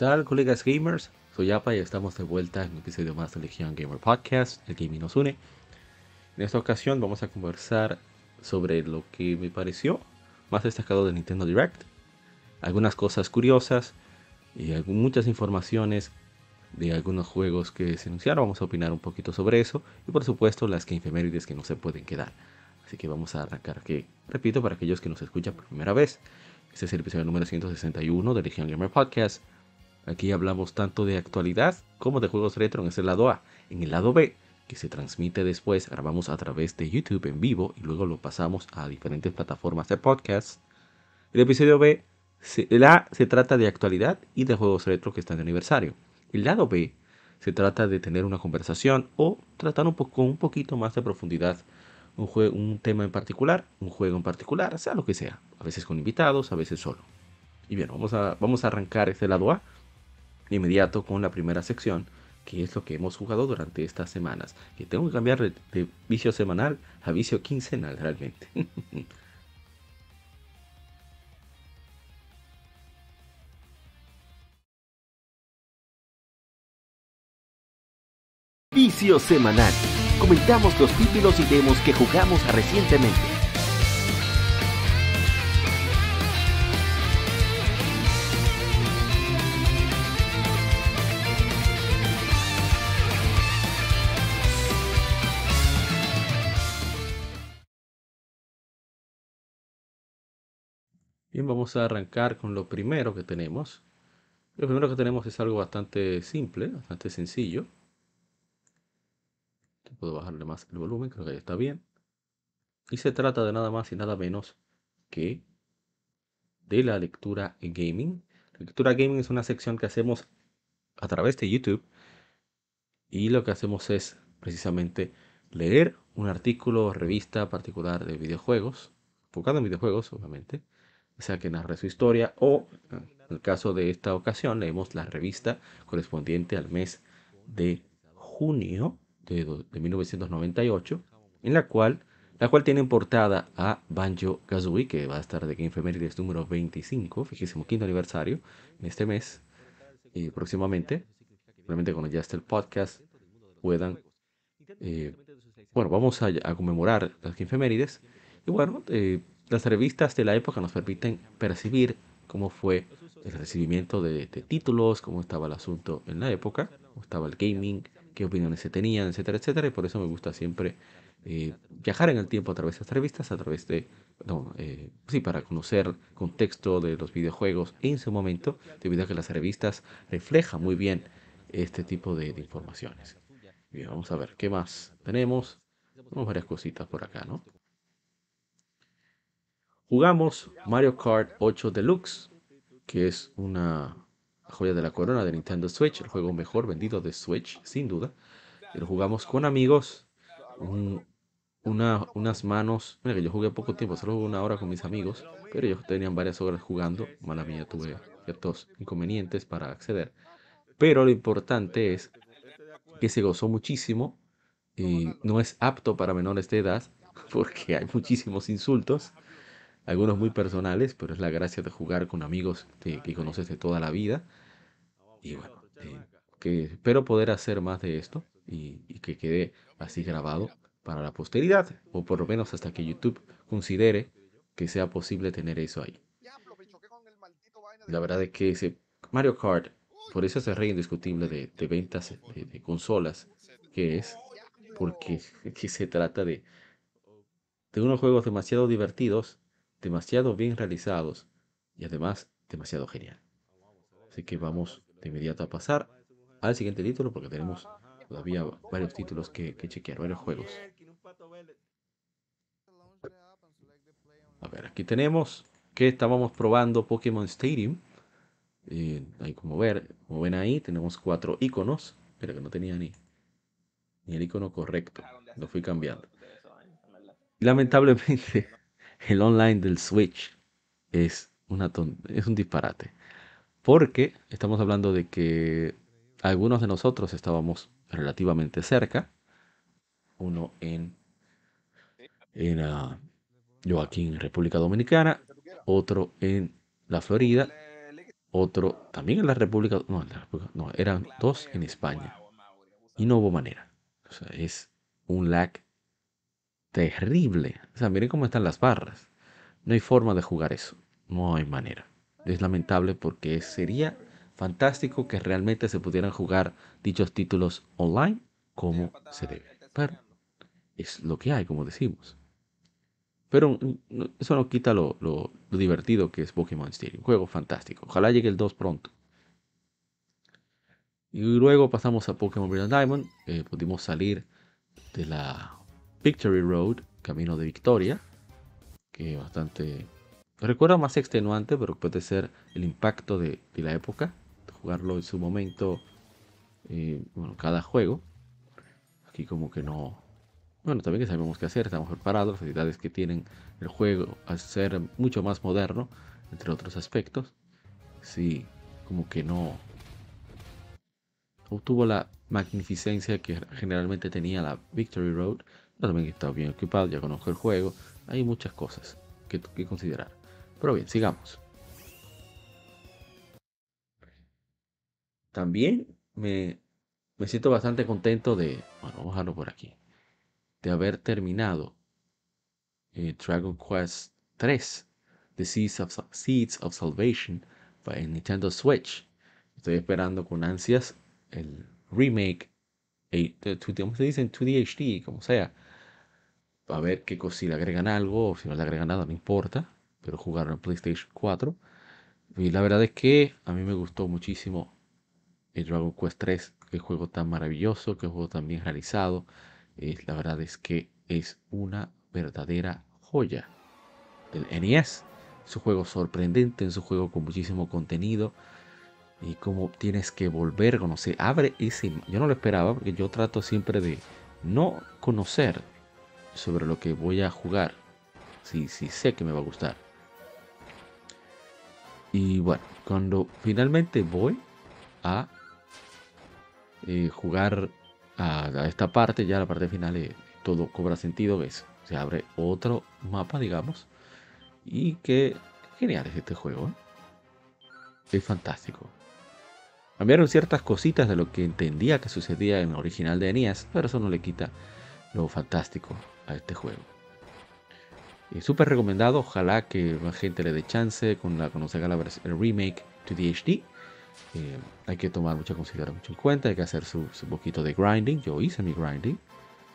Tal, colegas gamers? Soy Apa y estamos de vuelta en un episodio más de Legion Gamer Podcast, el gaming nos une. En esta ocasión vamos a conversar sobre lo que me pareció más destacado de Nintendo Direct, algunas cosas curiosas y muchas informaciones de algunos juegos que se anunciaron. Vamos a opinar un poquito sobre eso y por supuesto las que efemérides que no se pueden quedar. Así que vamos a arrancar que, repito, para aquellos que nos escuchan por primera vez, este es el episodio número 161 de Legion Gamer Podcast Aquí hablamos tanto de actualidad como de juegos retro en ese lado A. En el lado B, que se transmite después, grabamos a través de YouTube en vivo y luego lo pasamos a diferentes plataformas de podcast. El episodio B, el A se trata de actualidad y de juegos retro que están de aniversario. El lado B se trata de tener una conversación o tratar un poco, un poquito más de profundidad un, un tema en particular, un juego en particular, sea lo que sea. A veces con invitados, a veces solo. Y bien, vamos a, vamos a arrancar este lado A de inmediato con la primera sección, que es lo que hemos jugado durante estas semanas. Que tengo que cambiar de, vicio semanal a vicio quincenal realmente. Vicio semanal. Comentamos los títulos y demos que jugamos recientemente. Bien, vamos a arrancar con lo primero que tenemos. Lo primero que tenemos es algo bastante simple, bastante sencillo. Puedo bajarle más el volumen, creo que ya está bien. Y se trata de nada más y nada menos que de la lectura gaming. La lectura gaming es una sección que hacemos a través de YouTube. Y lo que hacemos es precisamente leer un artículo o revista particular de videojuegos, enfocado en videojuegos, obviamente sea que narre su historia o, en el caso de esta ocasión, leemos la revista correspondiente al mes de junio de, 1998, en la cual, la cual tiene en portada a Banjo Kazooie, que va a estar de Game Femérides número 25, fijésimo quinto aniversario, en este mes, y próximamente, probablemente cuando ya esté el podcast, puedan, eh, bueno, vamos a, conmemorar las Game Femérides, y bueno, eh, las revistas de la época nos permiten percibir cómo fue el recibimiento de, títulos, cómo estaba el asunto en la época, cómo estaba el gaming, qué opiniones se tenían, etcétera, etcétera. Y por eso me gusta siempre eh, viajar en el tiempo a través de estas revistas, a través de, no, eh, sí, para conocer contexto de los videojuegos en su momento, debido a que las revistas reflejan muy bien este tipo de, de informaciones. Bien, vamos a ver qué más tenemos. Tenemos varias cositas por acá, ¿no? Jugamos Mario Kart 8 Deluxe, que es una joya de la corona de Nintendo Switch, el juego mejor vendido de Switch, sin duda. Y lo jugamos con amigos, una, unas manos. Mira que yo jugué poco tiempo, solo una hora con mis amigos, pero ellos tenían varias horas jugando. Mala mía, tuve ciertos inconvenientes para acceder. Pero lo importante es que se gozó muchísimo y no es apto para menores de edad porque hay muchísimos insultos algunos muy personales, pero es la gracia de jugar con amigos que, conoces de toda la vida. Y bueno, eh, que espero poder hacer más de esto y, y, que quede así grabado para la posteridad, o por lo menos hasta que YouTube considere que sea posible tener eso ahí. La verdad es que ese Mario Kart, por eso es el rey indiscutible de, de ventas de, de, consolas, que es porque que se trata de, de unos juegos demasiado divertidos demasiado bien realizados y además demasiado genial. Así que vamos de inmediato a pasar al siguiente título porque tenemos todavía varios títulos que, chequear, varios juegos. A ver, aquí tenemos que estábamos probando Pokémon Stadium. Eh, como ver, como ven ahí, tenemos cuatro iconos. Pero que no tenía ni, ni el icono correcto. Lo fui cambiando. Lamentablemente, el online del Switch es, una es un disparate. Porque estamos hablando de que algunos de nosotros estábamos relativamente cerca. Uno en, en uh, yo aquí en República Dominicana, otro en la Florida, otro también en la República, no, no, eran dos en España. Y no hubo manera. O sea, es un lag terrible. O sea, miren cómo están las barras. No hay forma de jugar eso. No hay manera. Es lamentable porque sería fantástico que realmente se pudieran jugar dichos títulos online como se debe. Pero es lo que hay, como decimos. Pero eso no quita lo, divertido que es Pokémon Stadium. Juego fantástico. Ojalá llegue el 2 pronto. Y luego pasamos a Pokémon Brilliant Diamond. Eh, pudimos salir de la Victory Road, camino de victoria. Que bastante. Recuerda más extenuante, pero puede ser el impacto de, la época. De jugarlo en su momento. Eh, bueno, cada juego. Aquí como que no, bueno, también que sabemos qué hacer, estamos preparados, las que tienen el juego a ser mucho más moderno, entre otros aspectos. Sí, como que no obtuvo la magnificencia que generalmente tenía la Victory Road, pero también está bien equipado, ya conozco el juego, hay muchas cosas que, que considerar. Pero bien, sigamos. También me, me siento bastante contento de, bueno, vamos a dejarlo por aquí de haber terminado eh, Dragon Quest 3, The Seeds of, Seeds of Salvation en Nintendo Switch. Estoy esperando con ansias el remake, eh, ¿cómo se dice? En 2D HD, como sea. A ver qué si le agregan algo o si no le agregan nada, no importa. Pero jugarlo en PlayStation 4. Y la verdad es que a mí me gustó muchísimo el Dragon Quest 3. Qué juego tan maravilloso, qué juego tan bien realizado la verdad es que es una verdadera joya del NES. Es un juego sorprendente, es un juego con muchísimo contenido y como tienes que volver a conocer. Abre ese. Yo no lo esperaba porque yo trato siempre de no conocer sobre lo que voy a jugar. Si, si sé que me va a gustar. Y bueno, cuando finalmente voy a eh, jugar a, esta parte, ya la parte final, eh, todo cobra sentido, ves, se abre otro mapa, digamos, y que genial es este juego, ¿eh? es fantástico. Cambiaron ciertas cositas de lo que entendía que sucedía en el original de NES, pero eso no le quita lo fantástico este juego. Y súper recomendado, ojalá que más gente le dé chance con la conocer la el remake to HD eh, hay que tomar mucha consideración en cuenta, hay que hacer su, poquito de grinding. Yo hice mi grinding,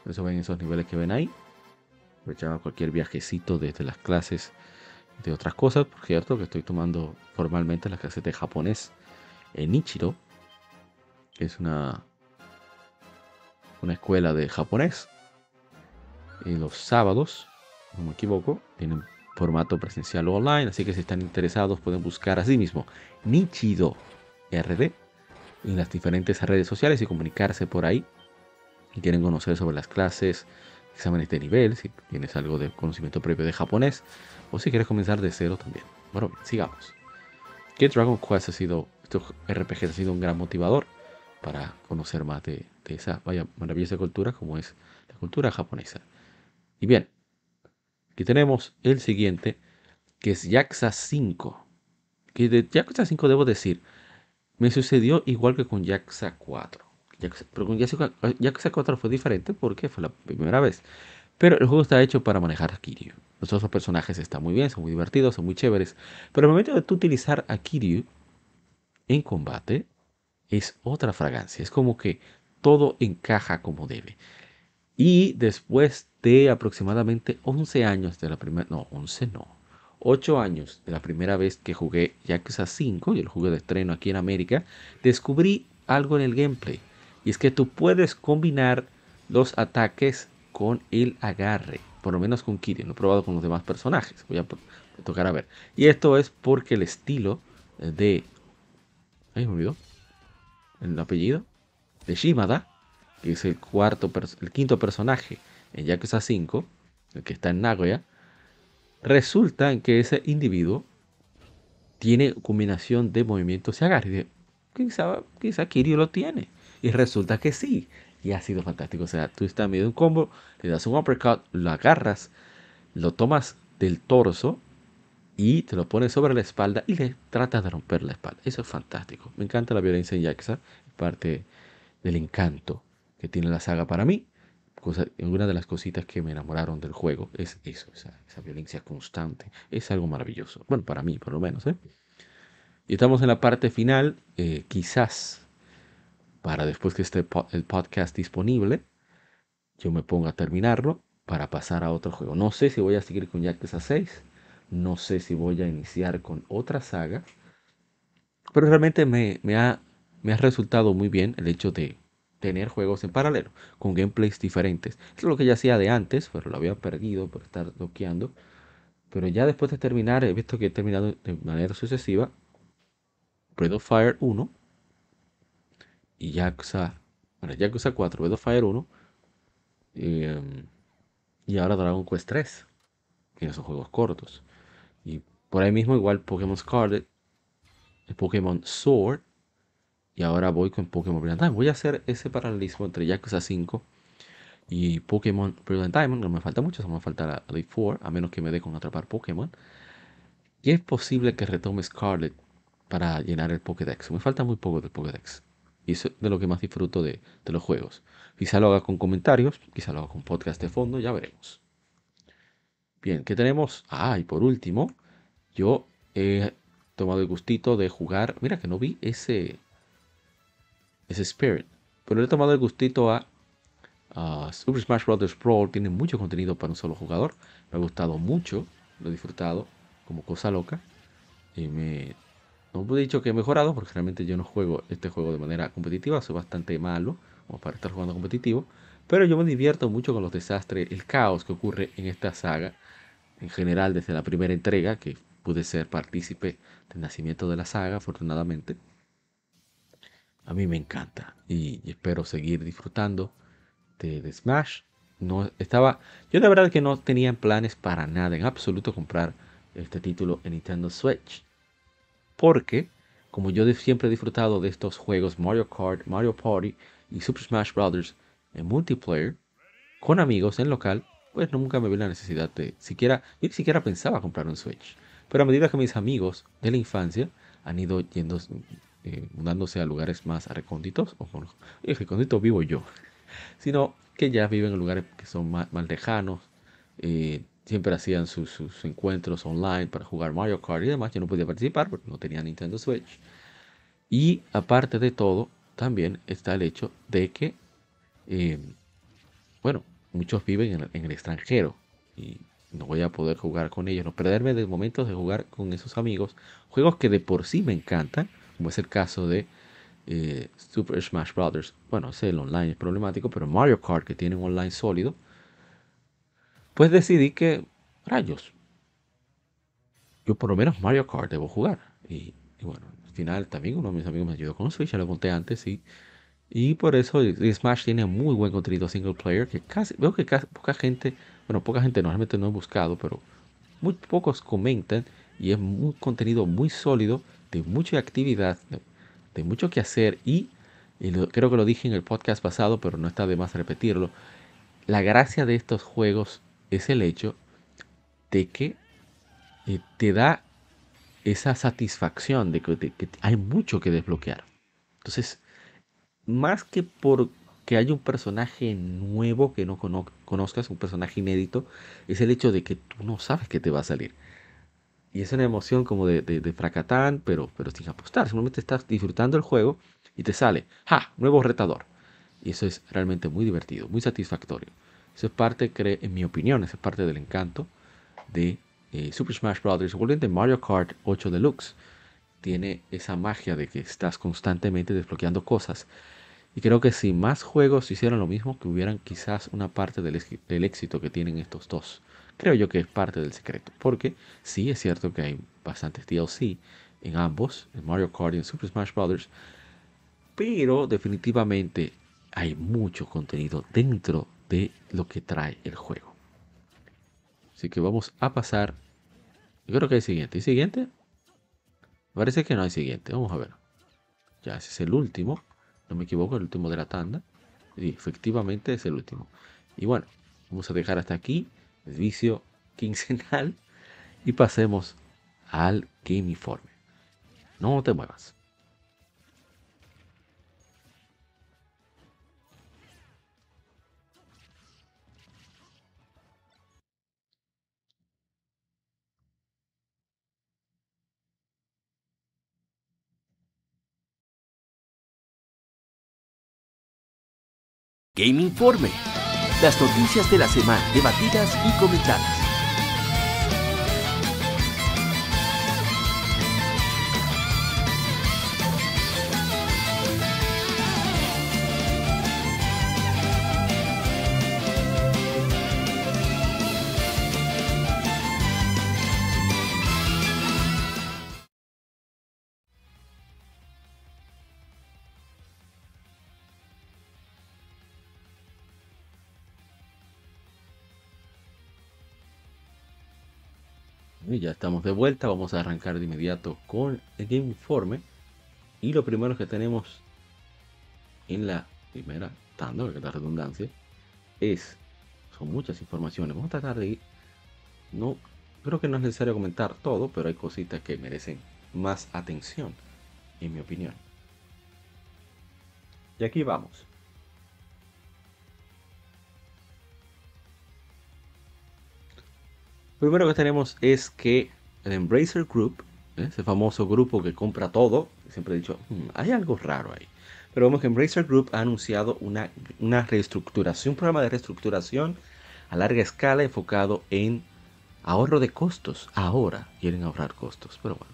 eso ven esos niveles que ven ahí. Aprovechaba cualquier viajecito desde las clases de otras cosas, por cierto, que estoy tomando formalmente las clases de japonés en Ichiro, que es una, una escuela de japonés. Y los sábados, no me equivoco, tienen formato presencial o online, así que si están interesados pueden buscar así mismo Nichido RD en las diferentes redes sociales y comunicarse por ahí. Y quieren conocer sobre las clases, exámenes de nivel, si tienes algo de conocimiento previo de japonés, o si quieres comenzar de cero también. Bueno, sigamos. Que Dragon Quest ha sido, estos RPG ha sido un gran motivador para conocer más de, esa vaya maravillosa cultura como es la cultura japonesa. Y bien, aquí tenemos el siguiente, que es Yakuza 5. Que de Yakuza 5 debo decir, me sucedió igual que con Yakuza 4. pero con Yakuza, 4 fue diferente porque fue la primera vez. Pero el juego está hecho para manejar a Kiryu. Los otros personajes están muy bien, son muy divertidos, son muy chéveres. Pero el momento de tú utilizar a Kiryu en combate es otra fragancia. Es como que todo encaja como debe. Y después de aproximadamente 11 años de la primera... No, 11 no. 8 años de la primera vez que jugué Yakuza 5, y el juego de estreno aquí en América, descubrí algo en el gameplay. Y es que tú puedes combinar los ataques con el agarre. por lo menos con Kiryu, no he probado con los demás personajes, voy a, tocar a ver. Y esto es porque el estilo de... Ay, me olvidó. El apellido. De Shimada, es el, cuarto, el quinto personaje en Yakuza 5, el que está en Nagoya, resulta que ese individuo tiene combinación de movimientos y agarre. Quizá, quizá Kiryu lo tiene. Y resulta que sí. Y ha sido fantástico. O sea, tú estás en medio un combo, le das un uppercut, lo agarras, lo tomas del torso y te lo pones sobre la espalda y le tratas de romper la espalda. Eso es fantástico. Me encanta la violencia en Yakuza. Parte del encanto que tiene la saga para mí. Cosa, una de las cositas que me enamoraron del juego es eso, esa, violencia constante. Es algo maravilloso. Bueno, para mí, por lo menos. ¿eh? Y estamos en la parte final. Eh, quizás para después que esté el podcast disponible, yo me ponga a terminarlo para pasar a otro juego. No sé si voy a seguir con Yakuza 6, no sé si voy a iniciar con otra saga, pero realmente me, ha, me ha resultado muy bien el hecho de tener juegos en paralelo, con gameplays diferentes. Eso es lo que ya hacía de antes, pero lo había perdido por estar bloqueando. Pero ya después de terminar, he visto que he terminado de manera sucesiva Breath of Fire 1 y Yakuza, bueno, Yakuza 4, Breath of Fire 1 em, y ahora Dragon Quest 3, que son juegos cortos. Y por ahí mismo igual Pokémon Scarlet, el Pokémon Sword y ahora voy con Pokémon Brilliant Diamond. Voy a hacer ese paralelismo entre Yakuza 5 y Pokémon Brilliant Diamond. No me falta mucho, solo me falta la Elite 4, a menos que me dé con atrapar Pokémon. Y es posible que retome Scarlet para llenar el Pokédex. Me falta muy poco del Pokédex. Y eso es de lo que más disfruto de, los juegos. Quizá lo haga con comentarios, quizá lo haga con podcast de fondo, ya veremos. Bien, ¿qué tenemos? Ah, y por último, yo he tomado el gustito de jugar. Mira que no vi ese, ese Spirit, pero he tomado el gustito a Super Smash Bros. Brawl. Tiene mucho contenido para un solo jugador. Me ha gustado mucho, lo he disfrutado como cosa loca. Y me no he dicho que he mejorado porque realmente yo no juego este juego de manera competitiva, soy bastante malo para estar jugando competitivo, pero yo me divierto mucho con los desastres, el caos que ocurre en esta saga, en general desde la primera entrega, que pude ser partícipe del nacimiento de la saga, afortunadamente. A mí me encanta y, espero seguir disfrutando de, Smash. No estaba, yo de verdad que no tenía planes para nada, en absoluto, comprar este título en Nintendo Switch porque como yo siempre he disfrutado de estos juegos Mario Kart, Mario Party y Super Smash Bros. en multiplayer con amigos en local, pues nunca me vi la necesidad de siquiera, yo ni siquiera pensaba comprar un Switch. Pero a medida que mis amigos de la infancia han ido yendo, eh, a lugares más recónditos, o en recóndito vivo yo, sino que ya viven en lugares que son más, lejanos, eh, siempre hacían sus, encuentros online para jugar Mario Kart y demás. Yo no podía participar porque no tenía Nintendo Switch. Y aparte de todo, también está el hecho de que, eh, bueno, muchos viven en, el extranjero y no voy a poder jugar con ellos, no perderme de momentos de jugar con esos amigos. Juegos que de por sí me encantan, como es el caso de eh, Super Smash Bros. Bueno, sé, el online es problemático, pero Mario Kart, que tiene un online sólido, pues decidí que, rayos, yo por lo menos Mario Kart debo jugar. Y, bueno, al final también uno de mis amigos me ayudó con Switch, ya lo conté antes, y, y por eso Smash tiene muy buen contenido single player, que casi, veo que casi, poca gente, bueno, poca gente normalmente no he buscado, pero muy pocos comentan, y es un contenido muy sólido, de mucha actividad, de, mucho que hacer, y, creo que lo dije en el podcast pasado, pero no está de más repetirlo, la gracia de estos juegos es el hecho de que eh, te da esa satisfacción de que, hay mucho que desbloquear. Entonces, más que porque hay un personaje nuevo que no conozcas, un personaje inédito, es el hecho de que tú no sabes qué te va a salir. Y es una emoción como de, de, fracatán, pero, pero sin apostar. Simplemente estás disfrutando el juego y te sale, ¡ja! Nuevo retador. Y eso es realmente muy divertido, muy satisfactorio. Eso es parte, en mi opinión, eso es parte del encanto de eh, Super Smash Bros. de Mario Kart 8 Deluxe. Tiene esa magia de que estás constantemente desbloqueando cosas Y creo que si más juegos hicieran lo mismo, que hubieran quizás una parte del, del éxito que tienen estos dos. Creo yo que es parte del secreto. Porque sí es cierto que hay bastantes DLC en ambos, en Mario Kart y en Super Smash Bros. Pero definitivamente hay mucho contenido dentro de lo que trae el juego. Así que vamos a pasar. Yo creo que hay siguiente. ¿Y siguiente? Parece que no hay siguiente. Vamos a ver. Ya, ese es el último. No me equivoco, el último de la tanda. Y efectivamente es el último. Y bueno, vamos a dejar hasta aquí vicio quincenal y pasemos al Game Informe. No te muevas. Game Informe. Las noticias de la semana debatidas y comentadas. Ya estamos de vuelta, vamos a arrancar de inmediato con el Informe. Y lo primero que tenemos en la primera tanda, que la redundancia, es, son muchas informaciones. Vamos a tratar de, no, creo que no es necesario comentar todo, pero hay cositas que merecen más atención, en mi opinión. Y aquí vamos. Primero que tenemos es que el Embracer Group, ¿eh? ese famoso grupo que compra todo, siempre he dicho, hmm, hay algo raro ahí. Pero vemos que Embracer Group ha anunciado una, una reestructuración, un programa de reestructuración a larga escala enfocado en ahorro de costos. Ahora quieren ahorrar costos, pero bueno.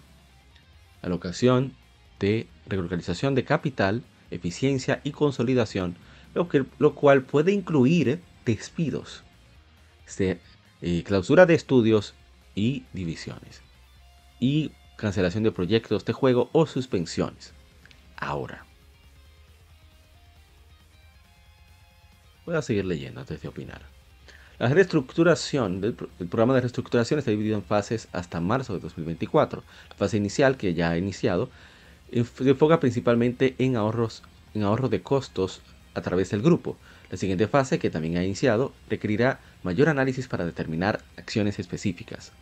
Alocación de relocalización de capital, eficiencia y consolidación, lo, que, lo cual puede incluir despidos. Se eh, clausura de estudios y divisiones. Y cancelación de proyectos de juego o suspensiones. Ahora. Voy a seguir leyendo antes de opinar. La reestructuración del el programa de reestructuración está dividido en fases hasta marzo de 2024. La fase inicial, que ya ha iniciado, se enfoca principalmente en ahorros en ahorro de costos a través del grupo. La siguiente fase, que también ha iniciado, requerirá mayor análisis para determinar acciones específicas.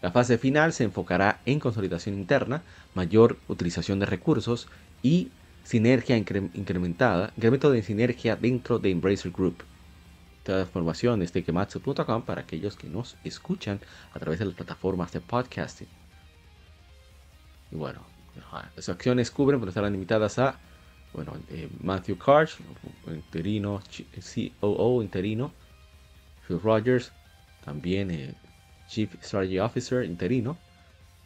La fase final se enfocará en consolidación interna, mayor utilización de recursos y sinergia incrementada, incremento de sinergia dentro de Embracer Group. Toda información de kematsu.com para aquellos que nos escuchan a través de las plataformas de podcasting. Y bueno, las acciones cubren, pero estarán limitadas a bueno, eh, Matthew Karch, interino, COO interino, Phil Rogers, también eh, Chief Strategy Officer interino,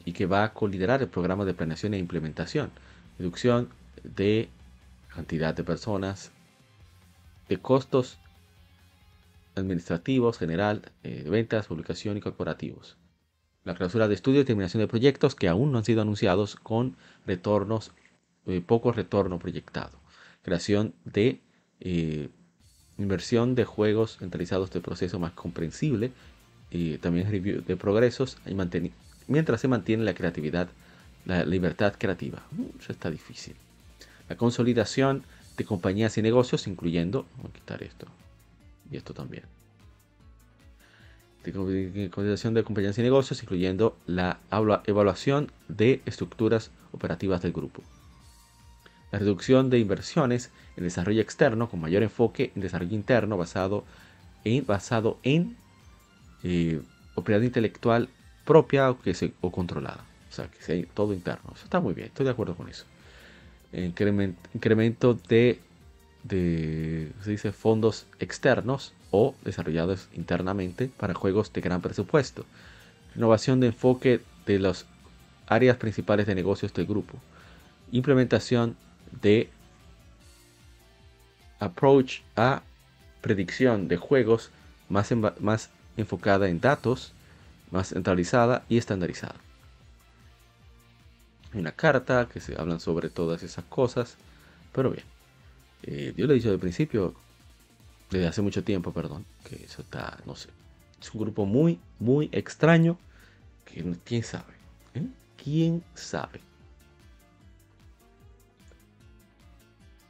y que va a coliderar el programa de planeación e implementación, reducción de cantidad de personas, de costos administrativos, general, eh, de ventas, publicación y corporativos. La clausura de estudio y terminación de proyectos que aún no han sido anunciados con retornos, eh, poco retorno proyectado. Creación de inversión de juegos centralizados de proceso más comprensible y también review de progresos mientras se mantiene la creatividad, la libertad creativa. Mm, eso está difícil. La consolidación de compañías y negocios, incluyendo, vamos a quitar esto y esto también. De consolidación de compañías y negocios, incluyendo la evaluación de estructuras operativas del grupo la reducción de inversiones en desarrollo externo con mayor enfoque en desarrollo interno basado en, basado en eh, propiedad intelectual propia o, que se, o controlada. O sea, que sea todo interno. Eso está muy bien, estoy de acuerdo con eso. incremento de, de se dice, fondos externos o desarrollados internamente para juegos de gran presupuesto. Renovación de enfoque de las áreas principales de negocios del grupo. Implementación de approach a predicción de juegos más, más enfocada en datos, más centralizada y estandarizada. Hay una carta que se hablan sobre todas esas cosas, pero bien. Eh, yo le he dicho al principio, desde hace mucho tiempo, perdón, que eso está, no sé, es un grupo muy, muy extraño, quién sabe, ¿eh? quién sabe.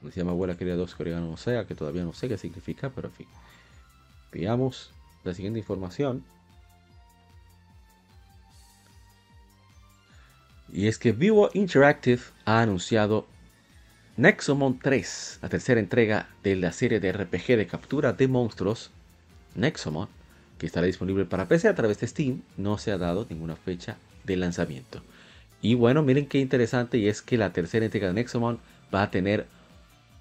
Decía mi abuela quería dos coreanos, o sea, que todavía no sé qué significa, pero en fin. Veamos la siguiente información. Y es que Vivo Interactive ha anunciado Nexomon 3, la tercera entrega de la serie de RPG de captura de monstruos, Nexomon, que estará disponible para PC a través de Steam. No se ha dado ninguna fecha de lanzamiento. Y bueno, miren qué interesante y es que la tercera entrega de Nexomon va a tener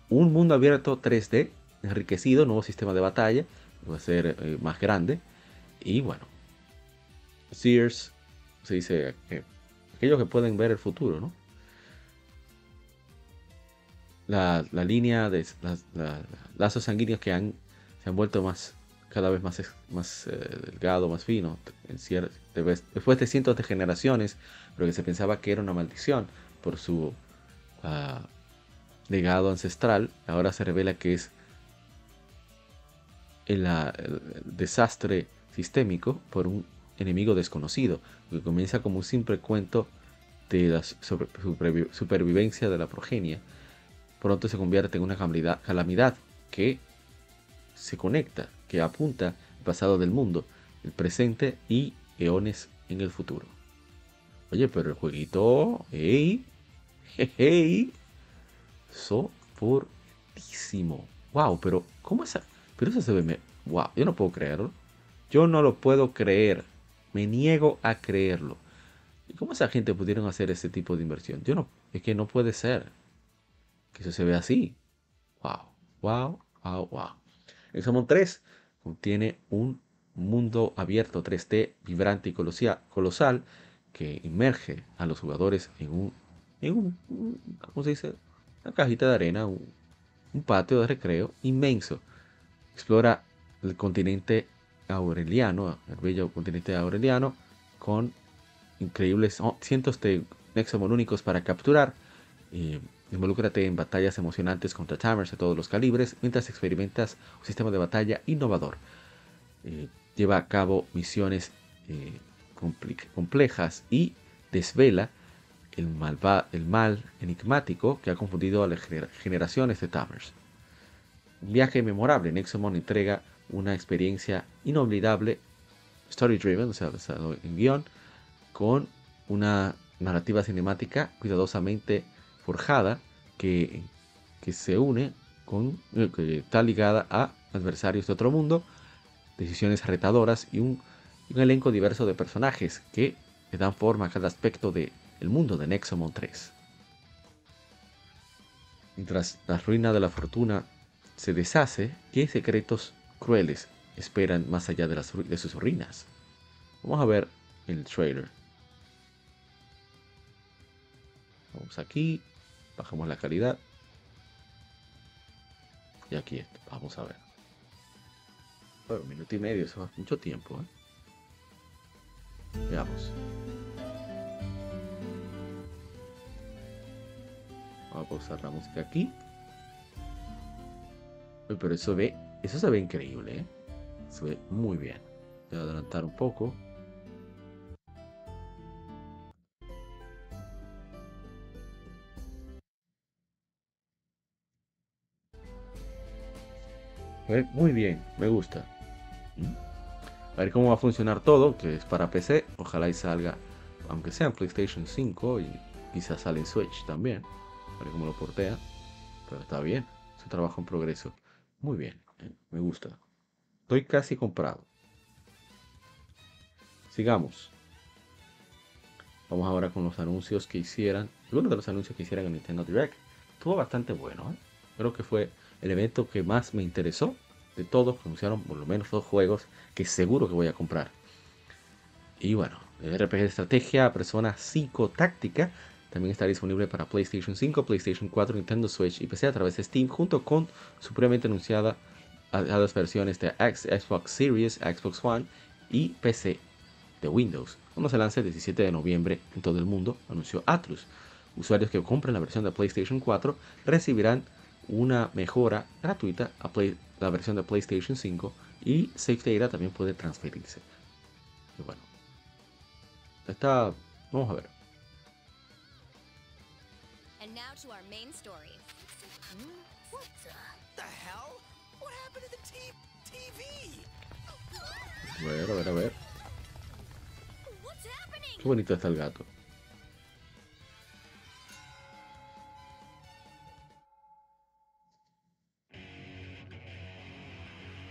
un mundo abierto 3D enriquecido, nuevo sistema de batalla, va a ser eh, más grande. Y bueno, Sears se dice que aquellos que pueden ver el futuro, ¿no? La, línea de lazos sanguíneos que han, se han vuelto más cada vez más, más eh, delgado, más fino, en después de cientos de generaciones, pero que se pensaba que era una maldición por su ah, legado ancestral, ahora se revela que es el, desastre sistémico por un enemigo desconocido, que comienza como un simple cuento de la supervivencia de la progenia, pronto se convierte en una calamidad que se conecta, que apunta al pasado del mundo, el presente y eones en el futuro. Oye, pero el jueguito, hey, hey, soportísimo. Wow, pero ¿cómo esa? Pero eso se ve, wow, yo no puedo creerlo. Yo no lo puedo creer. Me niego a creerlo. ¿Y cómo esa gente pudieron hacer ese tipo de inversión? Yo no, es que no puede ser que eso se vea así. Wow, wow, wow, wow. El Summon 3 contiene un mundo abierto 3D vibrante y colosal que inmerge a los jugadores en un, en un ¿cómo se dice? Una cajita de arena, un, patio de recreo inmenso. Explora el continente aureliano, el bello continente aureliano, con increíbles cientos de Nexomon únicos para capturar. Eh, Involúcrate en batallas emocionantes contra Tamers de todos los calibres mientras experimentas un sistema de batalla innovador. Eh, lleva a cabo misiones eh, complejas y desvela el, el, mal enigmático que ha confundido a las generaciones de Tamers. Un viaje memorable, Nexomon entrega una experiencia inolvidable, story driven, o sea, basado en guion, con una narrativa cinemática cuidadosamente forjada que, que se une con, eh, que está ligada a adversarios de otro mundo, decisiones retadoras y un, elenco diverso de personajes que dan forma a cada aspecto del el mundo de Nexomon 3. Mientras la ruina de la fortuna se deshace, ¿qué secretos crueles esperan más allá de, sus ruinas? Vamos a ver el trailer. Vamos aquí. Bajamos la calidad. Y aquí esto. Vamos a ver. Bueno, un minuto y medio, eso es mucho tiempo. ¿eh? Veamos. Vamos a pausar la música aquí. Pero eso ve, eso se ve increíble, ¿eh? Se ve muy bien. Voy a adelantar un poco. Muy bien, me gusta. ¿Mm? A ver cómo va a funcionar todo, que es para PC. Ojalá y salga, aunque sea en PlayStation 5 y quizás sale en Switch también. A ver cómo lo portea. Pero está bien, es un trabajo en progreso. Muy bien, ¿eh? me gusta. Estoy casi comprado. Sigamos. Vamos ahora con los anuncios que hicieran. Uno de los anuncios que hicieran en Nintendo Direct. Estuvo bastante bueno. ¿eh? Creo que fue el evento que más me interesó de todos. Anunciaron por lo menos dos juegos que seguro que voy a comprar. Y bueno, el RPG de estrategia, persona psicotáctica, También está disponible para PlayStation 5, PlayStation 4, Nintendo Switch y PC a través de Steam, junto con su previamente anunciada a, las versiones de Xbox Series, Xbox One y PC de Windows. Cuando se lance el 17 de noviembre en todo el mundo, anunció Atlus. Usuarios que compren la versión de PlayStation 4 recibirán una mejora gratuita a la versión de PlayStation 5 y Save Data también puede transferirse. Y bueno, está. Vamos a ver. Now to our main story. What the hell? What happened to the TV? A ver, a ver, a ver. Qué bonito está el gato.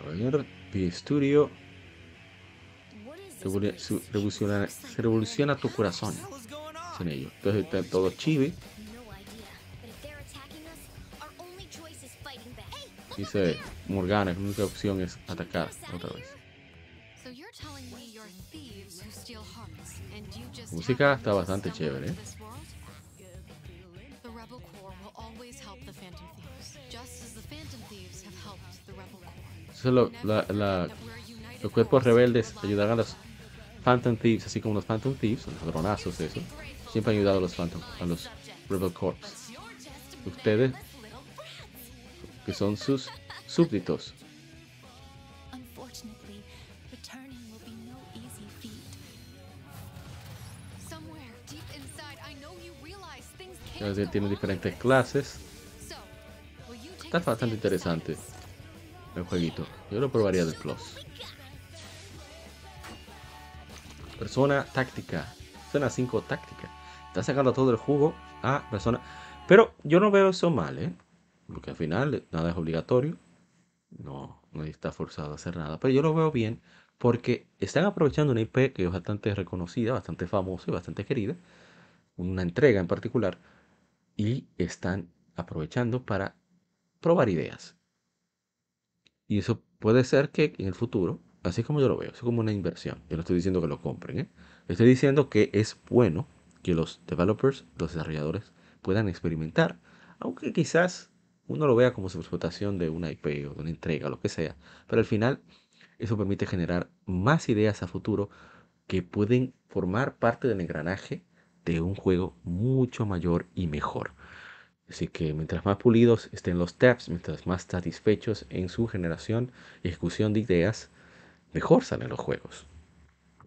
A ver, P Studio. Revoluciona, tu corazón. Son ellos. Entonces están todos chibi. Dice Morgana que la única opción es atacar otra vez. La música está bastante chévere. ¿eh? Lo, la, la, los cuerpos rebeldes ayudarán a los Phantom Thieves, así como los Phantom Thieves, los ladronazos, eso. Siempre han ayudado a los Phantom, a los Rebel Corps. Ustedes, que son sus súbditos. Tiene diferentes clases. Está bastante interesante el jueguito. Yo lo probaría del Plus. Persona táctica. Persona 5 táctica. Está sacando todo el jugo a persona. Pero yo no veo eso mal, ¿eh? Porque al final nada es obligatorio. No, no está forzado a hacer nada. Pero yo lo veo bien porque están aprovechando una IP que es bastante reconocida, bastante famosa y bastante querida. Una entrega en particular. Y están aprovechando para probar ideas. Y eso puede ser que en el futuro, así como yo lo veo, es como una inversión. Yo no estoy diciendo que lo compren. ¿eh? Estoy diciendo que es bueno que los developers, los desarrolladores, puedan experimentar. Aunque quizás uno lo vea como su explotación de una IP o de una entrega, lo que sea. Pero al final eso permite generar más ideas a futuro que pueden formar parte del engranaje de un juego mucho mayor y mejor. Así que mientras más pulidos estén los tabs, mientras más satisfechos en su generación y ejecución de ideas, mejor salen los juegos.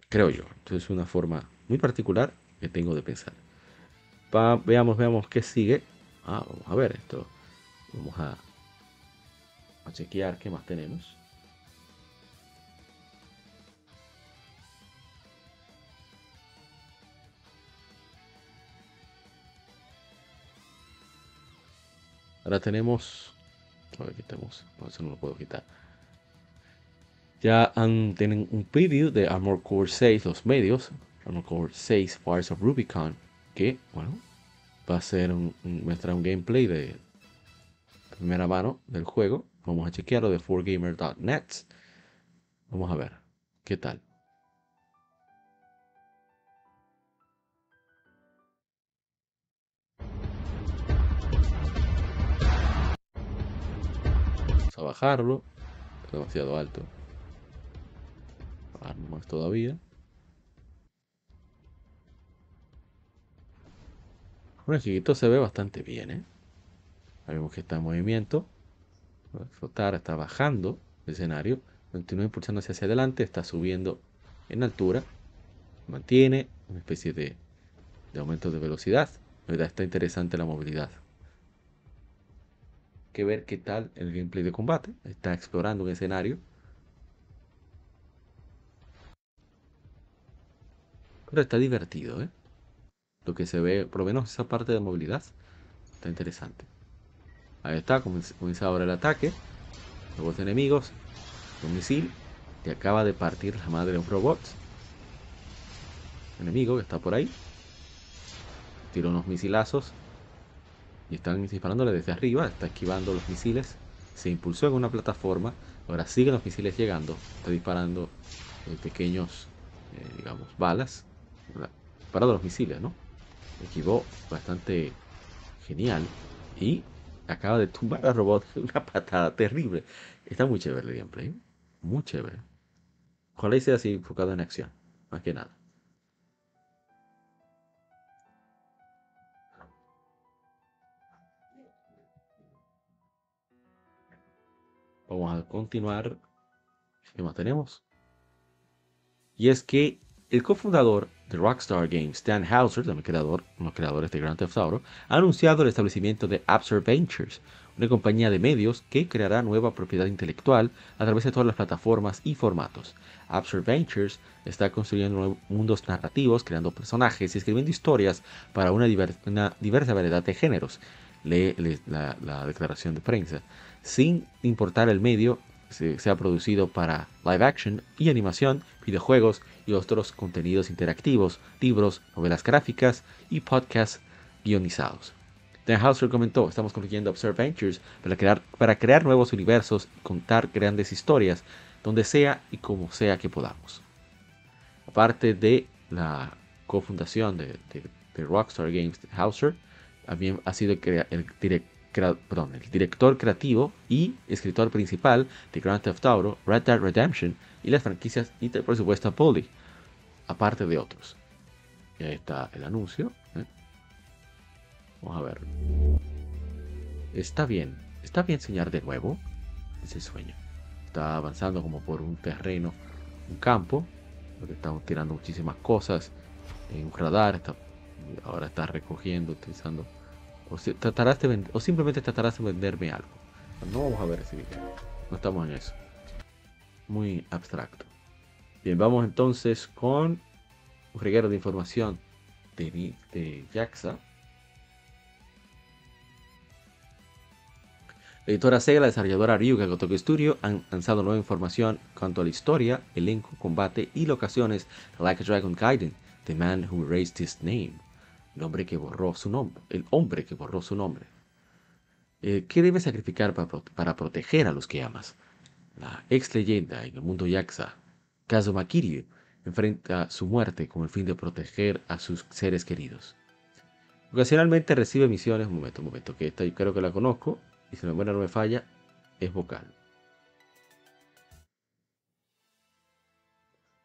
Creo yo. Entonces es una forma muy particular que tengo de pensar. veamos, veamos qué sigue. Ah, vamos a ver esto. Vamos a, a chequear qué más tenemos. Ahora tenemos. A ver, quitemos. No, eso no lo puedo quitar. Ya tienen un preview de Armor Core 6, los medios. Armor Core 6 Fires of Rubicon. Que, bueno, va a ser un, un, un gameplay de primera mano del juego. Vamos a chequearlo de 4gamer.net. Vamos a ver qué tal. a bajarlo. Demasiado alto. Bajar más todavía. Bueno, chiquito se ve bastante bien, ¿eh? Vemos que está en movimiento. Flotar, está bajando el escenario. Continúa impulsándose hacia adelante, está subiendo en altura. Mantiene una especie de, de aumento de velocidad. Verdad está interesante la movilidad que ver qué tal el gameplay de combate. Está explorando un escenario. Pero está divertido, ¿eh? Lo que se ve, por lo menos esa parte de movilidad, está interesante. Ahí está, comienza ahora el ataque. Los enemigos, un misil que acaba de partir la madre de un robot. Enemigo que está por ahí. Tira unos misilazos y están disparándole desde arriba, está esquivando los misiles, se impulsó en una plataforma, ahora siguen los misiles llegando, está disparando eh, pequeños, eh, digamos, balas, disparando los misiles, ¿no? Esquivó bastante genial y acaba de tumbar a Robot una patada terrible. Está muy chévere el gameplay. Muy chévere. Ojalá sea así enfocado en acción. Más que nada. Vamos a continuar. ¿Qué más tenemos? Y es que el cofundador de Rockstar Games, Stan Hauser, también creador, uno creadores de Grand Theft Auto, ha anunciado el establecimiento de Absurd Ventures, una compañía de medios que creará nueva propiedad intelectual a través de todas las plataformas y formatos. Absurd Ventures está construyendo mundos narrativos, creando personajes y escribiendo historias para una, diversa variedad de géneros. Lee la declaración de prensa sin importar el medio, se, ha producido para live action y animación, videojuegos y otros contenidos interactivos, libros, novelas gráficas y podcasts guionizados. Dan Hauser comentó, estamos construyendo Observe Ventures para crear, nuevos universos y contar grandes historias donde sea y como sea que podamos. Aparte de la cofundación de, Rockstar Games, Hauser también ha sido el director perdón, el director creativo y escritor principal de Grand Theft Auto, Red Dead Redemption y las franquicias y por supuesto Polly, aparte de otros. Y ahí está el anuncio. ¿eh? Vamos a ver. Está bien, está bien enseñar de nuevo ese sueño. Está avanzando como por un terreno, un campo, donde estamos tirando muchísimas cosas en un radar. ahora está recogiendo, utilizando o, tratarás de o simplemente tratarás de venderme algo. No vamos a ver ese video. No estamos en eso. Muy abstracto. Bien, vamos entonces con un reguero de información de, de JAXA. La editora Sega, la desarrolladora Ryuga Gotoku Studio han lanzado nueva información cuanto a la historia, elenco, combate y locaciones de Like a Dragon Gaiden, The Man Who Raised His Name el hombre que borró su nombre, el hombre que borró su nombre. Eh, ¿Qué debe sacrificar para, proteger a los que amas? La ex leyenda en el mundo Yaxa, Kazuma Kiryu, enfrenta su muerte con el fin de proteger a sus seres queridos. Ocasionalmente recibe misiones, un momento, un momento, que esta yo creo que la conozco, y si la memoria no me falla, es vocal.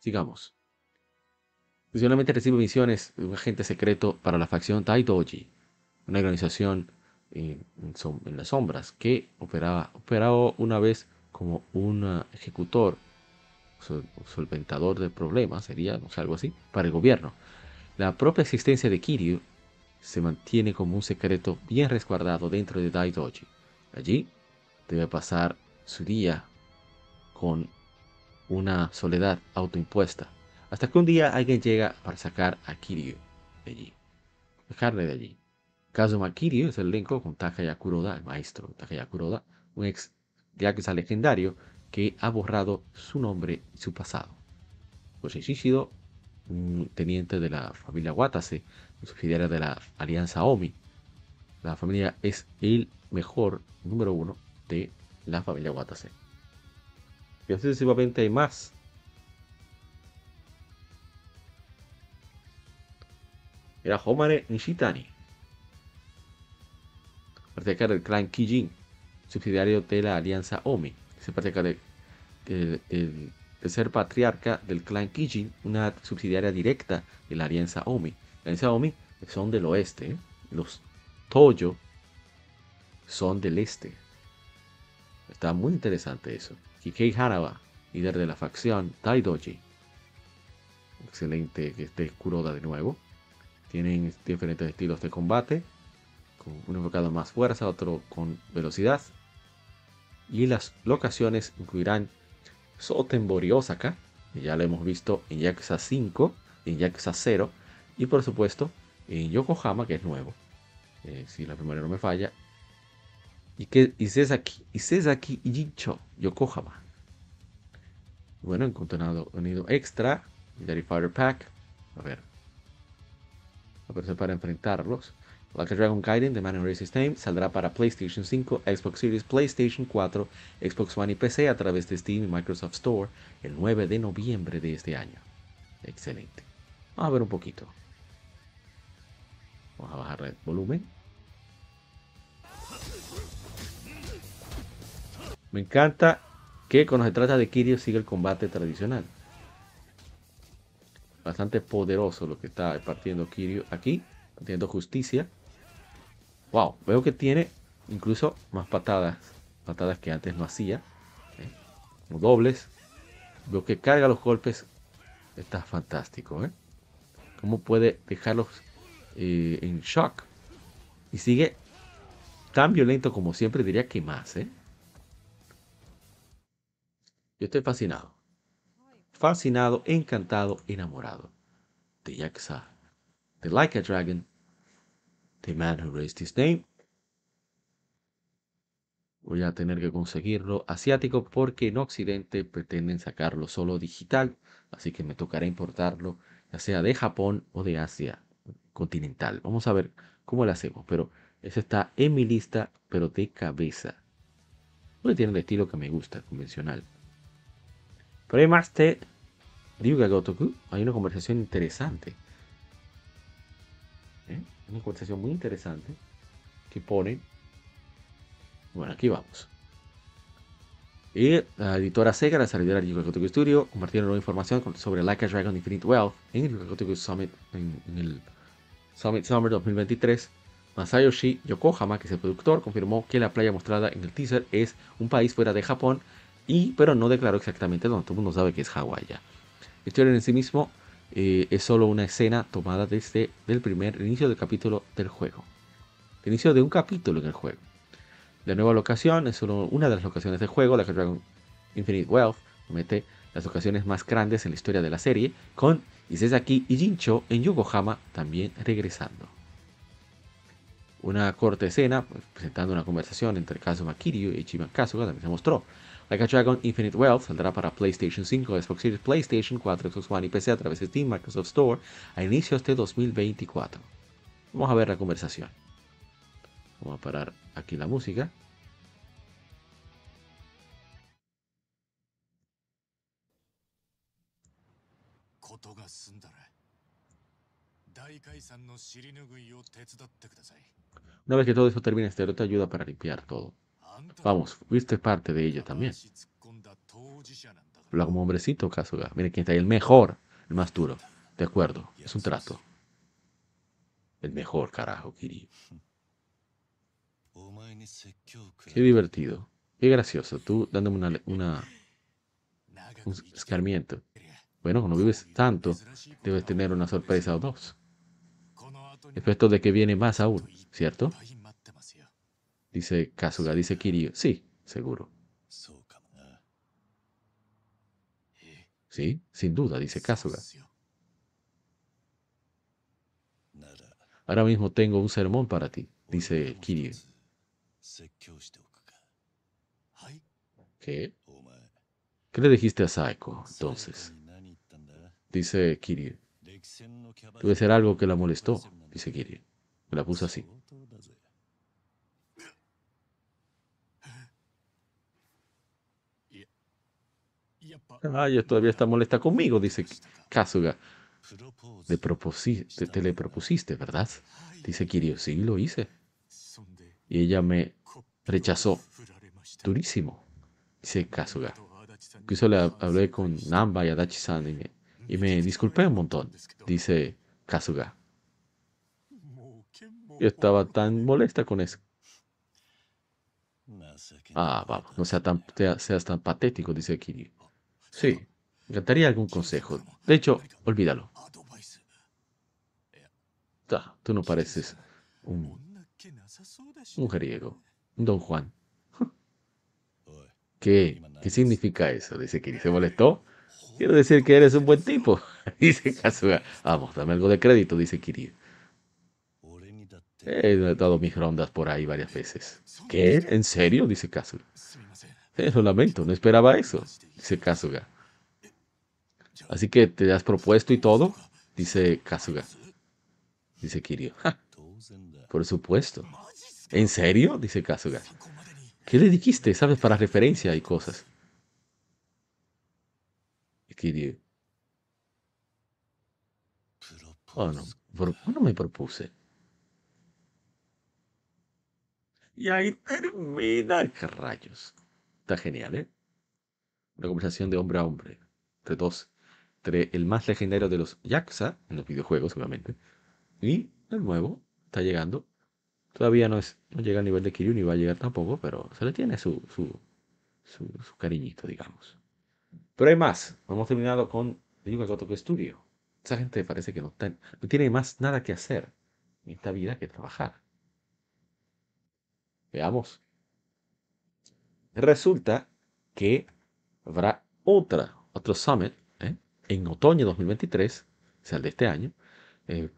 Sigamos. Adicionalmente recibe misiones de un agente secreto para la facción Taidoji, una organización en, las sombras que operaba, una vez como un ejecutor, solventador de problemas, sería sé, algo así, para el gobierno. La propia existencia de Kiryu se mantiene como un secreto bien resguardado dentro de Daidoji. Allí debe pasar su día con una soledad autoimpuesta hasta que un día alguien llega para sacar a Kiryu de allí. Dejarle de allí. Kazuma Kiryu es el elenco con Takaya Kuroda, el maestro Takaya Kuroda, un ex yakuza legendario que ha borrado su nombre y su pasado. José Shishido, un teniente de la familia Watase, subsidiaria de la Alianza Omi. La familia es el mejor número uno de la familia Watase. Y así sucesivamente hay más era Homare Nishitani, patriarca del clan Kijin, subsidiario de la alianza Omi. Se patriarca de, ser patriarca del clan Kijin, una subsidiaria directa de la alianza Omi. La alianza Omi son del oeste, ¿eh? los Toyo son del este. Está muy interesante eso. Kikei Hanawa, líder de la facción Taidoji. Excelente que esté Kuroda de nuevo. Tienen diferentes estilos de combate, con un enfocado más fuerza, otro con velocidad. Y las locaciones incluirán Sotenbori Osaka, que ya lo hemos visto en Yakuza 5, en Yakuza 0, y por supuesto en Yokohama, que es nuevo, eh, si la primera no me falla, y, que, Sesaki y Jincho, Yokohama. Bueno, en contenido extra, Daddy Fighter Pack, a ver, aparecer para enfrentarlos. Like a Dragon Gaiden The Man Who Raised Name saldrá para PlayStation 5, Xbox Series, PlayStation 4, Xbox One y PC a través de Steam y Microsoft Store el 9 de noviembre de este año. Excelente. Vamos a ver un poquito. Vamos a bajar el volumen. Me encanta que cuando se trata de Kiryu sigue el combate tradicional. Bastante poderoso lo que está partiendo Kiryu aquí. Haciendo justicia. Wow, veo que tiene incluso más patadas. Patadas que antes no hacía. ¿eh? Dobles. Veo que carga los golpes. Está fantástico, ¿eh? Cómo puede dejarlos eh, en shock. Y sigue tan violento como siempre, diría que más, ¿eh? Yo estoy fascinado. Fascinado, encantado, enamorado de Yakuza. De Like a Dragon. The Man Who Raised His Name. Voy a tener que conseguirlo asiático porque en Occidente pretenden sacarlo solo digital. Así que me tocará importarlo, ya sea de Japón o de Asia continental. Vamos a ver cómo lo hacemos. Pero ese está en mi lista, pero de cabeza. Tiene el estilo que me gusta, convencional. Pero hay más de Ryuga Gotoku. Hay una conversación interesante. ¿Eh? Una conversación muy interesante que pone. Bueno, aquí vamos. Y la editora Sega, la salidera de Gotoku Studio, compartieron nueva información sobre Like a Dragon Infinite Wealth en el Gotoku Summit en, en el Summit Summer 2023. Masayoshi Yokohama, que es el productor, confirmó que la playa mostrada en el teaser es un país fuera de Japón y, pero no declaró exactamente dónde. Todo el mundo sabe que es Hawái ya. La historia en sí mismo eh, es solo una escena tomada desde el primer inicio del capítulo del juego. El inicio de un capítulo en el juego. La nueva locación es solo una de las locaciones del juego, la que Dragon Infinite Wealth promete las locaciones más grandes en la historia de la serie, con Isezaki y Jincho en Yokohama también regresando. Una corta escena pues, presentando una conversación entre Kazuma Kiryu y Ichiban Kasuga también se mostró. Like a Dragon Infinite Wealth saldrá para PlayStation 5, Xbox Series, PlayStation 4, Xbox One y PC a través de Steam, Microsoft Store a inicios de 2024. Vamos a ver la conversación. Vamos a parar aquí la música. Una vez que todo eso termine, este te ayuda para limpiar todo. Vamos, fuiste parte de ella también. Habla como hombrecito, Kasuga. Mire quién está ahí, el mejor, el más duro. De acuerdo, es un trato. El mejor, carajo, Kiri. Qué divertido. Qué gracioso. Tú dándome una, una un escarmiento. Bueno, cuando vives tanto, debes tener una sorpresa o dos. Efecto de que viene más aún, ¿cierto? Dice Kasuga, dice Kiryu. Sí, seguro. Sí, sin duda, dice Kasuga. Ahora mismo tengo un sermón para ti, dice Kiryu. ¿Qué? ¿Qué le dijiste a Saiko entonces? Dice Kiryu. Debe ser algo que la molestó, dice Kiryu. Me la puso así. Ah, ella todavía está molesta conmigo, dice Kasuga. Te, le propusiste, ¿verdad? Dice Kiryu. Sí, lo hice. Y ella me rechazó. Durísimo, dice Kasuga. Incluso le hablé con Namba y Adachi-san y me, y me disculpé un montón, dice Kasuga. Yo estaba tan molesta con eso. Ah, vamos, no sea tan, seas tan patético, dice Kiryu. Sí, me encantaría algún consejo. De hecho, olvídalo. tú no pareces un mujeriego, don Juan. ¿Qué? ¿Qué significa eso? Dice que se molestó. Quiero decir que eres un buen tipo. Dice Kazuga. Vamos, dame algo de crédito, dice Kiryu. He dado mis rondas por ahí varias veces. ¿Qué? ¿En serio? Dice Kazuga. Lo lamento, no esperaba eso, dice Kasuga. Así que te has propuesto y todo, dice Kasuga. Dice Kiryu. por supuesto. ¿En serio? Dice Kasuga. ¿Qué le dijiste? ¿Sabes? Para referencia y cosas. Y Kiryu. Oh, no. no me propuse? Y ahí termina. ¿Qué rayos? Está genial, ¿eh? Una conversación de hombre a hombre. Entre dos. Entre el más legendario de los Yakuza, en los videojuegos, obviamente. Y el nuevo. Está llegando. Todavía no, es, no llega al nivel de Kiryu ni va a llegar tampoco, pero se le tiene su, su, su, cariñito, digamos. Pero hay más. Hemos terminado con Yuga Gotoku Studio. Esa gente parece que no, no tiene más nada que hacer en esta vida que trabajar. Veamos. Resulta que habrá otra, otro summit ¿eh? en otoño de 2023, o sea, el de este año. Eh,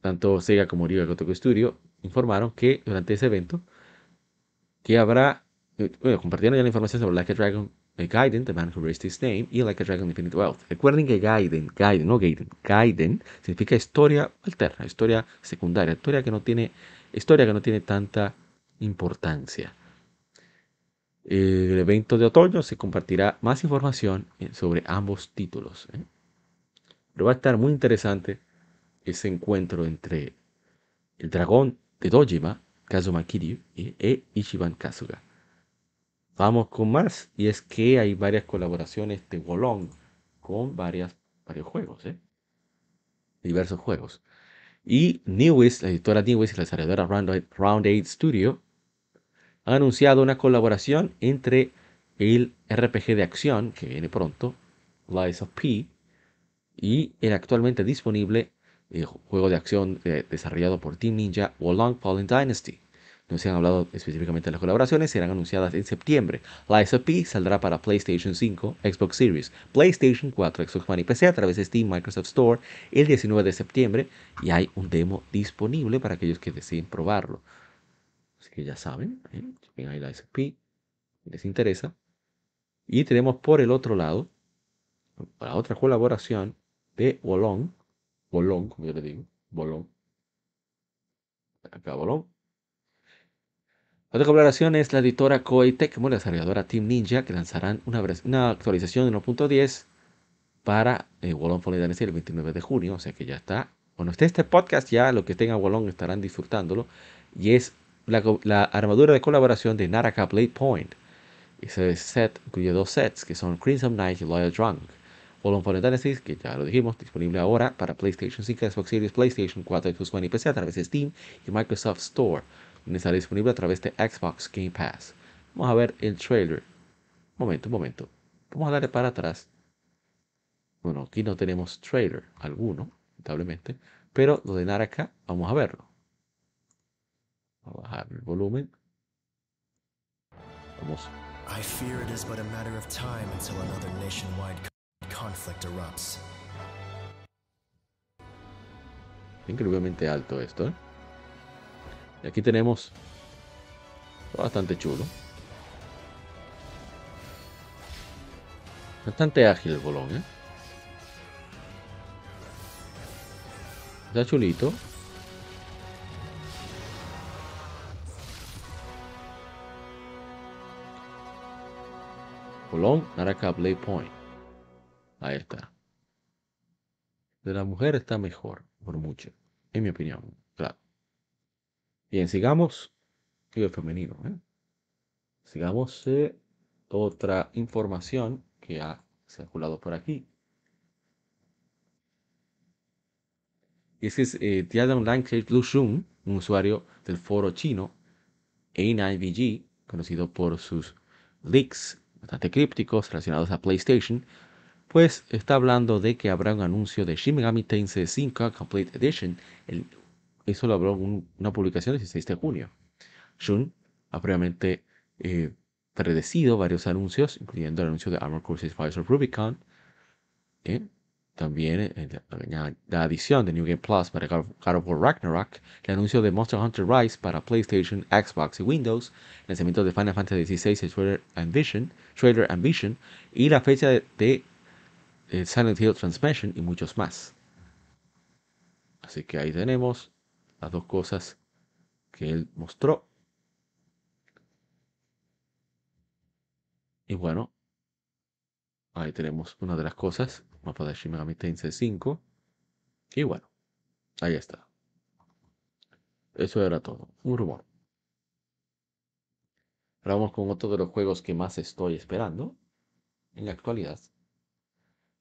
tanto Sega como Ryuga Gotoku Studio informaron que durante ese evento que habrá, eh, bueno, compartieron ya la información sobre Like a Dragon Gaiden, The Man Who Raised His Name, y Like a Dragon Infinite Wealth. Recuerden que Gaiden, Gaiden, no Gaiden, Gaiden significa historia alterna, historia secundaria, historia que no tiene, historia que no tiene tanta importancia. El evento de otoño se compartirá más información eh, sobre ambos títulos. ¿eh? Pero va a estar muy interesante ese encuentro entre el dragón de Dojima, Kazuma Kiryu, e Ichiban Kasuga. Vamos con más, y es que hay varias colaboraciones de Wolong con varios juegos, ¿eh? diversos juegos. Y Newis, la editora Newis y la desarrolladora Round 8 Studio han anunciado una colaboración entre el RPG de acción que viene pronto, Lies of P, y el actualmente disponible eh, juego de acción eh, desarrollado por Team Ninja Wolong Fallen Dynasty. No se han hablado específicamente de las colaboraciones, serán anunciadas en septiembre. Lies of P saldrá para PlayStation 5, Xbox Series, PlayStation 4, Xbox One y PC a través de Steam Microsoft Store el 19 de septiembre y hay un demo disponible para aquellos que deseen probarlo. Así que ya saben, ¿eh? chequen ahí la SP, les interesa. Y tenemos por el otro lado, la otra colaboración de Bolón, Bolón, como yo le digo, Bolón. Acá Bolón. Otra colaboración es la editora Koei Tecmo, la desarrolladora Team Ninja, que lanzarán una, una actualización de 1.10 para eh, Wolong Fallen Dynasty el 29 de junio, o sea que ya está. Bueno, este, este podcast ya, lo que tenga Wolong estarán disfrutándolo. Y es la, armadura de colaboración de Naraka Blade Point. Ese set incluye dos sets que son Crimson Knight y Loyal Drunk. All Fallen Dynasty, que ya lo dijimos, disponible ahora para PlayStation 5, Xbox Series, PlayStation 4, Xbox One y PC a través de Steam y Microsoft Store, donde estará disponible a través de Xbox Game Pass. Vamos a ver el trailer. Momento, un momento. Vamos a darle para atrás. Bueno, aquí no tenemos trailer alguno, lamentablemente, pero lo de Naraka, vamos a verlo a bajar el volumen. Vamos. I fear it is but a matter of time until another nationwide conflict erupts. Increíblemente alto esto, ¿eh? Y aquí tenemos bastante chulo. Bastante ágil el bolón, ¿eh? Está chulito. Colón, Naraka Blade Point. Ahí está. De la mujer está mejor, por mucho. En mi opinión, claro. Bien, sigamos. el femenino. ¿eh? Sigamos eh, otra información que ha circulado por aquí. Y es que es eh, Tiadan un usuario del foro chino A9VG, conocido por sus leaks bastante crípticos relacionados a PlayStation, pues está hablando de que habrá un anuncio de Shin Megami Tensei 5 Complete Edition. eso lo en una publicación el 16 de junio. Shun ha previamente eh, predecido varios anuncios, incluyendo el anuncio de Armor Core Fires of Rubicon, eh, también eh, la, adición de New Game Plus para God of War Ragnarok, el anuncio de Monster Hunter Rise para PlayStation, Xbox y Windows, el lanzamiento de Final Fantasy XVI, Trailer Ambition, Trailer Ambition y la fecha de, eh, Silent Hill Transmission y muchos más. Así que ahí tenemos las dos cosas que él mostró. Y bueno, ahí tenemos una de las cosas mapa de Shin Megami Tensei 5. Y bueno, ahí está. Eso era todo, un rumor. Ahora vamos con otro de los juegos que más estoy esperando en la actualidad.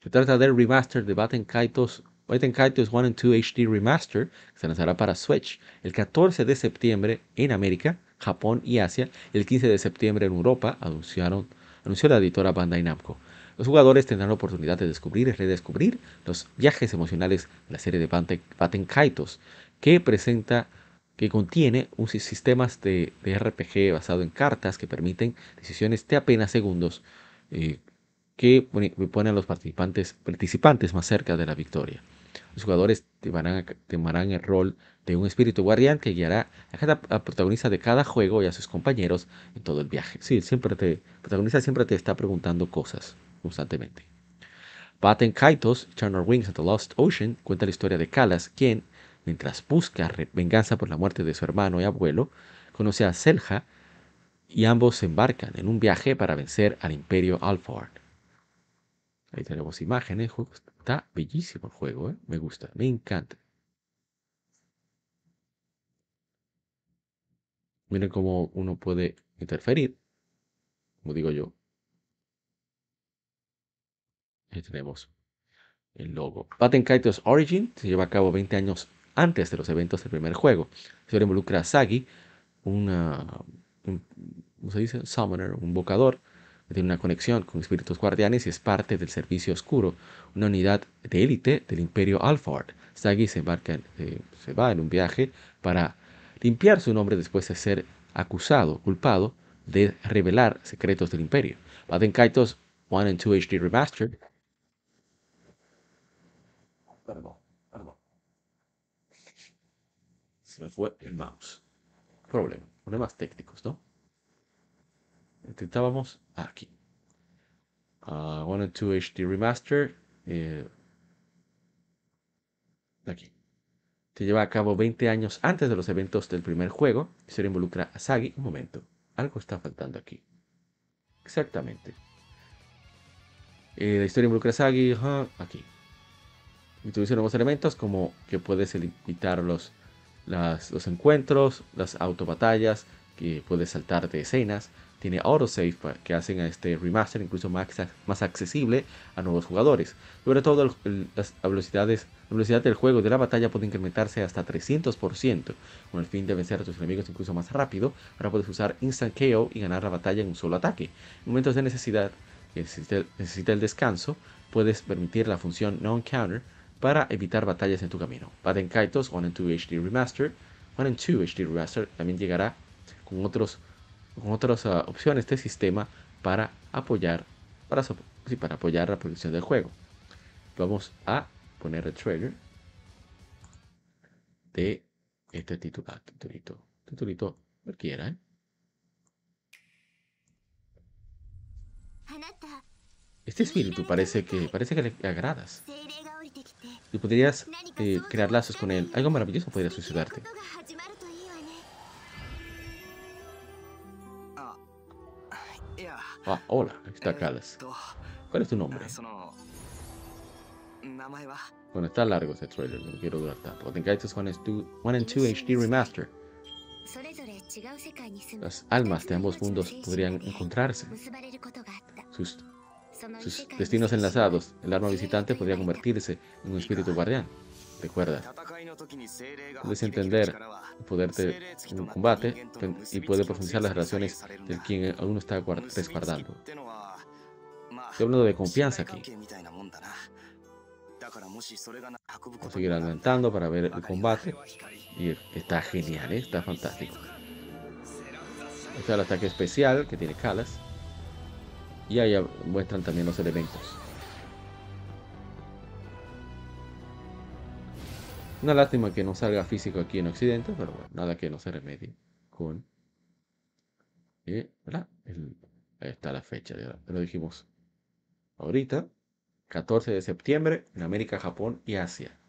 Se trata del remaster de Batten Kaitos, Batten Kaitos 1 and 2 HD Remaster, que se lanzará para Switch el 14 de septiembre en América, Japón y Asia, y el 15 de septiembre en Europa, anunciaron, anunció la editora Bandai Namco. Los jugadores tendrán la oportunidad de descubrir y redescubrir los viajes emocionales de la serie de Batten Kaitos, que presenta que contiene un sistemas de, RPG basado en cartas que permiten decisiones de apenas segundos eh, que ponen a los participantes, participantes más cerca de la victoria. Los jugadores tomarán, el rol de un espíritu guardián que guiará a cada protagonista de cada juego y a sus compañeros en todo el viaje. Sí, siempre te, el protagonista siempre te está preguntando cosas constantemente. Batten Kaitos, Eternal Wings and the Lost Ocean cuenta la historia de Kalas, quien mientras busca venganza por la muerte de su hermano y abuelo, conoce a Selja y ambos se embarcan en un viaje para vencer al Imperio Alford. Ahí tenemos imágenes, está bellísimo el juego, ¿eh? me gusta, me encanta. Miren cómo uno puede interferir, como digo yo. Ahí tenemos el logo. Batten Kaitos Origin se lleva a cabo 20 años antes de los eventos del primer juego. Se involucra a Sagi, un, ¿cómo se dice? Summoner, un invocador, que tiene una conexión con espíritus guardianes y es parte del Servicio Oscuro, una unidad de élite del Imperio Alfard. Sagi se, embarca, eh, se va en un viaje para limpiar su nombre después de ser acusado, culpado de revelar secretos del Imperio. Baden Kaitos 1 and 2 HD Remastered. Perdón. me fue el mouse. Problema, problemas técnicos, ¿no? Intentábamos aquí. Uh, 1 and 2 HD Remaster. Eh, aquí. Se lleva a cabo 20 años antes de los eventos del primer juego. Y se involucra a Sagi. Un momento. Algo está faltando aquí. Exactamente. Eh, la historia involucra a Sagi. aquí. Introduce nuevos elementos como que puedes evitar los los encuentros, las autobatallas, que puedes saltar de escenas. Tiene autosave que hacen a este remaster incluso más, más accesible a nuevos jugadores. Sobre todo las velocidades, la velocidad del juego de la batalla puede incrementarse hasta 300% con el fin de vencer a tus enemigos incluso más rápido. Ahora puedes usar Instant KO y ganar la batalla en un solo ataque. En momentos de necesidad, que necesita el descanso, puedes permitir la función non-counter para evitar batallas en tu camino. Baden Kaitos 1 and 2 HD Remaster, 1 and 2 HD Remaster también llegará con, otros, con otras uh, opciones de sistema para apoyar, para, sí, para apoyar la producción del juego. Vamos a poner el trailer de este titulito, ah, titulito, titulito cualquiera, ¿eh? Este espíritu parece que parece que le agradas y podrías eh, crear lazos con él. Algo maravilloso podría sucederte. Ah, hola, aquí está Calas. ¿Cuál es tu nombre? Bueno, está largo este trailer, no quiero durar tanto. Guides 1 and 2 HD Remaster. Las almas de ambos mundos podrían encontrarse. Sus sus destinos enlazados, el arma visitante podría convertirse en un espíritu guardián. Recuerda, puedes entender el poder de un combate y puede profundizar las relaciones del quien aún está resguardando. Estoy hablando de confianza aquí. Vamos a seguir adelantando para ver el combate. Y está genial, ¿eh? está fantástico. Este es el ataque especial que tiene Kalas. Y ahí muestran también los elementos. Una lástima que no salga físico aquí en Occidente, pero bueno, nada que no se remedie con... Eh, ahí está la fecha, lo dijimos ahorita. 14 de septiembre en América, Japón y Asia.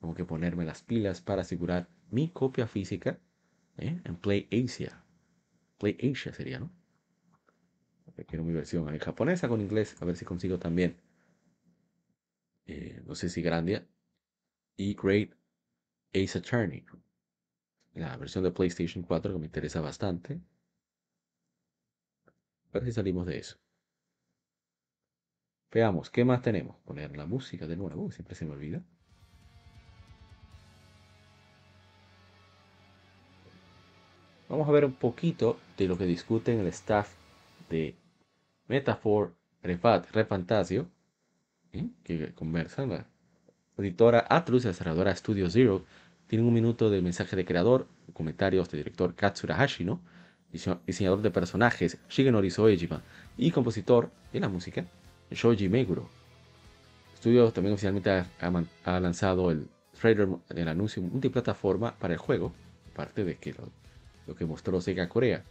Tengo que ponerme las pilas para asegurar mi copia física ¿eh? en Play Asia. Play Asia sería, ¿no? Quiero mi versión en japonesa con inglés, a ver si consigo también. Eh, no sé si Grandia. Y Great Ace Attorney. La versión de PlayStation 4 que me interesa bastante. A ver si salimos de eso. Veamos, ¿qué más tenemos? Poner la música de nuevo, siempre se me olvida. Vamos a ver un poquito de lo que discuten el staff de Metaphor Refantasio, ¿eh? que conversan. La editora Atlus la cerradora Studio Zero tienen un minuto de mensaje de creador, comentarios del director Katsura Hashino, diseñador de personajes Shigenori Soejima y compositor de la música Shoji Meguro. Studio también oficialmente ha, lanzado el trailer, anuncio multiplataforma para el juego, aparte de que lo que mostró Sega Corea.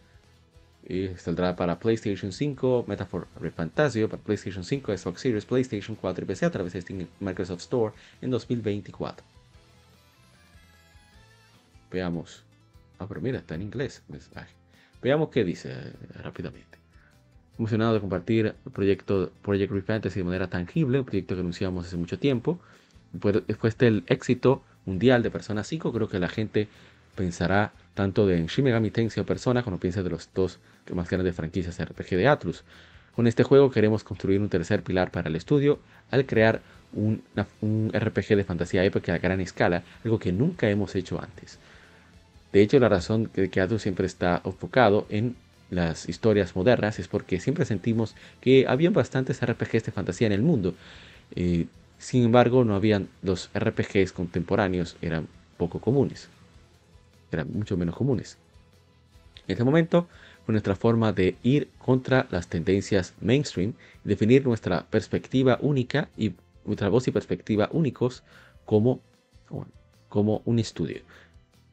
Y saldrá para PlayStation 5, Metaphor Fantasio para PlayStation 5, Xbox Series, PlayStation 4 y PC a través de Steam Microsoft Store en 2024. Veamos. Ah, pero mira, está en inglés Veamos qué dice eh, rápidamente. Emocionado de compartir el proyecto Project Refantasy de manera tangible, un proyecto que anunciamos hace mucho tiempo. Después del éxito mundial de Persona 5, creo que la gente pensará tanto de Shin Megami Tensei o Persona como piensa de los dos más grandes franquicias RPG de Atlus. Con este juego queremos construir un tercer pilar para el estudio al crear un, RPG de fantasía épica a gran escala, algo que nunca hemos hecho antes. De hecho, la razón de que Atlus siempre está enfocado en las historias modernas es porque siempre sentimos que había bastantes RPGs de fantasía en el mundo. Eh, sin embargo, no habían los RPGs contemporáneos, eran poco comunes eran mucho menos comunes. En este momento fue nuestra forma de ir contra las tendencias mainstream definir nuestra perspectiva única y nuestra voz y perspectiva únicos como, como un estudio.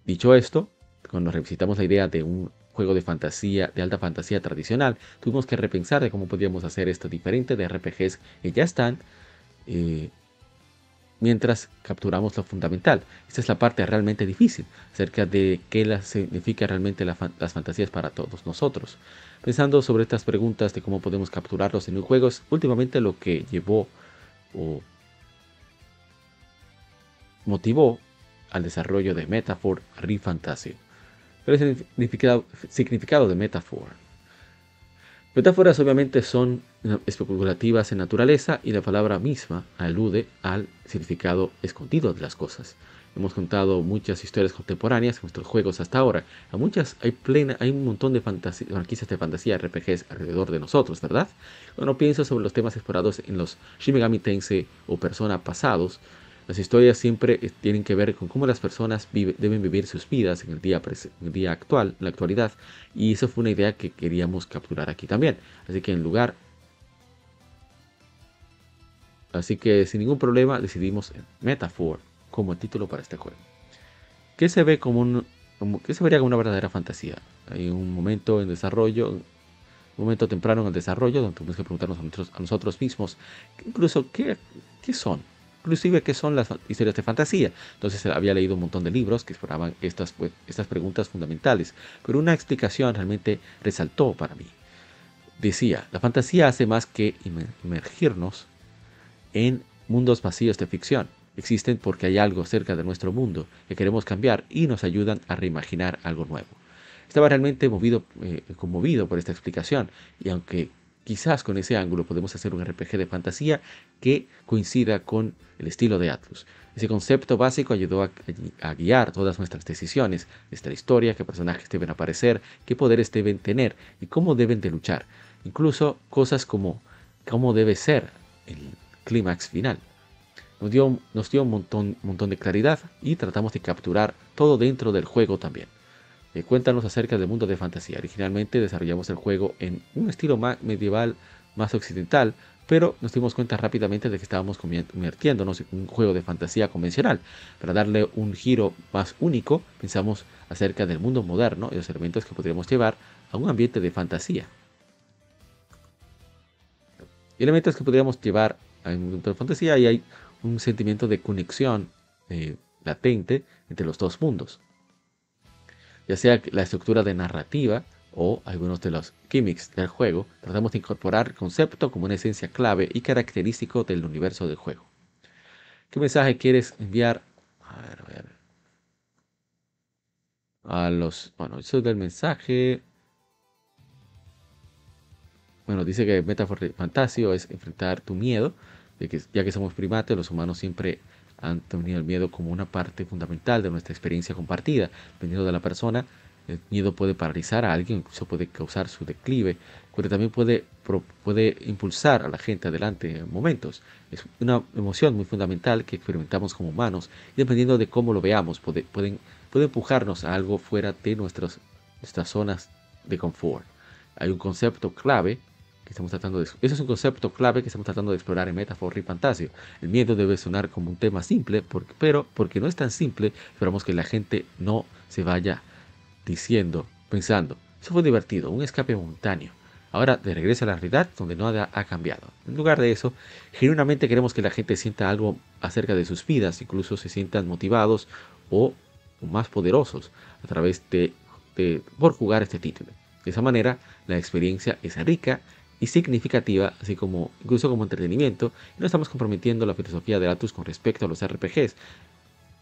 Dicho esto, cuando revisitamos la idea de un juego de fantasía, de alta fantasía tradicional, tuvimos que repensar de cómo podíamos hacer esto diferente de RPGs que ya están eh, mientras capturamos lo fundamental. Esta es la parte realmente difícil acerca de qué significa realmente las fantasías para todos nosotros. Pensando sobre estas preguntas de cómo podemos capturarlos en un juego, es últimamente lo que llevó o motivó al desarrollo de Metaphor Refantasy. Pero el significado, significado de Metaphor Metáforas obviamente son especulativas en naturaleza y la palabra misma alude al significado escondido de las cosas. Hemos contado muchas historias contemporáneas nuestros juegos hasta ahora. A muchas hay plena, hay un montón de franquicias de fantasía RPGs alrededor de nosotros, ¿verdad? Cuando pienso sobre los temas explorados en los Shin Megami Tensei o Persona pasados, las historias siempre eh, tienen que ver con cómo las personas deben vivir sus vidas en el, día actual, en la actualidad. Y eso fue una idea que queríamos capturar aquí también. Así que en lugar... Así que sin ningún problema decidimos Metaphor como título para este juego. ¿Qué se ve como un... ¿Qué se vería como una verdadera fantasía? Hay un momento en desarrollo, un momento temprano en el desarrollo donde tenemos que preguntarnos a nosotros, a nosotros mismos, incluso, ¿qué, qué son? Inclusive qué son las historias de fantasía. Entonces había leído un montón de libros que exploraban estas, pues, estas preguntas fundamentales, pero una explicación realmente resaltó para mí. Decía, la fantasía hace más que emergirnos en mundos vacíos de ficción. Existen porque hay algo cerca de nuestro mundo que queremos cambiar y nos ayudan a reimaginar algo nuevo. Estaba realmente movido, eh, conmovido por esta explicación y aunque Quizás con ese ángulo podemos hacer un RPG de fantasía que coincida con el estilo de Atlus. Ese concepto básico ayudó a, guiar todas nuestras decisiones, nuestra historia, qué personajes deben aparecer, qué poderes deben tener y cómo deben de luchar. Incluso cosas como cómo debe ser el clímax final. Nos dio, un montón, montón de claridad y tratamos de capturar todo dentro del juego también. Eh, cuéntanos acerca del mundo de fantasía. Originalmente desarrollamos el juego en un estilo más medieval, más occidental, pero nos dimos cuenta rápidamente de que estábamos convirtiéndonos en un juego de fantasía convencional. Para darle un giro más único, pensamos acerca del mundo moderno y los elementos que podríamos llevar a un ambiente de fantasía. Elementos que podríamos llevar a un mundo de fantasía y hay un sentimiento de conexión eh, latente entre los dos mundos ya sea la estructura de narrativa o algunos de los gimmicks del juego, tratamos de incorporar concepto como una esencia clave y característico del universo del juego. ¿Qué mensaje quieres enviar? A ver, a ver. A los. Bueno, eso del mensaje. bueno, dice que Metaphor Fantasio es enfrentar tu miedo, ya que somos primates, los humanos siempre han tenido el miedo como una parte fundamental de nuestra experiencia compartida. Dependiendo de la persona, el miedo puede paralizar a alguien, incluso puede causar su declive, pero también puede, puede impulsar a la gente adelante en momentos. Es una emoción muy fundamental que experimentamos como humanos y dependiendo de cómo lo veamos, puede, pueden, puede empujarnos a algo fuera de nuestras, nuestras zonas de confort. Hay un concepto clave que estamos tratando de... Eso es un concepto clave que estamos tratando de explorar en Metafor y Fantasio. El miedo debe sonar como un tema simple, porque, pero porque no es tan simple, esperamos que la gente no se vaya diciendo, pensando, eso fue divertido, un escape momentáneo. Ahora de regreso a la realidad donde nada ha cambiado. En lugar de eso, genuinamente queremos que la gente sienta algo acerca de sus vidas, incluso se sientan motivados o, más poderosos a través de, por jugar este título. De esa manera, la experiencia es rica y significativa, así como incluso como entretenimiento, y no estamos comprometiendo la filosofía de Atus con respecto a los RPGs,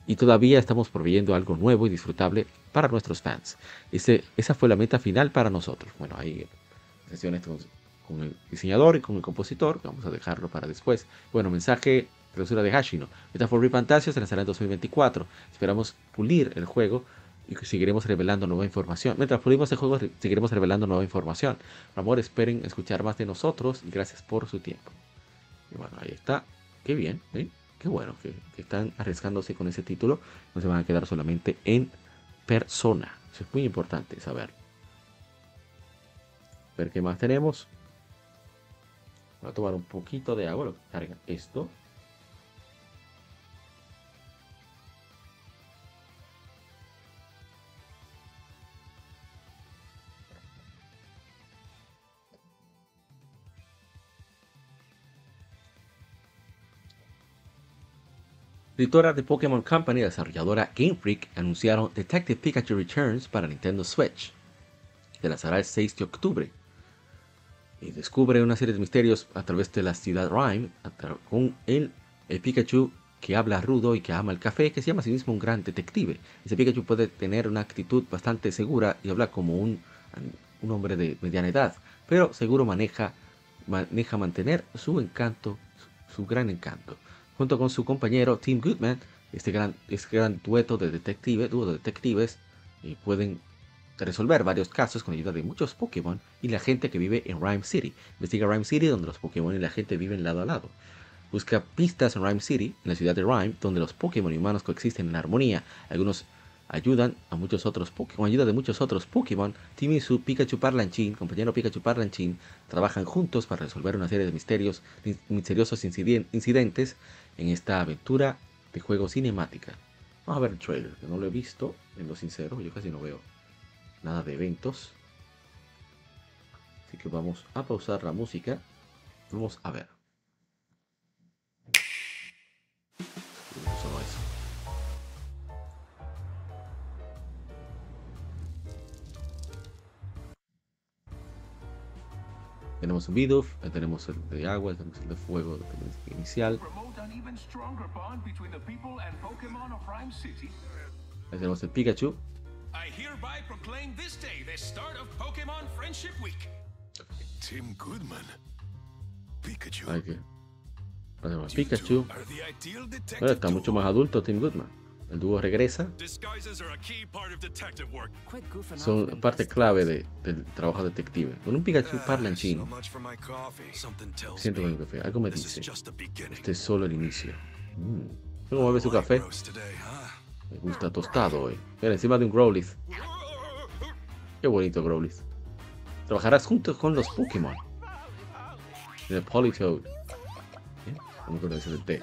y todavía estamos proveyendo algo nuevo y disfrutable para nuestros fans. Ese, esa fue la meta final para nosotros. Bueno, hay sesiones con, el diseñador y con el compositor, vamos a dejarlo para después. Bueno, mensaje clausura de Hashino. Metaphor Fantasio se lanzará en 2024. Esperamos pulir el juego y seguiremos revelando nueva información. Mientras pulimos el juego, seguiremos revelando nueva información. Por amor, esperen escuchar más de nosotros y gracias por su tiempo. Y bueno, ahí está. Qué bien, ¿eh? Qué bueno que, están arriesgándose con ese título. No se van a quedar solamente en persona. Eso es muy importante saber. Ver qué más tenemos. Voy a tomar un poquito de agua. Lo que carga esto. Editora de Pokémon Company y desarrolladora Game Freak anunciaron Detective Pikachu Returns para Nintendo Switch. Se lanzará el 6 de octubre. Y descubre una serie de misterios a través de la ciudad Rhyme con el, Pikachu que habla rudo y que ama el café, que se llama a sí mismo un gran detective. Ese Pikachu puede tener una actitud bastante segura y habla como un, un hombre de mediana edad, pero seguro maneja, maneja mantener su encanto, su gran encanto junto con su compañero Tim Goodman, este gran, este gran dueto de detectives, dúo de detectives, pueden resolver varios casos con ayuda de muchos Pokémon y la gente que vive en Rhyme City. Investiga Rhyme City donde los Pokémon y la gente viven lado a lado. Busca pistas en Rhyme City, en la ciudad de Rhyme, donde los Pokémon y humanos coexisten en armonía. Algunos ayudan a muchos otros Pokémon, ayuda de muchos otros Pokémon. Tim y su Pikachu Parlanchín, compañero Pikachu Parlanchín, trabajan juntos para resolver una serie de misterios, misteriosos incidentes en esta aventura de juego cinemática. Vamos a ver el trailer, que no lo he visto, en lo sincero, yo casi no veo nada de eventos. Así que vamos a pausar la música. Vamos a ver. Tenemos un Bidoof, tenemos el de agua, tenemos el de fuego el inicial. Ahí tenemos el Pikachu. I hereby proclaim this day the start of Pokemon Friendship Week. Tim Goodman. Pikachu. Que. Pikachu. Ahora está mucho más adulto Tim Goodman. El dúo regresa. Son parte clave de, del trabajo detective. Con un Pikachu parlanchín. Siento con el café. Algo me dice. Este es solo el inicio. Mm. ¿Cómo mueve su café? Me gusta tostado hoy. Mira, encima de un Growlithe. Qué bonito Growlithe. Trabajarás juntos con los Pokémon. El Politoad. ¿Cómo con ese T?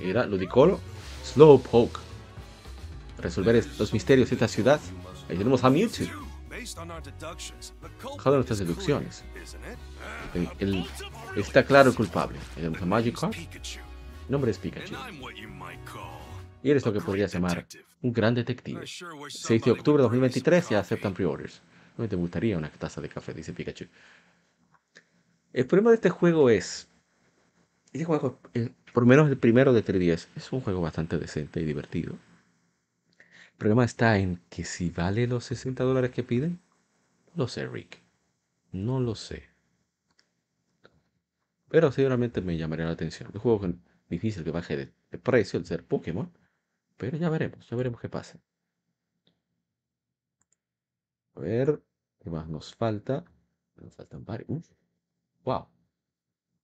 Era Ludicolo. Slowpoke. Resolver los misterios de esta ciudad. Ahí tenemos a Mewtwo. Cada nuestras deducciones. El, está claro el culpable. Ahí tenemos a Magikarp. Mi nombre es Pikachu. Y eres lo que podrías llamar un gran detective. 6 de octubre de 2023 ya aceptan pre-orders. No me gustaría una taza de café, dice Pikachu. El problema de este juego es. Este juego, por lo menos el primero de 3DS, es un juego bastante decente y divertido. El problema está en que si vale los 60 dólares que piden, no lo sé, Rick. No lo sé. Pero seguramente me llamaría la atención. Un juego difícil que baje de, precio, el ser Pokémon. Pero ya veremos, ya veremos qué pasa. A ver, ¿qué más nos falta? Nos faltan varios. wow.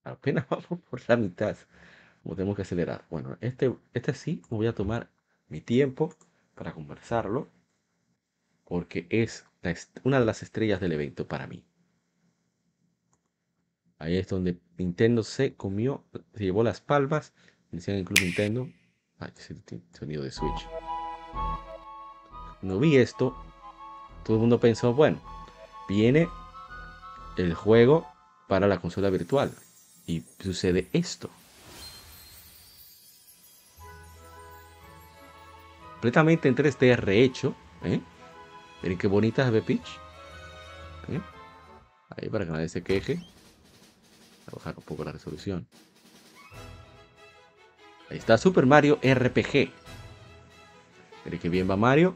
Apenas vamos por la mitad. Como tenemos que acelerar. Bueno, este, este sí voy a tomar mi tiempo para conversarlo. Porque es una de las estrellas del evento para mí. Ahí es donde Nintendo se comió, se llevó las palmas. Decían en Club Nintendo. Ay, sonido de Switch. Cuando vi esto, todo el mundo pensó, bueno, viene el juego para la consola virtual. Y sucede esto. Completamente en 3D rehecho. ¿eh? Miren qué bonita se ve Peach. ¿eh? Ahí para que nadie se queje a bajar un poco la resolución. Ahí está Super Mario RPG. Miren que bien va Mario,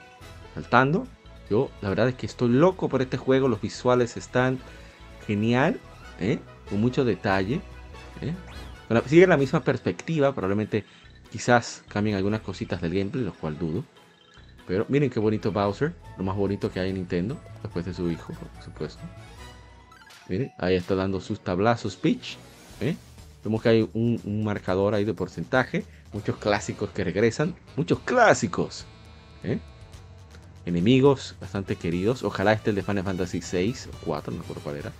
saltando. Yo la verdad es que estoy loco por este juego. Los visuales están genial, ¿eh? con mucho detalle. sigue la misma perspectiva, probablemente quizás cambien algunas cositas del gameplay, lo cual dudo. Pero miren qué bonito Bowser, lo más bonito que hay en Nintendo, después de su hijo, por supuesto. Miren, ahí está dando sus tablazos Peach. ¿eh? Vemos que hay un, marcador ahí de porcentaje. Muchos clásicos que regresan. Muchos clásicos. ¿eh? Enemigos bastante queridos. Ojalá este el de Final Fantasy 6 o 4, no recuerdo cuál era.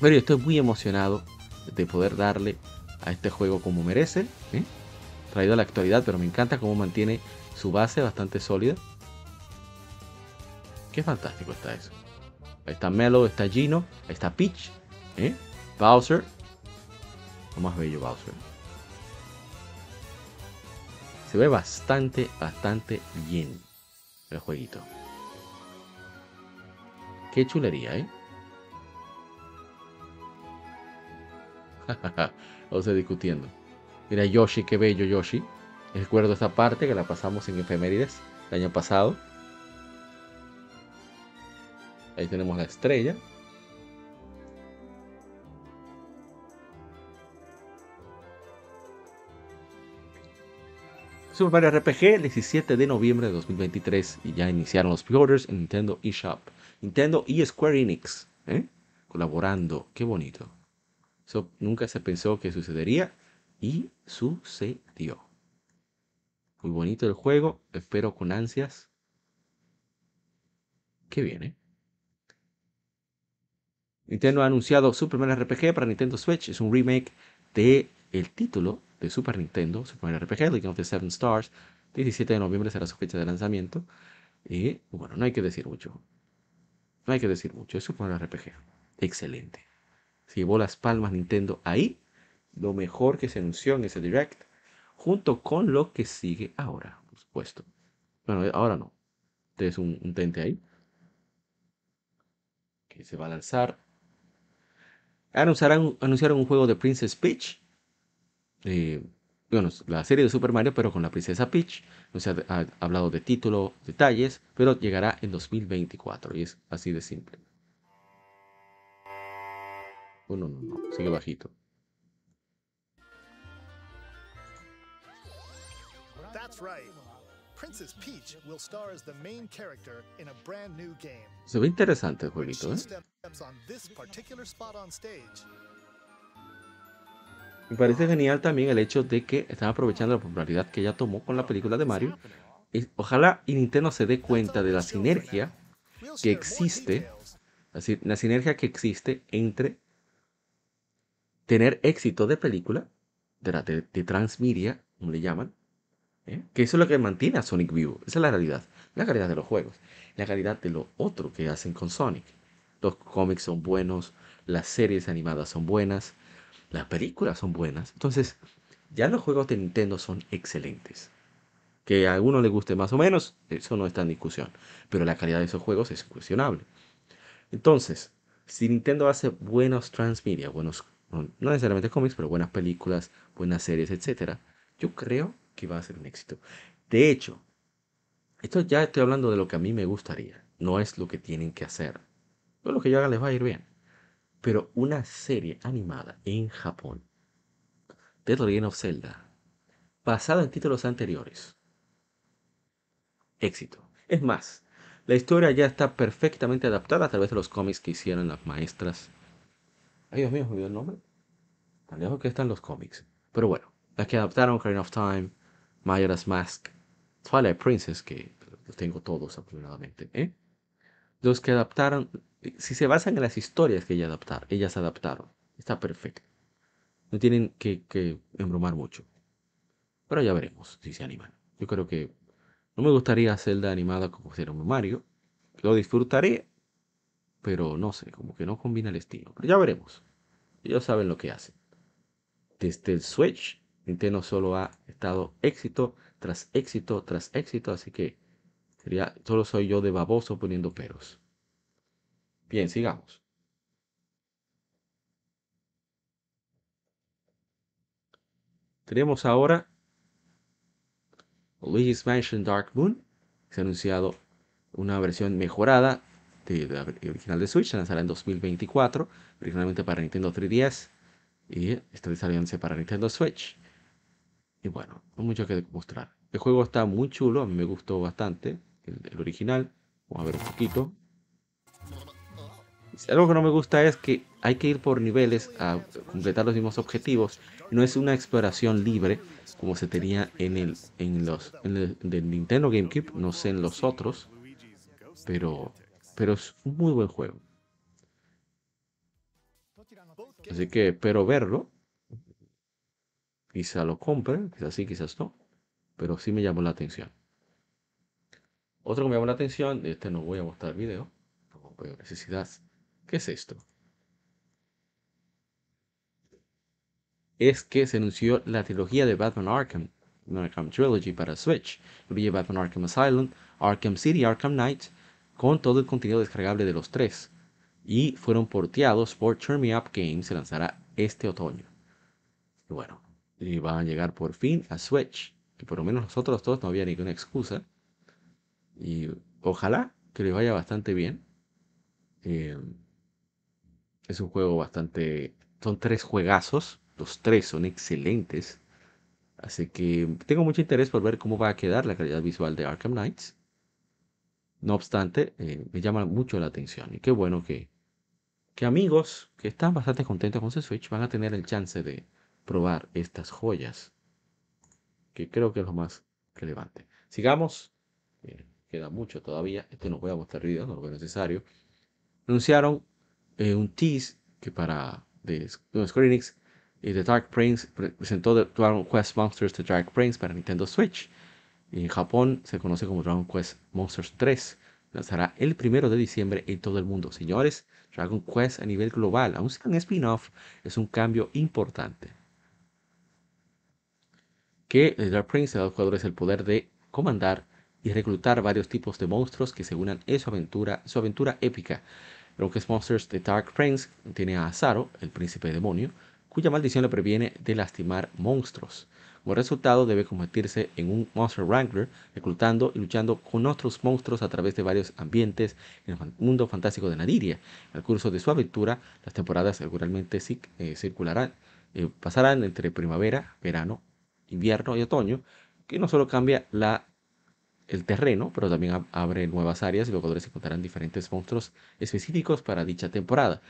Pero yo estoy muy emocionado de poder darle a este juego como merece. ¿eh? Traído a la actualidad, pero me encanta cómo mantiene su base bastante sólida. Qué fantástico está eso. Está Melo, está Gino, está Peach, ¿eh? Bowser. Lo más bello Bowser. Se ve bastante, bastante bien el jueguito. Qué chulería, ¿eh? Vamos a discutiendo. Mira Yoshi, qué bello Yoshi. Recuerdo esta parte que la pasamos en efemérides el año pasado. Ahí tenemos la estrella. Super Mario RPG el 17 de noviembre de 2023 y ya iniciaron los pre-orders en Nintendo eShop. Nintendo y Square Enix, ¿eh? colaborando, qué bonito. Eso nunca se pensó que sucedería y sucedió. Muy bonito el juego, espero con ansias. Qué bien, ¿eh? Nintendo ha anunciado Super Mario RPG para Nintendo Switch. Es un remake de el título de Super Nintendo, Super Mario RPG, League of the Seven Stars. 17 de noviembre será su fecha de lanzamiento. Y bueno, no hay que decir mucho. No hay que decir mucho. Es Super Mario RPG. Excelente. Se llevó las palmas Nintendo ahí. Lo mejor que se anunció en ese direct. Junto con lo que sigue ahora, por supuesto. Bueno, ahora no. Tienes un, tente ahí. Que se va a lanzar Anunciaron, anunciaron un juego de Princess Peach. Eh, bueno, la serie de Super Mario, pero con la princesa Peach. No se ha, hablado de título, detalles, pero llegará en 2024 y es así de simple. Oh, no, no, no, sigue bajito. That's right. Princess Peach will star as the main character in a brand new game. Se ve interesante el jueguito, ¿eh? Me parece genial también el hecho de que están aprovechando la popularidad que ella tomó con la película de Mario. Ojalá y Nintendo se dé cuenta de la sinergia que existe, la sinergia que existe entre tener éxito de película, de, de, de transmedia, como le llaman, ¿eh? Que eso es lo que mantiene a Sonic vivo. Esa es la realidad. La calidad de los juegos. La calidad de lo otro que hacen con Sonic. Los cómics son buenos. Las series animadas son buenas. Las películas son buenas. Entonces, ya los juegos de Nintendo son excelentes. Que a alguno le guste más o menos, eso no está en discusión. Pero la calidad de esos juegos es cuestionable. Entonces, si Nintendo hace buenos transmedia, buenos, no necesariamente cómics, pero buenas películas, buenas series, etc., yo creo que va a ser un éxito. De hecho, esto ya estoy hablando de lo que a mí me gustaría, no es lo que tienen que hacer. Pero lo que yo haga les va a ir bien. pero una serie animada en Japón de The Legend of Zelda, basada en títulos anteriores. Éxito. Es más, la historia ya está perfectamente adaptada a través de los cómics que hicieron las maestras. Ay, Dios mío, me olvidó el nombre. Tan lejos que están los cómics. Pero bueno, las que adaptaron Ocarina of Time, Majora's Mask, Twilight Princess, que los tengo todos afortunadamente, ¿eh? Los que adaptaron, si se basan en las historias que ellas adaptaron, ellas adaptaron, está perfecto. No tienen que, que embromar mucho. Pero ya veremos si se animan. Yo creo que no me gustaría hacerla animada como un Mario. Lo disfrutaré, pero no sé, como que no combina el estilo. Pero ya veremos. Ellos saben lo que hacen. Desde el Switch, Nintendo solo ha estado éxito tras éxito tras éxito, así que sería, solo soy yo de baboso poniendo peros. Bien, sigamos. Tenemos ahora Luigi's Mansion Dark Moon. Se ha anunciado una versión mejorada de la original de Switch. Se lanzará en 2024. Originalmente para Nintendo 3DS. Y está saliéndose para Nintendo Switch. Y bueno, no mucho que mostrar. El juego está muy chulo. A mí me gustó bastante. El, original. Vamos a ver un poquito. Algo que no me gusta es que hay que ir por niveles a completar los mismos objetivos. No es una exploración libre como se tenía en el en los en el, del Nintendo GameCube, no sé en los otros, pero pero es un muy buen juego. Así que espero verlo. Quizá lo compre, quizás sí, quizás no, pero sí me llamó la atención. Otro que me llamó la atención, este no voy a mostrar el video, no veo necesidad. ¿Qué es esto? es que se anunció la trilogía de Batman Arkham, Arkham Trilogy para Switch, incluye Batman Arkham Asylum, Arkham City, Arkham Knight, con todo el contenido descargable de los tres. Y fueron porteados por Turn Me Up Games, se lanzará este otoño. Y bueno, y van a llegar por fin a Switch, que por lo menos nosotros dos no había ninguna excusa. Y ojalá que le vaya bastante bien. Eh, es un juego bastante... Son tres juegazos los tres son excelentes. Así que tengo mucho interés por ver cómo va a quedar la calidad visual de Arkham Knights. No obstante, eh, me llama mucho la atención. Y qué bueno que, que amigos que están bastante contentos con su Switch van a tener el chance de probar estas joyas. Que creo que es lo más relevante. Sigamos. queda mucho todavía. Este no voy a mostrar video, no lo veo necesario. Anunciaron eh, un tease que para de, de Square Enix y The Dark Prince presentó Dragon Quest Monsters The Dark Prince para Nintendo Switch. en Japón se conoce como Dragon Quest Monsters 3. Lanzará el primero de diciembre en todo el mundo. Señores, Dragon Quest a nivel global, aun sea un spin-off, es un cambio importante. Que The Dark Prince da a los jugadores el poder de comandar y reclutar varios tipos de monstruos que se unan en su aventura, su aventura épica. Quest Monsters The Dark Prince tiene a Azaro, el príncipe demonio, cuya maldición le previene de lastimar monstruos. Como resultado, debe convertirse en un Monster Wrangler, reclutando y luchando con otros monstruos a través de varios ambientes en el mundo fantástico de Nadiria. El curso de su aventura, las temporadas seguramente eh, circularán, eh, pasarán entre primavera, verano, invierno y otoño, que no solo cambia la, el terreno, pero también abre nuevas áreas y los jugadores encontrarán diferentes monstruos específicos para dicha temporada.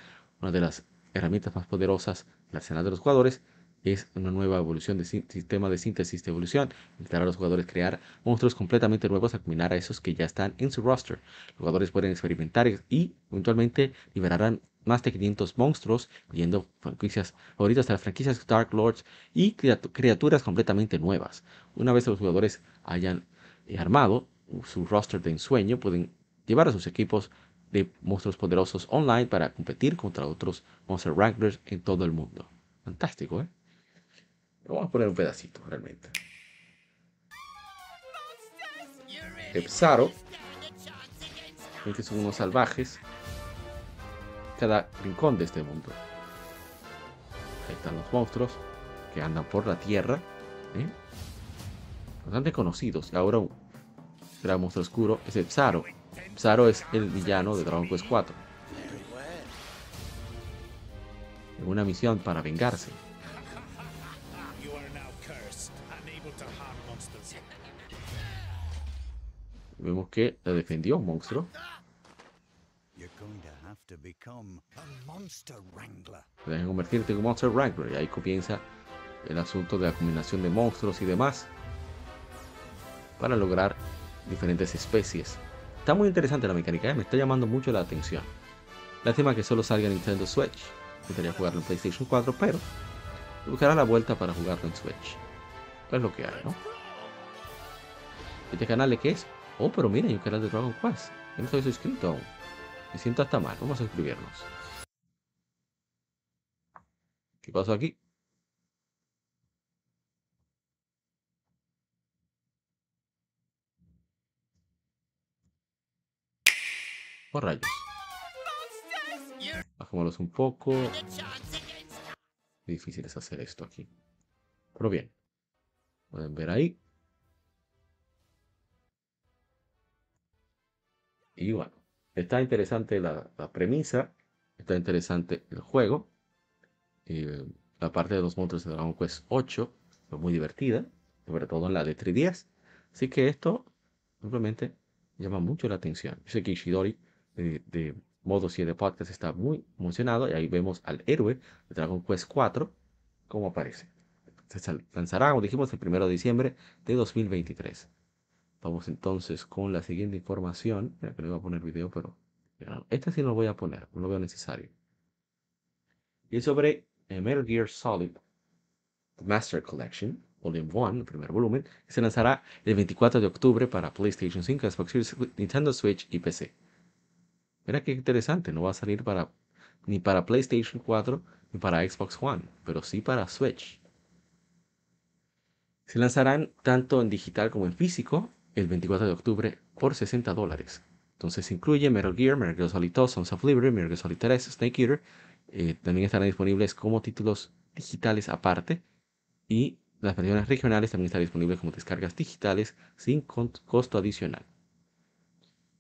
Una de las herramientas más poderosas el arsenal de los jugadores es una nueva evolución del sistema de síntesis de evolución. Invitar a los jugadores a crear monstruos completamente nuevos a combinar a esos que ya están en su roster. Los jugadores pueden experimentar y eventualmente liberarán más de 500 monstruos, incluyendo franquicias favoritas de las franquicias Dark Lords y criaturas completamente nuevas. Una vez los jugadores hayan eh, armado su roster de ensueño, pueden llevar a sus equipos de monstruos poderosos online para competir contra otros Monster Wranglers en todo el mundo. Fantástico, ¿eh? Vamos a poner un pedacito, realmente. Epsaro. que son unos salvajes. Cada rincón de este mundo. Ahí están los monstruos que andan por la tierra. ¿eh? Bastante conocidos. Y ahora un gran monstruo oscuro es Epsaro Zaro es el villano de Dragon Quest 4. en una misión para vengarse. Vemos que le defendió un monstruo. Deben convertirte en Monster Wrangler. Y ahí comienza el asunto de la combinación de monstruos y demás para lograr diferentes especies. Está muy interesante la mecánica, ¿eh? me está llamando mucho la atención. Lástima que solo salga Nintendo Switch. Me gustaría jugarlo en PlayStation 4, pero buscará la vuelta para jugarlo en Switch. Es lo que hay, ¿no? ¿Este canal de qué es? Oh, pero mira, hay un canal de Dragon Quest. Yo no estoy suscrito aún. Me siento hasta mal. Vamos a suscribirnos. ¿Qué pasó aquí? Por rayos. Bajémoslos un poco. Difícil es hacer esto aquí. Pero bien. Pueden ver ahí. Y bueno, está interesante la, premisa, está interesante el juego. Eh, la parte de los monstruos de Dragon Quest 8 fue muy divertida, sobre todo en la de 3DS. Así que esto simplemente llama mucho la atención. Yo sé que Ishidori de, de Modo 7 Podcast está muy emocionado y ahí vemos al héroe de Dragon Quest 4 como aparece. Se lanzará, como dijimos, el 1 de diciembre de 2023. Vamos entonces con la siguiente información. que le voy a poner video, pero este sí lo voy a poner, no lo veo necesario. Y es sobre eh, Metal Gear Solid Master Collection, Volume 1, el primer volumen, que se lanzará el 24 de octubre para PlayStation 5, Xbox Series, Nintendo Switch y PC. Mira qué interesante, no va a salir para ni para PlayStation 4 ni para Xbox One, pero sí para Switch. Se lanzarán tanto en digital como en físico el 24 de octubre por 60 dólares. Entonces incluye Metal Gear, Metal Gear Solid 2, Sons of Liberty, Metal Gear Solid 3, Snake Eater. Eh, también estarán disponibles como títulos digitales aparte. Y las versiones regionales también están disponibles como descargas digitales sin costo adicional.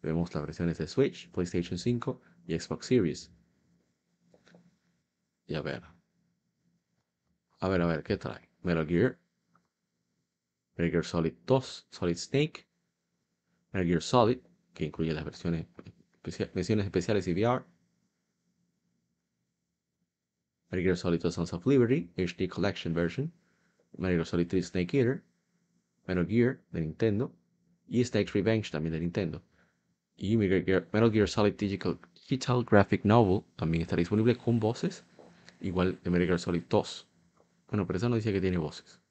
Vemos las versiones de Switch, PlayStation 5 y Xbox Series. Y a ver. A ver, a ver, ¿qué trae? Metal Gear, Metal Gear Solid 2, Solid Snake, Metal Gear Solid, que incluye las versiones, versiones especiales y VR, Metal Gear Solid 2 Sons of Liberty, HD Collection Version, Metal Gear Solid 3 Snake Eater, Metal Gear de Nintendo. Y Snake's Revenge también de Nintendo. Y Metal Gear, Solid Digital, Digital Graphic Novel también está disponible con voces, igual de Metal Gear Solid 2. Bueno, pero eso no dice que tiene voces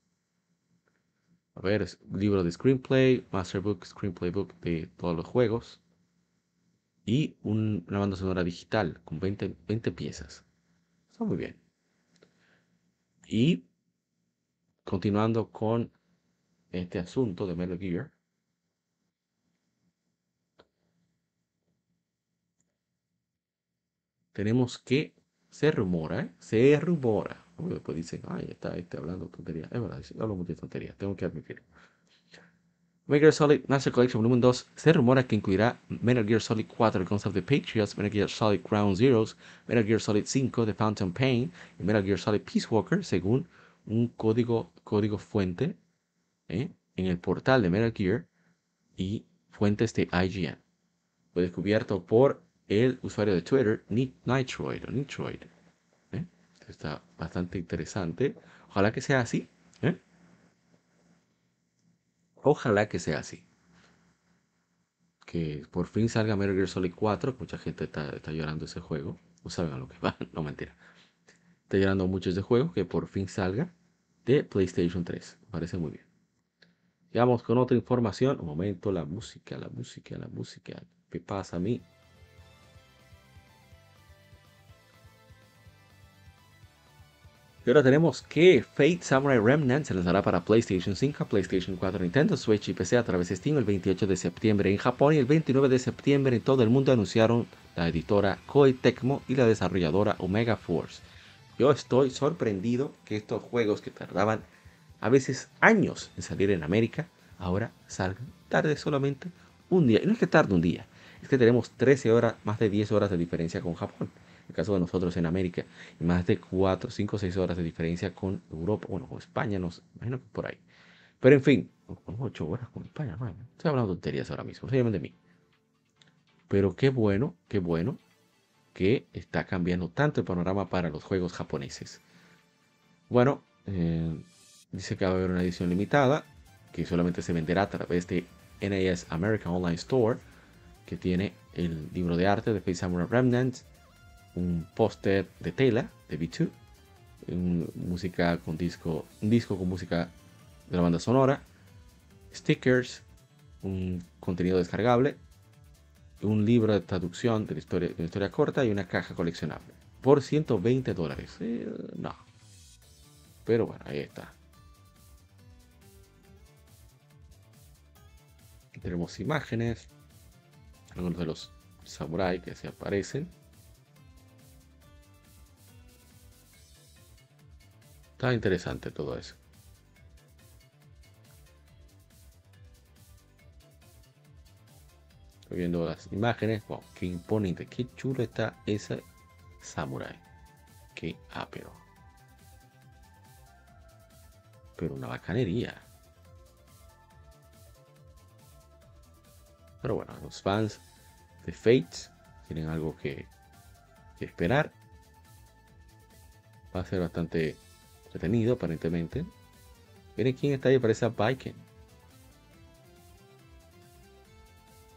a ver, libro de screenplay, masterbook, screenplay book de todos los juegos y una banda sonora digital con 20, 20 piezas. Está muy bien. Y continuando con este asunto de Metal Gear, tenemos que se rumora, ¿eh? se rumora después dicen, ay, está este hablando tontería. Es verdad, hablo mucho de tontería, tengo que admitir. Metal Gear Solid Master Collection Volumen 2 se rumora que incluirá Metal Gear Solid 4 Guns of the Patriots, Metal Gear Solid Ground Zeroes, Metal Gear Solid 5 The Phantom Pain y Metal Gear Solid Peace Walker según un código, código fuente ¿eh? en el portal de Metal Gear y fuentes de IGN. Fue descubierto por el usuario de Twitter Nitroid o Nitroid está bastante interesante. Ojalá que sea así. ¿eh? Ojalá que sea así. Que por fin salga Metal Gear Solid 4. Mucha gente está, llorando ese juego. No saben a lo que va. No mentira. Está llorando mucho ese juego. Que por fin salga de PlayStation 3. Me parece muy bien. Vamos con otra información. Un momento, la música, la música, la música. ¿Qué pasa a mí? Y ahora tenemos que Fate Samurai Remnant se lanzará para PlayStation 5, PlayStation 4, Nintendo Switch y PC a través de Steam el 28 de septiembre en Japón y el 29 de septiembre en todo el mundo anunciaron la editora Koei Tecmo y la desarrolladora Omega Force. Yo estoy sorprendido que estos juegos que tardaban a veces años en salir en América, ahora salgan tarde solamente un día. Y no es que tarde un día, es que tenemos 13 horas, más de 10 horas de diferencia con Japón. El caso de nosotros en América, y más de 4, 5, 6 horas de diferencia con Europa, bueno, con España, no imagino que por ahí. Pero en fin, con 8 horas con España, bueno, estoy hablando de tonterías ahora mismo, se de mí. Pero qué bueno, qué bueno que está cambiando tanto el panorama para los juegos japoneses. Bueno, eh, dice que va a haber una edición limitada que solamente se venderá a través de NAS American Online Store, que tiene el libro de arte de Face Samurai Remnant, un póster de tela de B2, música con disco, un disco con música de la banda sonora, stickers, un contenido descargable, un libro de traducción de la historia, de historia corta y una caja coleccionable. Por 120 dólares. No. Pero bueno, ahí está. tenemos imágenes, algunos de los samuráis que se aparecen. Está interesante todo eso. Estoy viendo las imágenes. Wow, qué imponente, qué chulo está ese samurai. Qué ápero. Pero una bacanería. Pero bueno, los fans de Fates tienen algo que, esperar. Va a ser bastante entretenido, aparentemente. Miren quién está ahí, parece a Viking.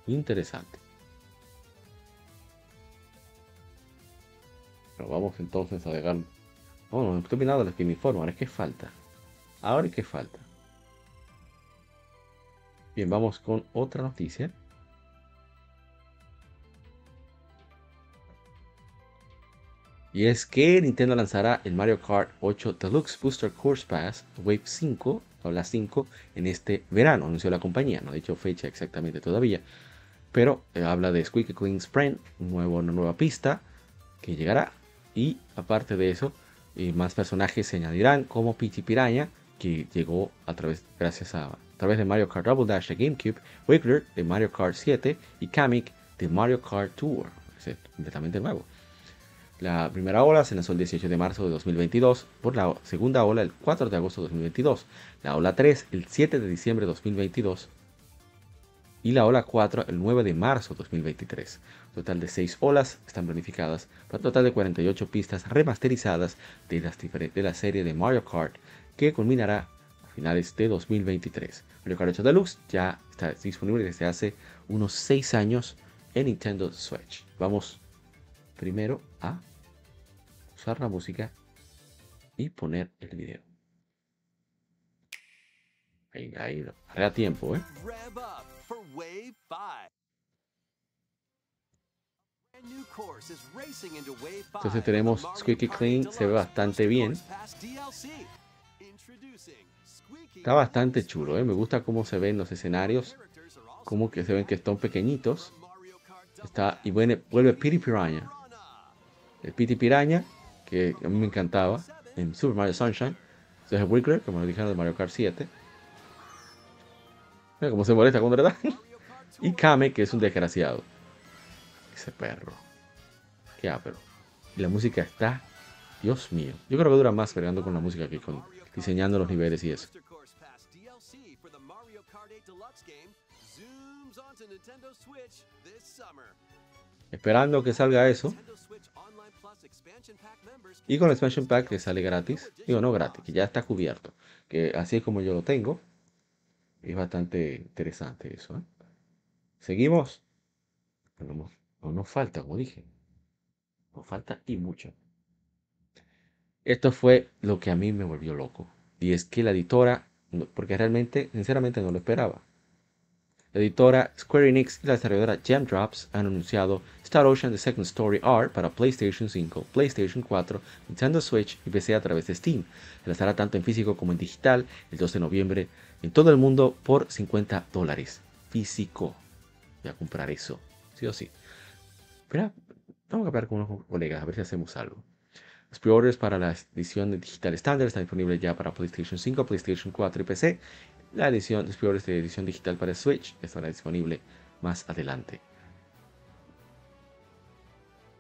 Interesante. Pero vamos entonces a dejar. Oh, no, he terminado de que me informo. Ahora es que falta. Ahora es que falta. Bien, vamos con otra noticia. Y es que Nintendo lanzará el Mario Kart 8 Deluxe Booster Course Pass Wave 5, o la 5, en este verano, anunció la compañía. No ha dicho fecha exactamente todavía. Pero eh, habla de Squeaky Clean Sprint, nuevo, una nueva pista que llegará. Y aparte de eso, eh, más personajes se añadirán como Peachy Piraña, que llegó a través, gracias a, a través de Mario Kart Double Dash de GameCube, Wiggler de Mario Kart 7 y Kamek de Mario Kart Tour. Es completamente nuevo. La primera ola se lanzó el 18 de marzo de 2022, por la segunda ola el 4 de agosto de 2022, la ola 3 el 7 de diciembre de 2022 y la ola 4 el 9 de marzo de 2023. Un total de 6 olas están planificadas para un total de 48 pistas remasterizadas de, las de la serie de Mario Kart que culminará a finales de 2023. Mario Kart 8 Deluxe ya está disponible desde hace unos 6 años en Nintendo Switch. Vamos primero a usar la música y poner el video. Ahí, ahí, hará tiempo, ¿eh? Entonces tenemos Squeaky Clean, se ve bastante bien. Está bastante chulo, ¿eh? me gusta cómo se ven los escenarios, como que se ven que están pequeñitos. Está, y vuelve, vuelve Piri Piranha el Piti Piraña, que a mí me encantaba en Super Mario Sunshine. es Wiggler, como lo dijeron de Mario Kart 7. Mira cómo se molesta cuando le y Kame, que es un desgraciado. Ese perro. Qué ápero. Y la música está. Dios mío. Yo creo que dura más pegando con la música que con diseñando los niveles y eso. Esperando que salga eso. Y con el expansion pack que sale gratis, digo no gratis, que ya está cubierto, que así es como yo lo tengo. Es bastante interesante eso. ¿eh? Seguimos. no, nos falta, como dije. Nos falta y mucho. Esto fue lo que a mí me volvió loco. Y es que la editora, porque realmente, sinceramente no lo esperaba. La editora Square Enix y la desarrolladora Drops han anunciado Star Ocean The Second Story R para PlayStation 5, PlayStation 4, Nintendo Switch y PC a través de Steam. Se lanzará tanto en físico como en digital el 12 de noviembre en todo el mundo por 50 dólares. Físico. Voy a comprar eso, sí o sí. Pero vamos a hablar con unos colegas a ver si hacemos algo. Los pre-orders para la edición digital estándar están disponibles ya para PlayStation 5, PlayStation 4 y PC la edición, peores de edición digital para Switch estará disponible más adelante.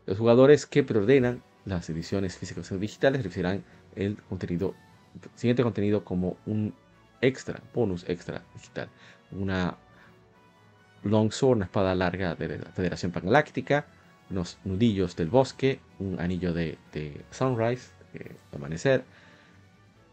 Los jugadores que preordenan las ediciones físicas o digitales recibirán el contenido, siguiente contenido como un extra, bonus extra digital. Una longsword, una espada larga de la Federación Pangaláctica, unos nudillos del bosque, un anillo de, sunrise, de amanecer,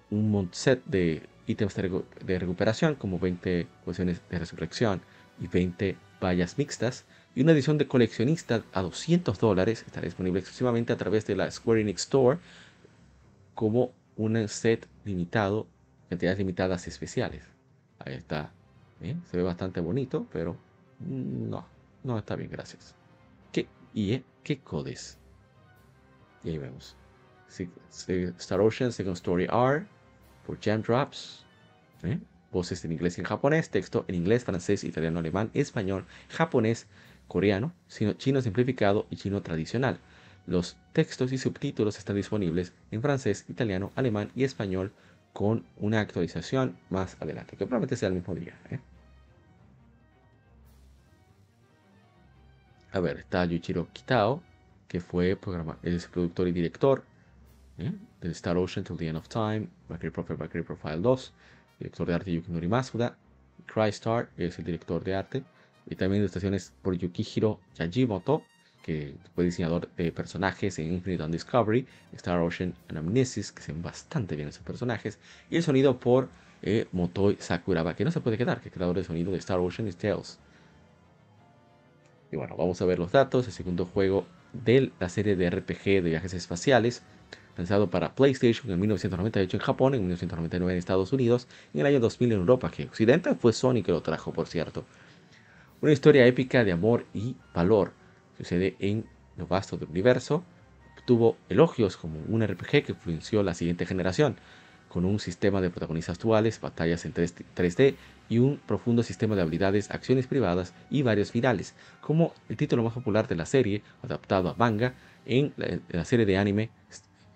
un set de ítems de, recuperación como 20 cuestiones de resurrección y 20 vallas mixtas y una edición de coleccionista a 200 dólares estará disponible exclusivamente a través de la Square Enix Store como un set limitado, cantidades limitadas especiales. Ahí está. Se ve bastante bonito, pero no, no está bien, gracias. ¿Qué, y, eh, ¿qué codes? Y ahí vemos. Star Ocean Second Story R por Jam Drops. ¿eh? Voces en inglés y en japonés, texto en inglés, francés, italiano, alemán, español, japonés, coreano, chino simplificado y chino tradicional. Los textos y subtítulos están disponibles en francés, italiano, alemán y español con una actualización más adelante, que probablemente sea el mismo día. ¿eh? A ver, está Yuichiro Kitao, que fue es productor y director ¿eh? de Star Ocean Till the End of Time, Valkyrie Profile, Valkyrie Profile 2, director de arte Yukinori Masuda, Crystar es el director de arte, y también ilustraciones por Yukihiro Yajimoto, que fue diseñador de personajes en Infinite on Discovery, Star Ocean and Amnesis, que se ven bastante bien esos personajes, y el sonido por eh, Motoi Sakuraba, que no se puede quedar, que es creador de sonido de Star Ocean y Tales. Y bueno, vamos a ver los datos. El segundo juego de la serie de RPG de viajes espaciales, lanzado para PlayStation en 1998 en Japón, en 1999 en Estados Unidos, en el año 2000 en Europa, que Occidente fue Sony que lo trajo, por cierto. Una historia épica de amor y valor. Sucede en lo vasto del universo. Tuvo elogios como un RPG que influenció la siguiente generación, con un sistema de protagonistas actuales, batallas en 3D y un profundo sistema de habilidades, acciones privadas y varios finales, como el título más popular de la serie, adaptado a manga en la, serie de anime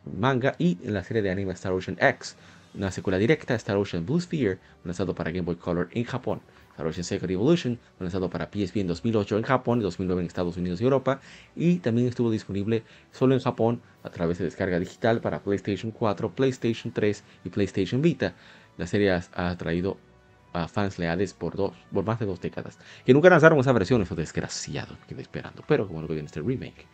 manga y en la serie de anime Star Ocean X, una secuela directa Star Ocean Blue Sphere, lanzado para Game Boy Color en Japón. Star Ocean Secret Evolution, lanzado para PSP en 2008 en Japón y 2009 en Estados Unidos y Europa, y también estuvo disponible solo en Japón a través de descarga digital para PlayStation 4, PlayStation 3 y PlayStation Vita. La serie ha traído a fans leales por, dos, por más de dos décadas, que nunca lanzaron esa versión, eso desgraciado, quedé esperando, pero como lo veo en este remake.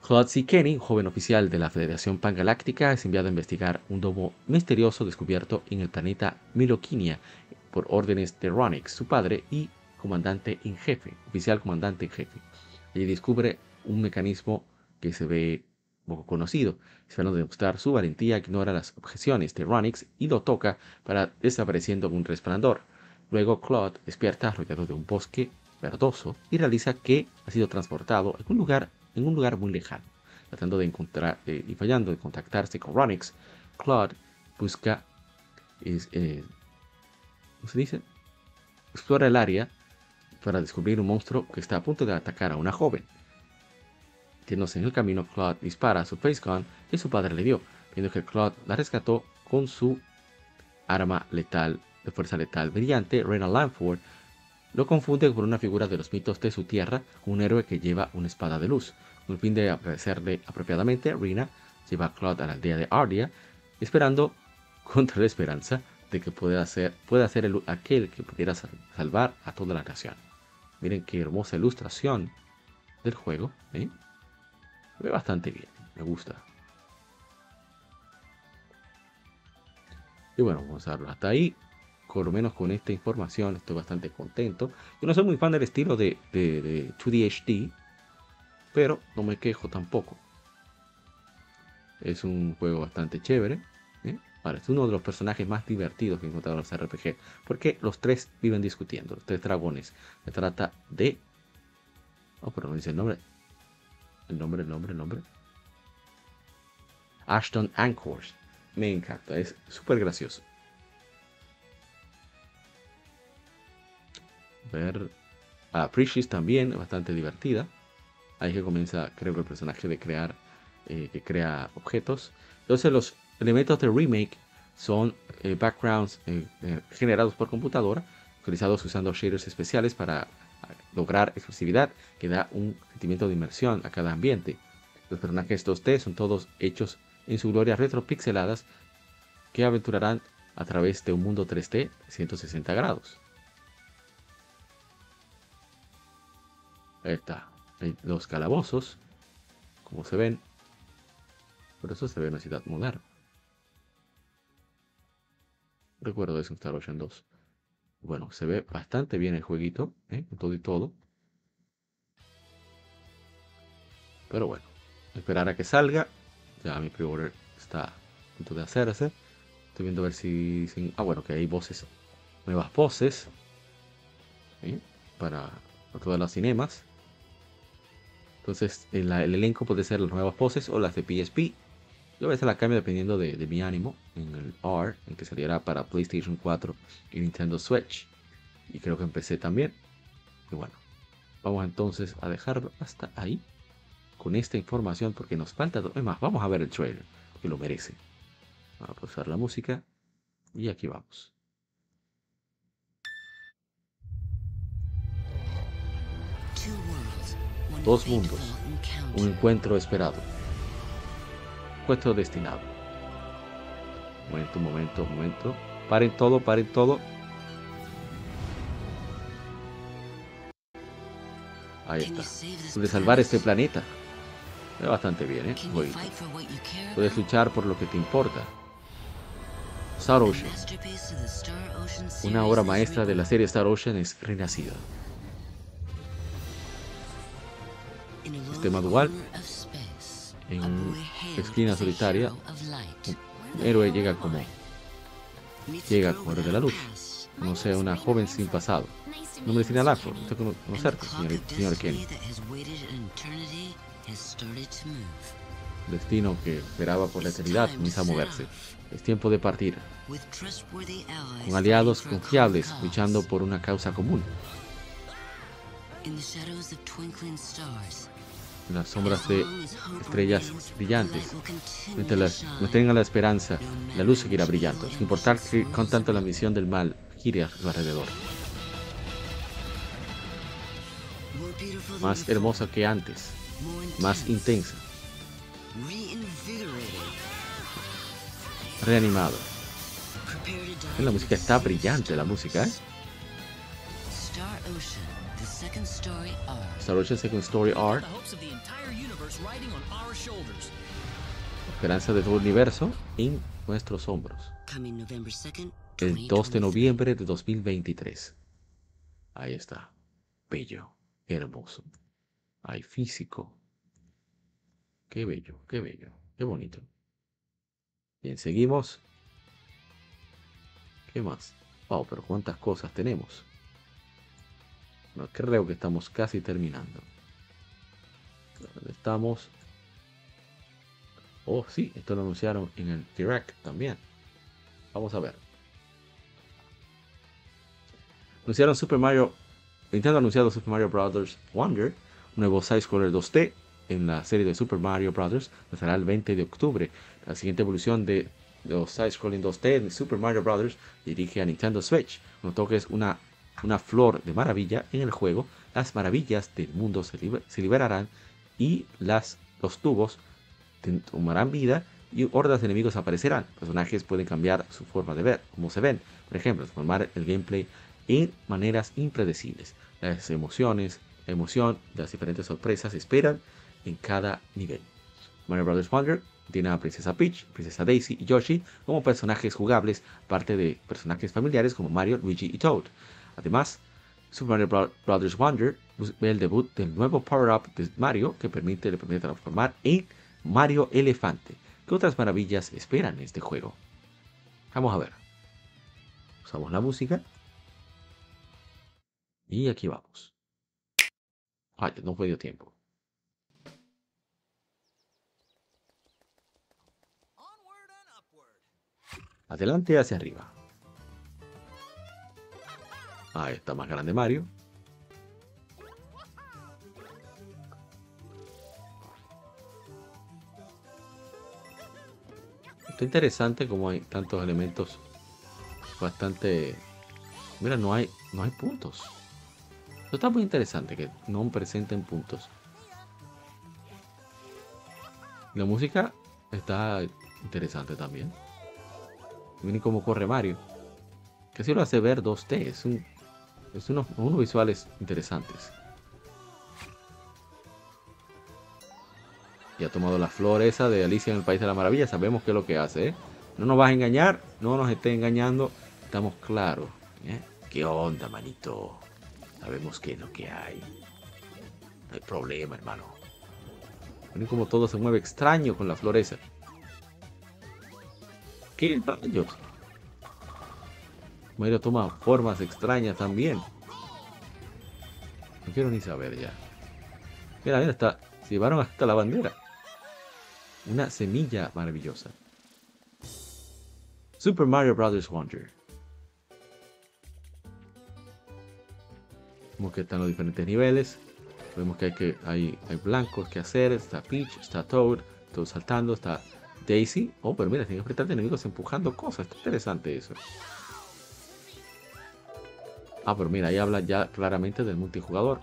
Claude C. Kenny, joven oficial de la Federación Pangaláctica, es enviado a investigar un domo misterioso descubierto en el planeta Miloquinia por órdenes de Ronix, su padre y comandante en jefe, oficial comandante en jefe. Y descubre un mecanismo que se ve poco conocido, esperando demostrar su valentía, ignora las objeciones de Ronix y lo toca para desapareciendo en un resplandor. Luego Claude despierta rodeado de un bosque verdoso y realiza que ha sido transportado en un lugar, en un lugar muy lejano. Tratando de encontrar eh, y fallando de contactarse con Ronix, Claude busca eh, ¿cómo se dice? Explora el área para descubrir un monstruo que está a punto de atacar a una joven. Tiéndose en el camino, Claude dispara a su face gun que su padre le dio, viendo que Claude la rescató con su arma letal de fuerza letal brillante, Rena Lanford lo confunde con una figura de los mitos de su tierra, un héroe que lleva una espada de luz. Con el fin de agradecerle apropiadamente, Rena lleva a Claude a la aldea de Ardia, esperando, contra la esperanza, de que pueda ser, pueda ser el, aquel que pudiera salvar a toda la nación. Miren qué hermosa ilustración del juego. ¿eh? ve bastante bien, me gusta. Y bueno, vamos a darlo hasta ahí. Por lo menos con esta información estoy bastante contento. Yo no soy muy fan del estilo de, de, de 2D HD, pero no me quejo tampoco. Es un juego bastante chévere. ¿eh? es uno de los personajes más divertidos que he encontrado en los RPG. Porque los tres viven discutiendo, los tres dragones. Se trata de. Oh, pero no dice el nombre. El nombre, el nombre, el nombre. Ashton Anchors. Me encanta, es súper gracioso. Ver a Precious también, bastante divertida. Ahí que comienza, creo que el personaje de crear, eh, que crea objetos. Entonces los elementos de remake son eh, backgrounds eh, generados por computadora, utilizados usando shaders especiales para lograr exclusividad que da un sentimiento de inmersión a cada ambiente. Los personajes 2D son todos hechos en su gloria retropixeladas que aventurarán a través de un mundo 3D 160 grados. Ahí está. Los calabozos, como se ven. Por eso se ve una ciudad moderna. Recuerdo de Star Ocean 2. Bueno, se ve bastante bien el jueguito, ¿eh? todo y todo. Pero bueno, esperar a que salga. Ya mi pre-order está a punto de hacerse. Estoy viendo a ver si, Ah, bueno, que hay voces. Nuevas voces. Para, todas las cinemas. Entonces, el, el, elenco puede ser las nuevas voces o las de PSP. Yo a veces la cambio dependiendo de, mi ánimo en el R, en que saliera para PlayStation 4 y Nintendo Switch. Y creo que empecé también. Y bueno, vamos entonces a dejarlo hasta ahí con esta información porque nos falta. Es más, vamos a ver el trailer, que lo merece. Vamos a pausar la música y aquí vamos. Dos mundos, un encuentro esperado puesto destinado. Momento, momento, momento. Paren todo, paren todo. Ahí está. Puedes salvar este planeta. Bastante bien, ¿eh? Puedes luchar por lo que te importa. Star Ocean. Una obra maestra de la serie Star Ocean es renacida. Sistema dual en esquina solitaria, un héroe llega como llega como héroe de la luz. No sé, una joven sin pasado. No me define al afro, usted conocer, señor, señor Kenny. Destino que esperaba por la eternidad comienza a moverse. Es tiempo de partir. Con aliados confiables luchando por una causa común las sombras de estrellas brillantes. Mientras la esperanza, la luz seguirá brillando, sin importar que con tanto la misión del mal gire a su alrededor. Más hermosa que antes, más intensa. Reanimado. La música está brillante, la música, ¿eh? Star Ocean Second Story R. Esperanza de todo el universo en nuestros hombros. El 2 de noviembre de 2023. Ahí está. Bello, hermoso. Hay físico. Qué bello, qué bello, qué bonito. Bien, seguimos. ¿Qué más? Wow, pero cuántas cosas tenemos creo que estamos casi terminando. estamos? Oh, sí, esto lo anunciaron en el Direct también. Vamos a ver. Anunciaron Super Mario. Nintendo ha anunciado Super Mario Bros. Wonder, un nuevo side-scroller 2D en la serie de Super Mario Bros. Será el 20 de octubre. La siguiente evolución de los side-scrolling 2D de Super Mario Bros. dirige a Nintendo Switch. Notó que es una una flor de maravilla en el juego, las maravillas del mundo se, liberarán y las, los tubos tomarán vida y hordas de enemigos aparecerán. Personajes pueden cambiar su forma de ver, como se ven. Por ejemplo, transformar el gameplay en maneras impredecibles. Las emociones, la emoción las diferentes sorpresas esperan en cada nivel. Mario Bros. Wonder tiene a Princesa Peach, Princesa Daisy y Yoshi como personajes jugables, parte de personajes familiares como Mario, Luigi y Toad. Además, Super Mario Bros. Wonder ve el debut del nuevo power-up de Mario que permite, le permite transformar en Mario Elefante. ¿Qué otras maravillas esperan este juego? Vamos a ver. Usamos la música. Y aquí vamos. Ay, no fue dio tiempo. Adelante hacia arriba. Ahí está más grande Mario. Está interesante como hay tantos elementos bastante... Mira, no hay, no hay puntos. Esto está muy interesante que no presenten puntos. La música está interesante también. Miren cómo corre Mario. Que así lo hace ver 2D. Es, un, es unos, unos visuales interesantes. Y ha tomado la flor esa de Alicia en el País de la Maravilla. Sabemos qué es lo que hace. ¿eh? No nos vas a engañar. No nos esté engañando. Estamos claros. ¿eh? ¿Qué onda, manito? Sabemos qué es lo que hay. No hay problema, hermano. Miren como todo se mueve extraño con la flor esa. ¿Qué rayos? Mario toma formas extrañas también. No quiero ni saber ya. Mira, mira, está. Se llevaron hasta la bandera. Una semilla maravillosa. Super Mario Bros. Wonder. Vemos que están los diferentes niveles. Vemos que hay, que hay, hay blancos que hacer. Está Peach, está Toad, todo saltando, está Daisy. Oh, pero mira, tiene que enfrentar enemigos empujando cosas. Está interesante eso. Ah, pero mira, ahí habla ya claramente del multijugador.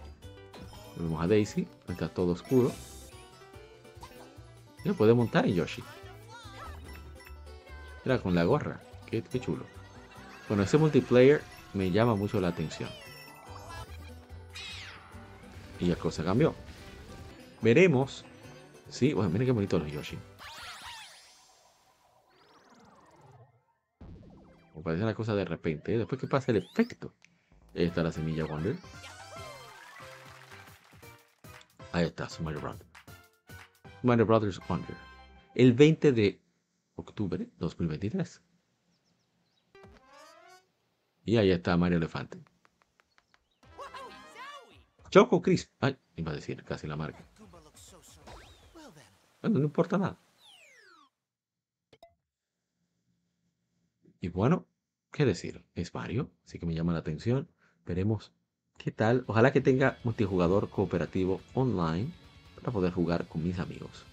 Vemos a Daisy, está todo oscuro. Y puede montar en Yoshi. Mira, con la gorra. Qué, chulo. Bueno, ese multiplayer me llama mucho la atención. Y la cosa cambió. Veremos. Sí, bueno, miren qué bonito los Yoshi. O parece una cosa de repente. ¿eh? Después que pasa el efecto. Ahí está la semilla Wonder. Ahí está su Mario Brothers. Mario Brothers Wonder. El 20 de octubre 2023. Y ahí está Mario Elefante. Choco Crisp. Ay, iba a decir casi la marca. Bueno, no importa nada. Y bueno, ¿qué decir? Es Mario, así que me llama la atención. Veremos qué tal. Ojalá que tenga multijugador cooperativo online para poder jugar con mis amigos.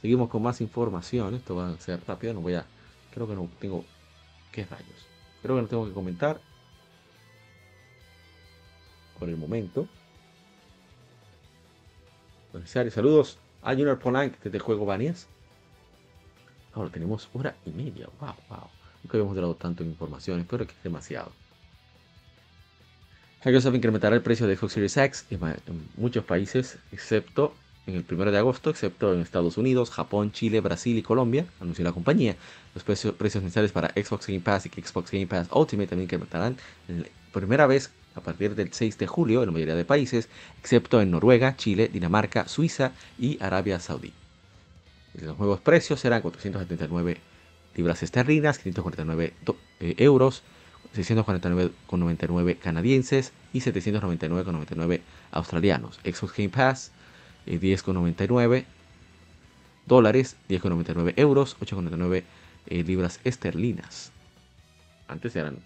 Seguimos con más información. Esto va a ser rápido. No voy a. Creo que no tengo. ¿Qué rayos? Creo que no tengo que comentar. Por el momento. Saludos a Junior Polank desde Juego Banias. Ahora tenemos hora y media. Wow, wow. Nunca habíamos dado tanto información. Espero que es demasiado. Microsoft incrementará el precio de Xbox Series X en, muchos países, excepto en el 1 de agosto, excepto en Estados Unidos, Japón, Chile, Brasil y Colombia, anunció la compañía. Los precios, precios mensuales para Xbox Game Pass y Xbox Game Pass Ultimate también incrementarán por primera vez a partir del 6 de julio en la mayoría de países, excepto en Noruega, Chile, Dinamarca, Suiza y Arabia Saudí. Los nuevos precios serán 479 libras esterlinas, 549 eh, euros, 649,99 canadienses y 799,99 australianos. Xbox Game Pass, 10,99 eh, dólares, 10,99 euros, 8,99 eh, libras esterlinas. Antes eran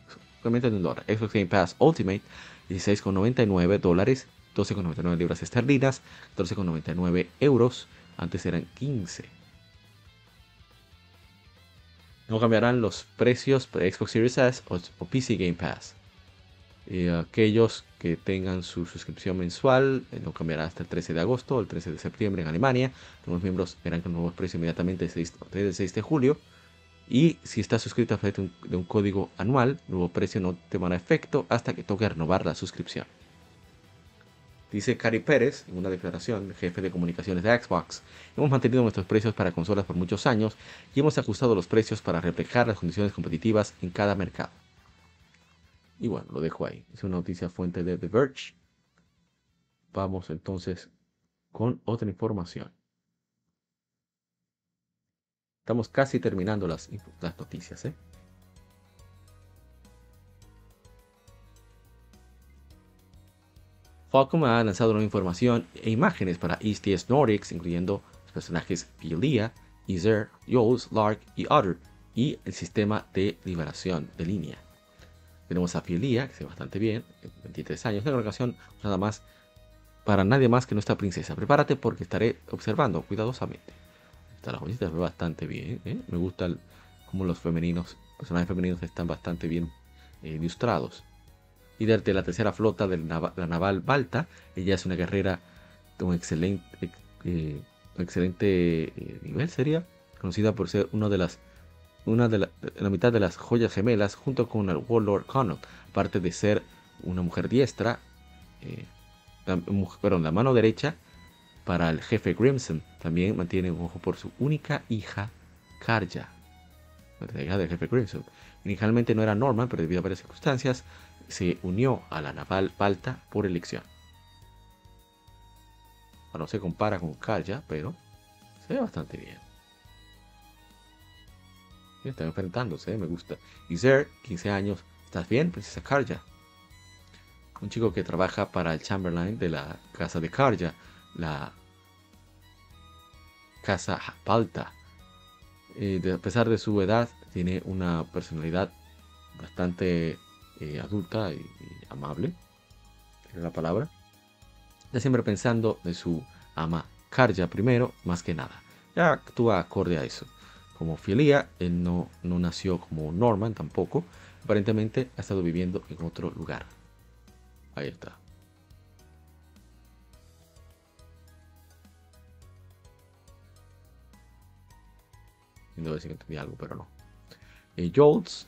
solamente un dólar. Xbox Game Pass Ultimate, 16,99 dólares, 12,99 libras esterlinas, 14,99 euros. Antes eran 15 no cambiarán los precios para Xbox Series S o, PC Game Pass. Y aquellos que tengan su suscripción mensual eh, no cambiará hasta el 13 de agosto o el 13 de septiembre en Alemania. Los verán verán con nuevos precios inmediatamente desde el 6 de julio. Y si estás suscrito a través de un, código anual, el nuevo precio no te a efecto hasta que toque renovar la suscripción. Dice Cari Pérez en una declaración, jefe de comunicaciones de Xbox, hemos mantenido nuestros precios para consolas por muchos años y hemos ajustado los precios para reflejar las condiciones competitivas en cada mercado. Y bueno, lo dejo ahí. Es una noticia fuente de The Verge. Vamos entonces con otra información. Estamos casi terminando las, noticias. ¿eh? Falcom ha lanzado nueva información e imágenes para ESTS Nordics, incluyendo los personajes Filia, Iser, Jules, Lark y Otter, y el sistema de liberación de línea. Tenemos a Filia, que se ve bastante bien, 23 años, una canción nada más para nadie más que nuestra princesa. Prepárate porque estaré observando cuidadosamente. Esta la joyita se ve bastante bien, ¿eh? me gusta como los femeninos, personajes femeninos están bastante bien eh, ilustrados. líder de la tercera flota de la naval Balta. Ella es una guerrera con excelente, eh, excelente eh, nivel, sería conocida por ser una de las una de la, mitad de las joyas gemelas junto con el Warlord Connaught, aparte de ser una mujer diestra, eh, la, la mano derecha para el jefe Grimson. También mantiene un ojo por su única hija, Karja, la hija del jefe Grimson. Inicialmente no era Norman, pero debido a varias circunstancias se unió a la naval Balta por elección. No se compara con Karja, pero se ve bastante bien. Están enfrentándose, me gusta. Y 15 años. ¿Estás bien, princesa Karja? Un chico que trabaja para el Chamberlain de la casa de Karja, la casa Balta. Eh, a pesar de su edad, tiene una personalidad bastante eh, adulta y, amable. Es la palabra. Está siempre pensando de su ama Karja primero, más que nada. Ya actúa acorde a eso como Filia, él no, no nació como Norman tampoco. Aparentemente ha estado viviendo en otro lugar. Ahí está. No ver si entendí algo, pero no. Eh, Jolts.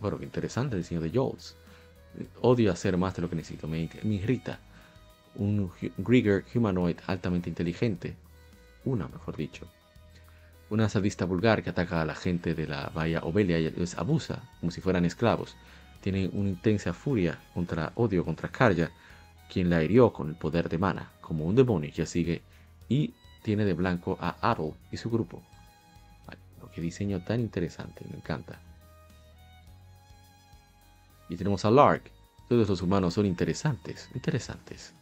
Bueno, qué interesante el diseño de Jolts. Odio hacer más de lo que necesito. Me, me irrita. Un Grieger humanoid altamente inteligente. Una, mejor dicho una sadista vulgar que ataca a la gente de la Bahía Obelia y les abusa como si fueran esclavos. Tiene una intensa furia contra odio contra Karja, quien la hirió con el poder de mana, como un demonio que sigue, y tiene de blanco a Adol y su grupo. lo que diseño tan interesante, me encanta. Y tenemos a Lark. Todos los humanos son interesantes, interesantes.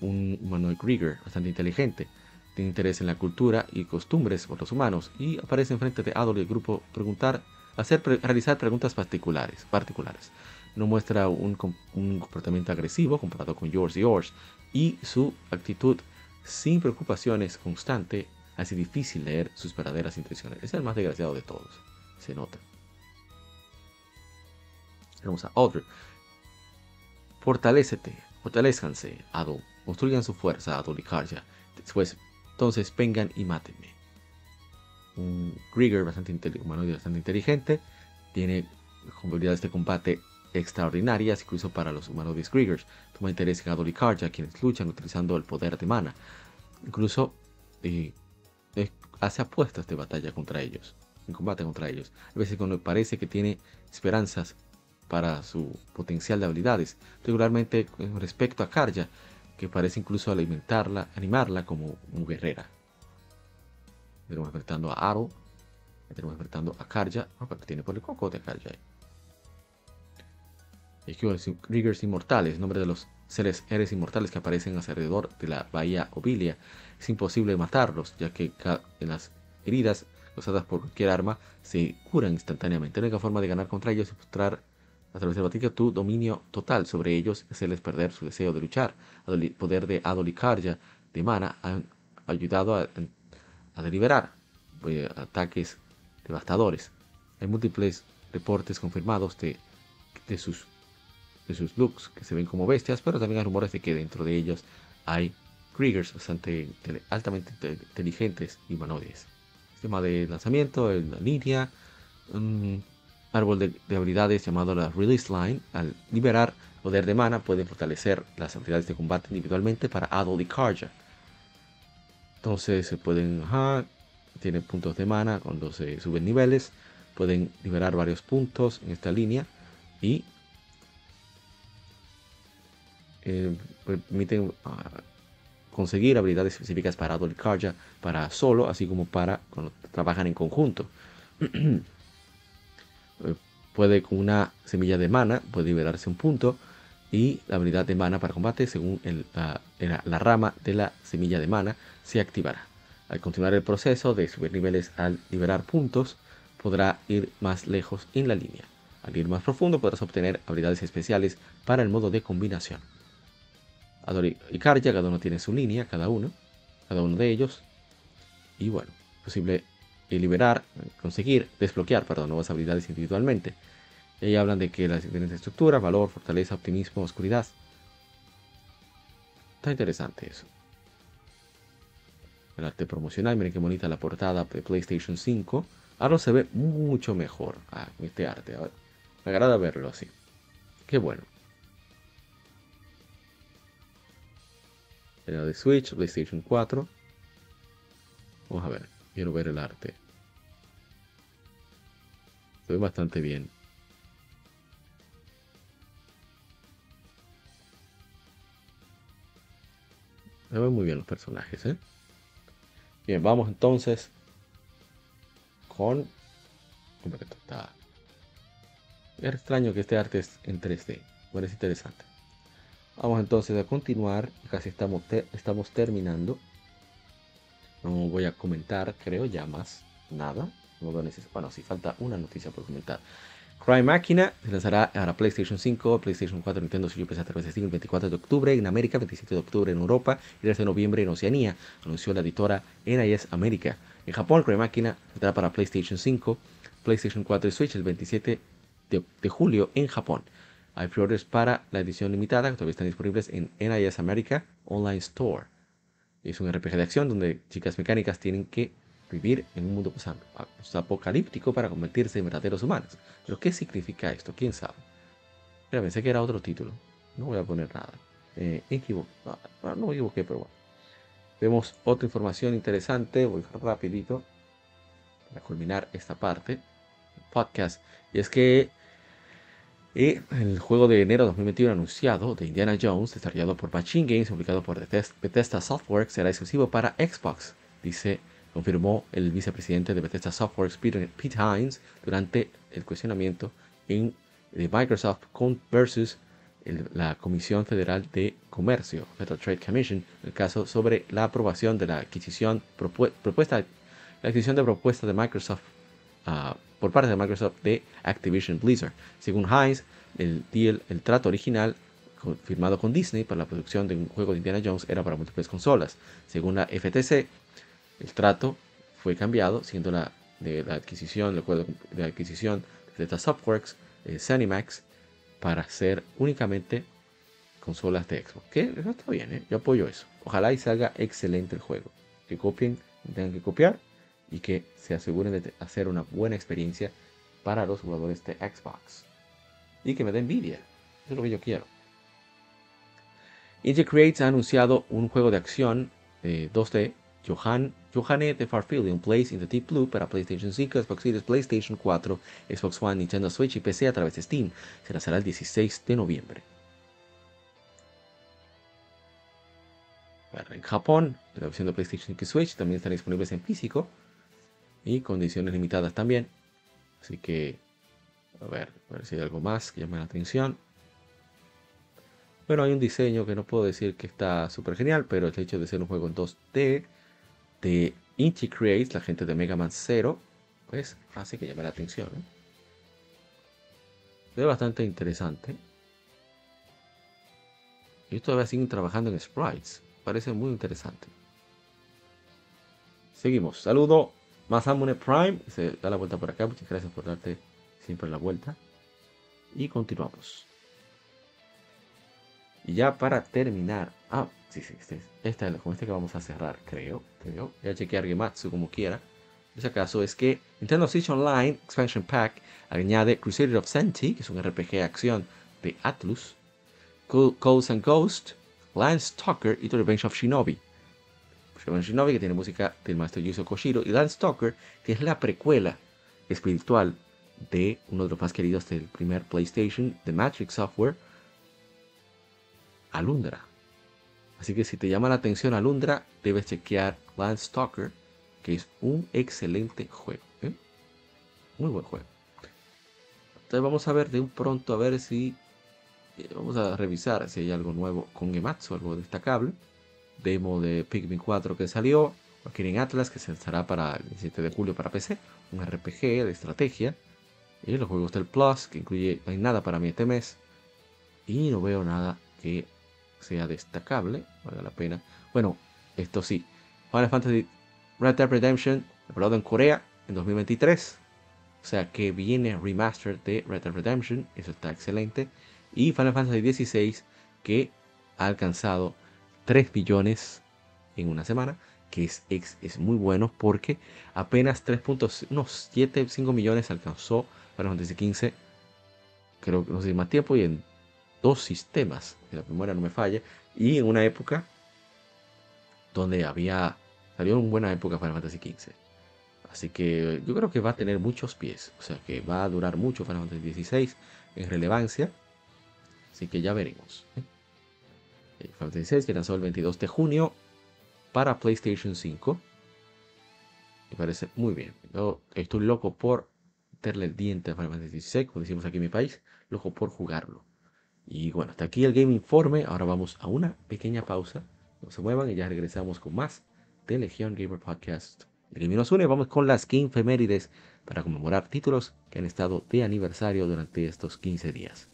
Un humanoid Grieger bastante inteligente tiene interés en la cultura y costumbres por los humanos y aparece enfrente de Adol y el grupo preguntar, hacer, realizar preguntas particulares, particulares. No muestra un, comportamiento agresivo comparado con Yours y Yours y su actitud sin preocupaciones constante hace difícil leer sus verdaderas intenciones. Es el más desgraciado de todos, se nota. Vamos a Audrey. Fortalécete, fortalezcanse, Adol. Construyan su fuerza, Adol y Karja. Después entonces vengan y mátenme. Un Grieger bastante, bastante inteligente. Tiene habilidades de combate extraordinarias, incluso para los humanoides Griegers. Toma interés en Adol Karja, quienes luchan utilizando el poder de mana. Incluso eh, hace apuestas de batalla contra ellos, en combate contra ellos. A veces cuando parece que tiene esperanzas para su potencial de habilidades, regularmente con respecto a Karja, que parece incluso alimentarla, animarla como un guerrera. Tenemos enfrentando a Aro, tenemos enfrentando a Karja, no, porque tiene por el coco de Karja ahí. Riggers inmortales, nombre de los seres seres inmortales que aparecen alrededor de la bahía Ovilia. Es imposible matarlos, ya que en las heridas causadas por cualquier arma se curan instantáneamente. La única forma de ganar contra ellos es mostrar a través de la batalla tu dominio total sobre ellos, hacerles perder su deseo de luchar. El poder de Adolikarja de mana han ayudado a, deliberar pues, ataques devastadores. Hay múltiples reportes confirmados de, de, sus, de sus looks que se ven como bestias, pero también hay rumores de que dentro de ellos hay Kriegers bastante altamente inteligentes y humanoides. Sistema de lanzamiento en la línea árbol de, habilidades llamado la Release Line. Al liberar poder de mana pueden fortalecer las habilidades de combate individualmente para Adol y Karja. Entonces se pueden, ajá, puntos de mana cuando se suben niveles. Pueden liberar varios puntos en esta línea y eh, permiten ah, conseguir habilidades específicas para Adol y Karja para solo, así como para cuando trabajan en conjunto. Eh, puede con una semilla de mana, puede liberarse un punto y la habilidad de mana para combate según la, rama de la semilla de mana se activará. Al continuar el proceso de subir niveles al liberar puntos, podrá ir más lejos en la línea. Al ir más profundo podrás obtener habilidades especiales para el modo de combinación. Adori y Karja, cada uno tiene su línea, cada uno, cada uno de ellos. Y bueno, posible liberar, conseguir desbloquear perdón, nuevas habilidades individualmente. Y ahí hablan de que las diferentes estructuras, valor, fortaleza, optimismo, oscuridad. Está interesante eso. El arte promocional, miren qué bonita la portada de PlayStation 5. Ahora se ve mucho mejor ah, este arte. Me agrada verlo así. Qué bueno. Era de Switch, PlayStation 4. Vamos a ver. Quiero ver el arte. Se ve bastante bien. Se ven muy bien los personajes, ¿eh? Bien, vamos entonces con... Es extraño que este arte es en 3D. Bueno, es interesante. Vamos entonces a continuar. Casi estamos, estamos terminando. No voy a comentar, creo, ya más nada. bueno, si falta una noticia por comentar. Cry Machina se lanzará para PlayStation 5, PlayStation 4, Nintendo Switch y PS3 el 24 de octubre en América, 27 de octubre en Europa y 13 de noviembre en Oceanía, anunció la editora NIS América. En Japón, Cry Machina saldrá para PlayStation 5, PlayStation 4 y Switch el 27 de, julio en Japón. Hay flores para la edición limitada que todavía están disponibles en NIS América Online Store. Es un RPG de acción donde chicas mecánicas tienen que vivir en un mundo apocalíptico para convertirse en verdaderos humanos. Pero ¿qué significa esto? ¿Quién sabe? Pensé que era otro título. No voy a poner nada. Eh, No, no me equivoqué, pero bueno. Vemos otra información interesante. Voy rapidito para culminar esta parte. Podcast. Y es que eh, el juego de enero de 2021 anunciado de Indiana Jones, desarrollado por Machine Games, publicado por Bethesda Softworks, será exclusivo para Xbox, dice confirmó el vicepresidente de Bethesda Softworks, Peter, Pete Hines, durante el cuestionamiento en, de Microsoft versus la Comisión Federal de Comercio, Federal Trade Commission, el caso sobre la aprobación de la adquisición propuesta, la adquisición de propuesta de Microsoft ah, por parte de Microsoft de Activision Blizzard. Según Hines, el deal, el trato original firmado con Disney para la producción de un juego de Indiana Jones era para múltiples consolas. Según la FTC, el trato fue cambiado, siendo la, de la adquisición, el acuerdo de adquisición de Zeta Softworks, eh, para hacer únicamente consolas de Xbox. Que está bien, ¿eh? yo apoyo eso. Ojalá y salga excelente el juego. Que copien, tengan que copiar y que se aseguren de hacer una buena experiencia para los jugadores de Xbox. Y que me dé envidia. Eso es lo que yo quiero. Indie Creates ha anunciado un juego de acción 2D eh, Johan, Johanne de Farfield, Place in the Deep Blue para PlayStation 5, Xbox Series, PlayStation 4, Xbox One, Nintendo Switch y PC a través de Steam. Se lanzará el 16 de noviembre. En Japón, la versión de PlayStation 5 y Switch también están disponibles en físico y condiciones limitadas también. Así que, a ver, a ver si hay algo más que llame la atención. Bueno, hay un diseño que no puedo decir que está súper genial, pero el hecho de ser un juego en 2D de Inti Creates, la gente de Mega Man 0, pues hace que llame la atención. Es bastante interesante. Y todavía siguen trabajando en sprites. Parece muy interesante. Seguimos. Saludo. Masamune Prime. Se da la vuelta por acá. Muchas gracias por darte siempre la vuelta. Y continuamos. Y ya para terminar. Ah, sí, sí, este, este, con este que vamos a cerrar, creo. creo. Voy a chequear Gematsu como quiera. En ese caso es que Nintendo Switch Online Expansion Pack añade Crusader of Senti, que es un RPG de acción de Atlus, Codes and Ghost, Lance Stalker y The Revenge of Shinobi. Of Shinobi que tiene música del maestro Yuzo Koshiro y Lance Stalker que es la precuela espiritual de uno de los más queridos del primer PlayStation, de Matrix Software, Alundra. Así que si te llama la atención Alundra, debes chequear Lance Stalker, que es un excelente juego. ¿eh? Muy buen juego. Entonces vamos a ver de un pronto a ver si eh, vamos a revisar si hay algo nuevo con Gematsu, algo destacable. Demo de Pikmin 4 que salió, en Atlas que se lanzará para el 17 de julio para PC, un RPG de estrategia. Y los juegos del Plus, que incluye, no hay nada para mí este mes. Y no veo nada que sea destacable, valga la pena. Bueno, esto sí, Final Fantasy Red Dead Redemption, aprobado en Corea en 2023. O sea que viene remaster de Red Dead Redemption, eso está excelente. Y Final Fantasy XVI que ha alcanzado 3 billones en una semana, que es, es, muy bueno porque apenas 3.7, 5 millones alcanzó Final Fantasy XV, creo que no sé más tiempo y en dos sistemas, la primera no me falla, y en una época donde había, salió en buena época Final Fantasy XV. Así que yo creo que va a tener muchos pies, o sea que va a durar mucho Final Fantasy XVI en relevancia, así que ya veremos. ¿eh? Final Fantasy XVI que lanzó el 22 de junio para PlayStation 5. Me parece muy bien. Yo estoy loco por meterle el diente a Final Fantasy XVI, como decimos aquí en mi país, loco por jugarlo. Y bueno, hasta aquí el Game Informe. Ahora vamos a una pequeña pausa. No se muevan y ya regresamos con más de Legion Gamer Podcast. El Game nos une. Vamos con las 15 efemérides para conmemorar títulos que han estado de aniversario durante estos 15 días.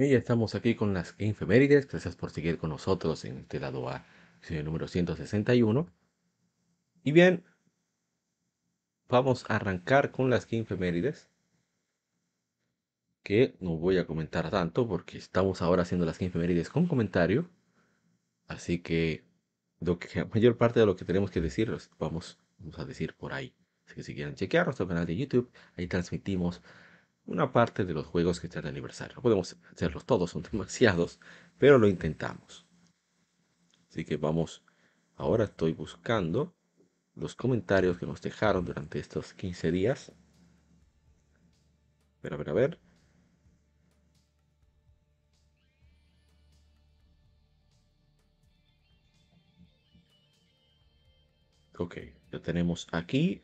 Y ya estamos aquí con las infemérides. Gracias por seguir con nosotros en este lado A, número 161. Y bien, vamos a arrancar con las infemérides. Que no voy a comentar tanto porque estamos ahora haciendo las infemérides con comentario. Así que, lo que la mayor parte de lo que tenemos que decir vamos, vamos a decir por ahí. Así que si quieren chequear nuestro canal de YouTube, ahí transmitimos una parte de los juegos que están de aniversario. No podemos hacerlos todos, son demasiados, pero lo intentamos. Así que vamos, ahora estoy buscando los comentarios que nos dejaron durante estos 15 días. A ver, a ver, a ver. Ok, ya tenemos aquí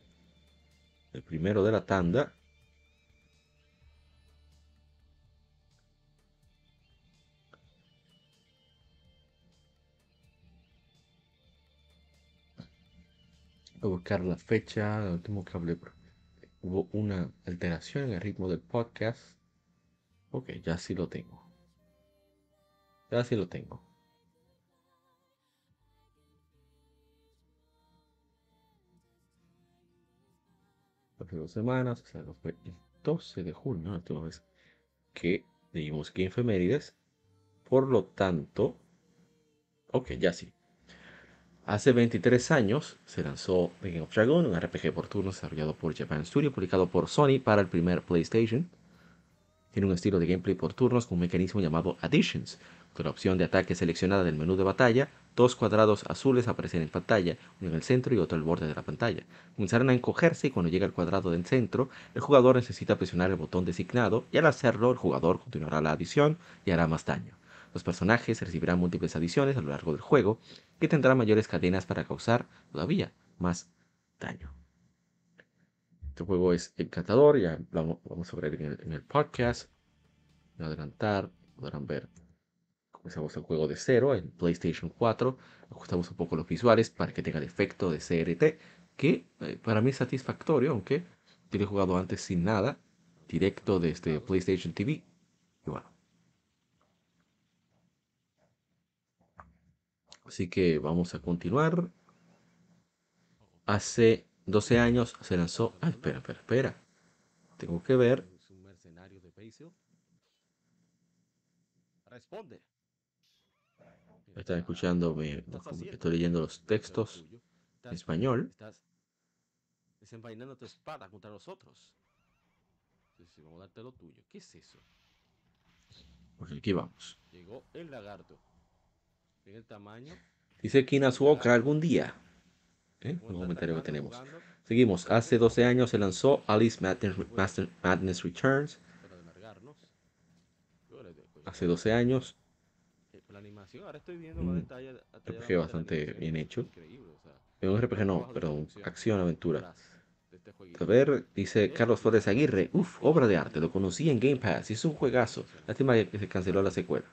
el primero de la tanda. A buscar la fecha, el último que hablé. Hubo una alteración en el ritmo del podcast. Ok, ya sí lo tengo. Ya sí lo tengo. Hace dos semanas, o sea, fue el 12 de junio, la última vez que leímos que efemérides. Por lo tanto, ok, ya sí. Hace 23 años se lanzó Legend of Dragon, un RPG por turnos desarrollado por Japan Studio, publicado por Sony para el primer PlayStation. Tiene un estilo de gameplay por turnos con un mecanismo llamado Additions, con la opción de ataque seleccionada del menú de batalla. Dos cuadrados azules aparecen en pantalla, uno en el centro y otro al borde de la pantalla. Comenzarán a encogerse y cuando llega al cuadrado del centro, el jugador necesita presionar el botón designado y al hacerlo el jugador continuará la adición y hará más daño. Los personajes recibirán múltiples adiciones a lo largo del juego que tendrán mayores cadenas para causar todavía más daño. Este juego es encantador, ya vamos a ver en el, en el podcast. A adelantar, podrán ver. Comenzamos el juego de cero en PlayStation 4. Ajustamos un poco los visuales para que tenga el efecto de CRT, que eh, para mí es satisfactorio, aunque yo he jugado antes sin nada, directo desde PlayStation TV. Y bueno, Así que vamos a continuar. Hace 12 años se lanzó. Ah, espera, espera, espera. Tengo que ver. Responde. Están escuchando, me, estoy leyendo los textos en español. Estás desenvainando tu espada contra nosotros. Vamos a darte lo tuyo. ¿Qué es eso? Pues aquí vamos. Llegó el lagarto. El tamaño. Dice Kinas Walker algún día. ¿Eh? Un comentario que tenemos. Seguimos. Hace 12 años se lanzó Alice Madness, Master- Madness Returns. Hace 12 años. Eh, La animación, ahora estoy viendo más detalle. RPG bastante bien hecho. Un RPG no, perdón. Acción, aventura. este. A ver, dice Carlos Flores Aguirre. Uf, obra de arte. Lo conocí en Game Pass es un juegazo. Lástima que se canceló la secuela.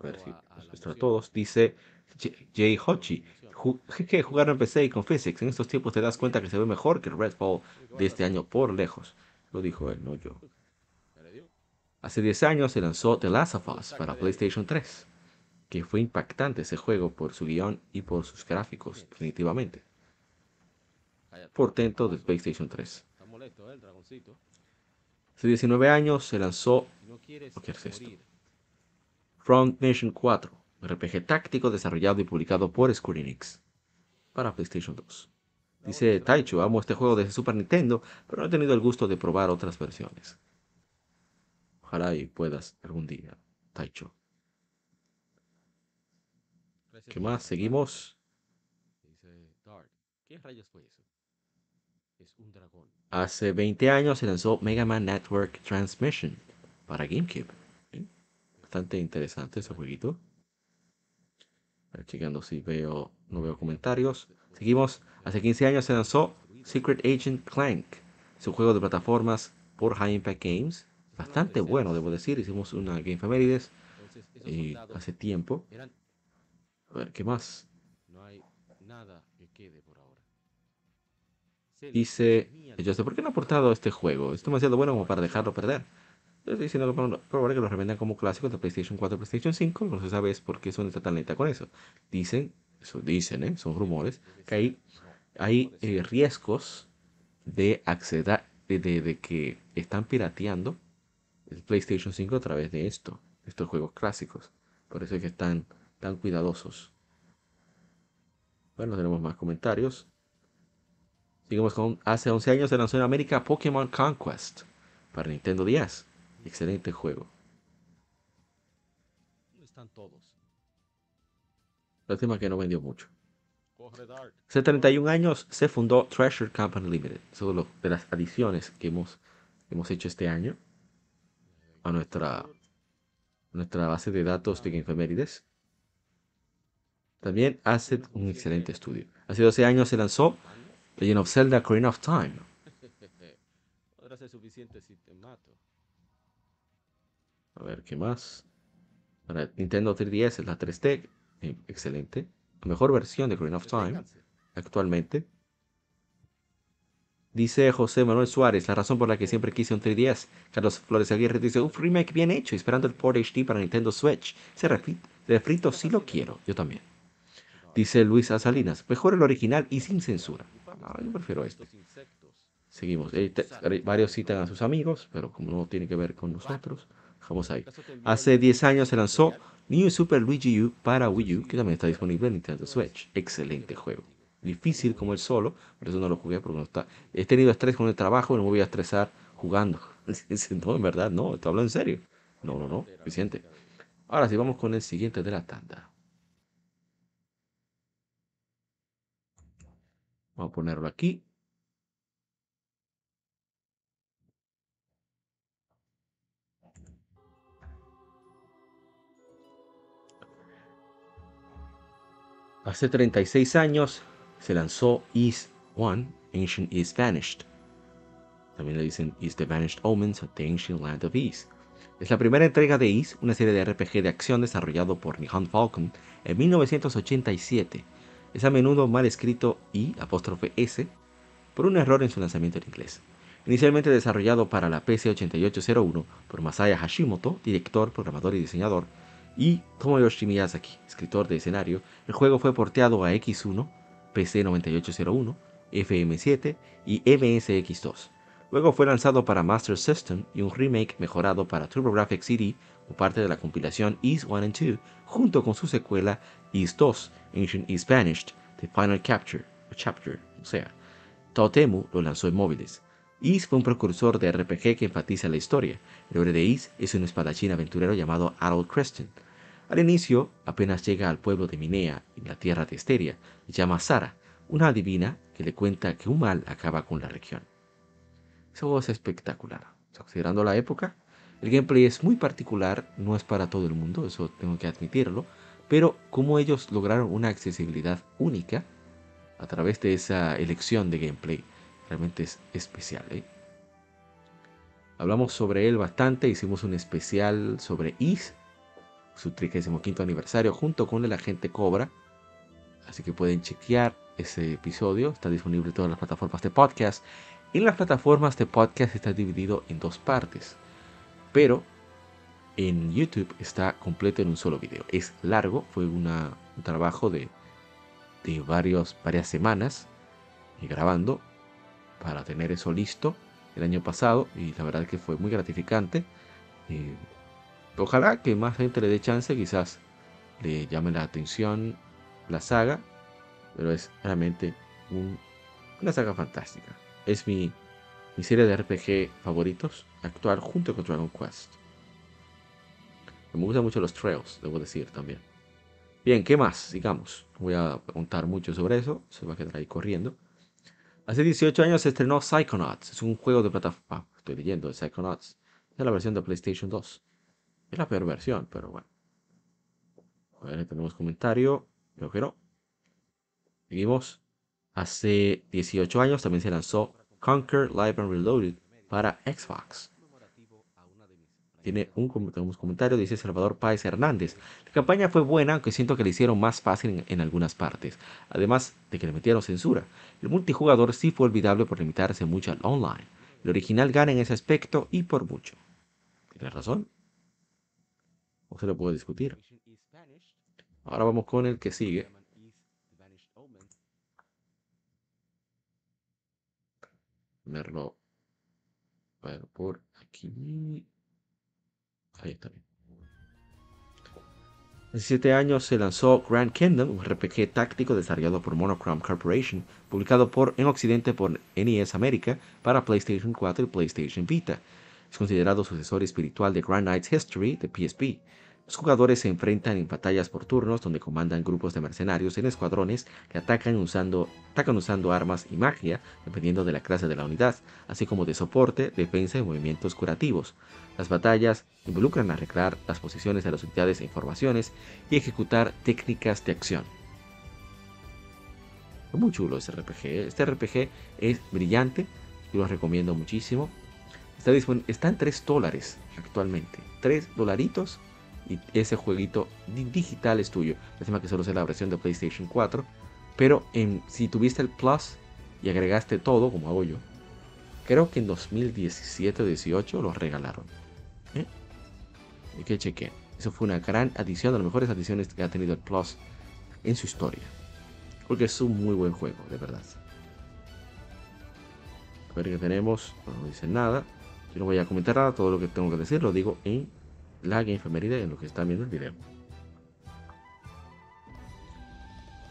A ver si a todos. Dice Jay Hochi. Que jugaron en PC y con Physics. En estos tiempos te das cuenta que se ve mejor que el Redfall de este año por lejos. Lo dijo él, no yo. Hace 10 años se lanzó The Last of Us para PlayStation 3, que fue impactante ese juego por su guion y por sus gráficos, definitivamente. Portento de PlayStation 3. Está molesto, ¿eh? Hace 19 años se lanzó Si no quieres ¿O qué es esto? Front Mission 4, un RPG táctico desarrollado y publicado por Square Enix para PlayStation 2. Dice Taicho, amo este juego desde Super Nintendo, pero no he tenido el gusto de probar otras versiones. Ojalá y puedas algún día, Taicho. ¿Qué más? Seguimos. Dice Dark. ¿Qué rayos fue eso? Es un dragón. Hace 20 años se lanzó Mega Man Network Transmission para GameCube. Bastante interesante ese jueguito. A ver, checando si veo, no veo comentarios. Seguimos. Hace 15 años se lanzó Secret Agent Clank. Es un juego de plataformas por High Impact Games. Bastante bueno, debo decir. Hicimos una Game esos y hace tiempo. A ver, ¿qué más? No hay nada que quede por ahora. Dice, yo sé, ¿por qué no ha aportado este juego? Es demasiado bueno como para dejarlo perder. Estoy diciendo que prob- probable que lo revendan como clásicos de PlayStation 4 y PlayStation 5. No se sabe por qué Sony está tan lenta con eso. Dicen, eso dicen, ¿eh? son rumores, que hay, hay eh, riesgos de acceder, de, de- de que están pirateando el PlayStation 5 a través de esto, estos juegos clásicos. Por eso es que están tan cuidadosos. Bueno, tenemos más comentarios. Seguimos con hace 11 años se lanzó en América Pokémon Conquest para Nintendo 10. Excelente juego. ¿Dónde están todos? Lástima que no vendió mucho. Hace 31 años se fundó Treasure Company Limited. Solo de las adiciones que hemos, hemos hecho este año a nuestra, nuestra base de datos de Gamefemérides. También hace un excelente estudio. Hace 12 años se lanzó Legend of Zelda Ocarina of Time. Podrá ser suficiente si te mato. A ver, ¿qué más? Para Nintendo 3DS es la 3D. eh, Excelente. La mejor versión de Ocarina of Time actualmente. Dice José Manuel Suárez, la razón por la que siempre quise un 3DS. Carlos Flores Aguirre dice, un remake bien hecho, esperando el port HD para Nintendo Switch. Refri- refrito sí lo quiero, yo también. Dice Luis Salinas, mejor el original y sin censura. No, yo prefiero este. Seguimos. Eh, te- varios citan a sus amigos, pero como no tiene que ver con nosotros, dejamos ahí. Hace 10 años se lanzó New Super Luigi U para Wii U, que también está disponible en Nintendo Switch. Excelente juego. Difícil como el solo, por eso no lo jugué, porque no está. He tenido estrés con el trabajo y no me voy a estresar jugando. No, en verdad, no, te hablo en serio. No, no, no, suficiente. Ahora sí, vamos con el siguiente de la tanda. Vamos a ponerlo aquí. Hace 36 años se lanzó Is One, Ancient Is Vanished. También le dicen Is the Vanished Omens of the Ancient Land of Is. Es la primera entrega de Is, una serie de RPG de acción desarrollado por Nihon Falcon en 1987. Es a menudo mal escrito I, apóstrofe S, por un error en su lanzamiento en inglés. Inicialmente desarrollado para la PC-8801 por Masaya Hashimoto, director, programador y diseñador, y Tomoyoshi Miyazaki, escritor de escenario, el juego fue porteado a X1, PC9801, FM7 y MSX2. Luego fue lanzado para Master System y un remake mejorado para TurboGrafx CD como parte de la compilación East 1 and 2, junto con su secuela East 2, Ancient East Vanished, The Final Capture, o Chapter, o sea, Totemu lo lanzó en móviles. Is fue un precursor de RPG que enfatiza la historia. El héroe de Is es un espadachín aventurero llamado Harold Creston. Al inicio, apenas llega al pueblo de Minea, en la tierra de Esteria, le llama Sara, una adivina que le cuenta que un mal acaba con la región. Juego es espectacular. Considerando la época, el gameplay es muy particular, no es para todo el mundo, eso tengo que admitirlo, pero como ellos lograron una accesibilidad única a través de esa elección de gameplay, realmente es especial. ¿eh? Hablamos sobre él bastante, hicimos un especial sobre Is, su 35 aniversario, junto con el agente Cobra. Así que pueden chequear ese episodio, está disponible en todas las plataformas de podcast. En las plataformas de podcast está dividido en dos partes, pero en YouTube está completo en un solo video. Es largo, fue un trabajo de, varios, varias semanas y grabando para tener eso listo el año pasado y la verdad que fue muy gratificante. Eh, ojalá que más gente le dé chance, quizás le llame la atención la saga, pero es realmente un- una saga fantástica. Es mi, mi serie de RPG favoritos actual junto con Dragon Quest. Me gustan mucho los trails, debo decir también. Bien, ¿qué más? Sigamos. Voy a preguntar mucho sobre eso, se va a quedar ahí corriendo. Hace 18 años se estrenó Psychonauts. Es un juego de plataforma. estoy leyendo de Psychonauts. Es la versión de PlayStation 2. Es la peor versión, pero bueno. A ver, tenemos comentario. Creo que. Seguimos. Hace 18 años también se lanzó Conquer Live and Reloaded para Xbox. Tiene un, tenemos comentario, dice Salvador Páez Hernández. La campaña fue buena, aunque siento que la hicieron más fácil en, en algunas partes. Además de que le metieron censura. El multijugador sí fue olvidable por limitarse mucho al online. El original gana en ese aspecto y por mucho. ¿Tiene razón? No se lo puedo discutir. Ahora vamos con el que sigue. Ver, por aquí. Ahí está bien. Hace 7 años se lanzó Grand Kingdom, un RPG táctico desarrollado por Monochrome Corporation, publicado por, en Occidente por NES América para PlayStation 4 y PlayStation Vita. Es considerado sucesor espiritual de Grand Knights History de PSP. Los jugadores se enfrentan en batallas por turnos donde comandan grupos de mercenarios en escuadrones que atacan usando, armas y magia dependiendo de la clase de la unidad, así como de soporte, defensa y movimientos curativos. Las batallas involucran arreglar las posiciones de las unidades e informaciones y ejecutar técnicas de acción. Muy chulo ese RPG. ¿eh? Este RPG es brillante, yo lo recomiendo muchísimo. Está, en 3 dólares actualmente. 3 dolaritos y ese jueguito digital es tuyo. Lástima que solo sea la versión de PlayStation 4. Pero en, si tuviste el Plus y agregaste todo, como hago yo, creo que en 2017 o 18 lo regalaron. ¿Eh? Que chequen. Eso fue una gran adición, de las mejores adiciones que ha tenido el Plus en su historia. Porque es un muy buen juego, de verdad. A ver qué tenemos. No dice nada. Yo no voy a comentar nada. Todo lo que tengo que decir lo digo en la Game en lo que están viendo el video.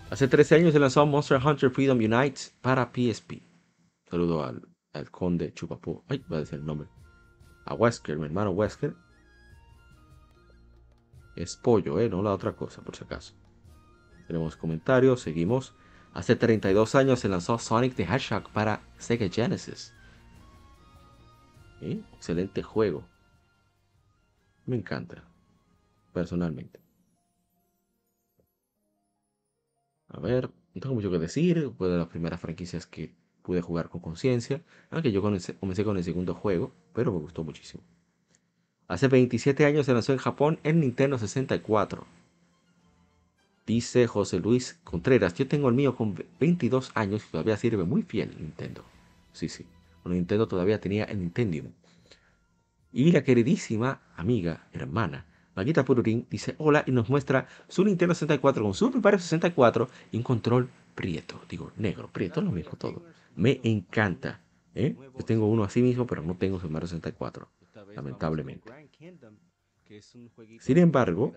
Hace 13 años se lanzó Monster Hunter Freedom Unite para PSP. Saludo al, conde Chupapú. Ay, va a decir el nombre. A Wesker, mi hermano Wesker. Es pollo, eh, no la otra cosa, por si acaso. Tenemos comentarios, seguimos. Hace 32 años se lanzó Sonic the Hedgehog para Sega Genesis. ¿Eh? Excelente juego me encanta, personalmente. A ver, no tengo mucho que decir, fue de las primeras franquicias que pude jugar con conciencia, aunque yo comencé, con el segundo juego, pero me gustó muchísimo. Hace 27 años se lanzó en Japón el Nintendo 64. Dice José Luis Contreras, yo tengo el mío con 22 años y todavía sirve muy fiel Nintendo. Sí, sí, Nintendo todavía tenía el Nintendo. Y la queridísima amiga, hermana, Maguita Pururín, dice hola y nos muestra su Nintendo 64 con Super Mario 64 y un control prieto. Digo, negro, prieto, lo mismo todo. Me encanta. ¿eh? Yo tengo uno así mismo, pero no tengo Super Mario 64, lamentablemente. Sin embargo,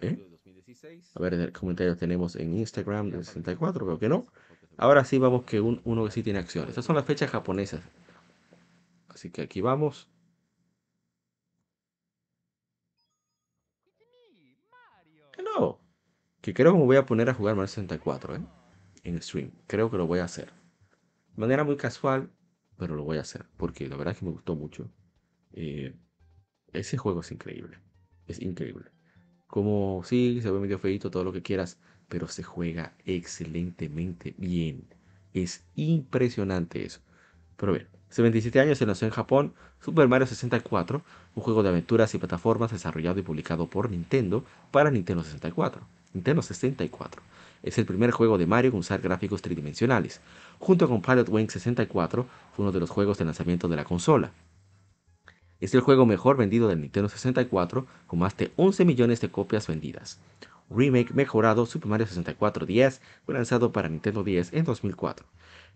¿eh? a ver, el comentario tenemos en Instagram del 64, pero que no. Ahora sí vamos que uno que sí tiene acciones. Estas son las fechas japonesas. Así que aquí vamos. no. Que creo que me voy a poner a jugar Mario 64, ¿eh? En stream. Creo que lo voy a hacer. De manera muy casual, pero lo voy a hacer. Porque la verdad es que me gustó mucho. Eh, ese juego es increíble. Es increíble. Como sí, se ve medio feito, todo lo que quieras. Pero se juega excelentemente bien. Es impresionante eso. Pero bien, hace 27 años se lanzó en Japón Super Mario 64, un juego de aventuras y plataformas desarrollado y publicado por Nintendo para Nintendo 64. Nintendo 64. Es el primer juego de Mario con usar gráficos tridimensionales. Junto con Pilot Wing 64, fue uno de los juegos de lanzamiento de la consola. Es el juego mejor vendido del Nintendo 64, con más de 11 millones de copias vendidas. Remake mejorado Super Mario 64 10 fue lanzado para Nintendo 10 en 2004.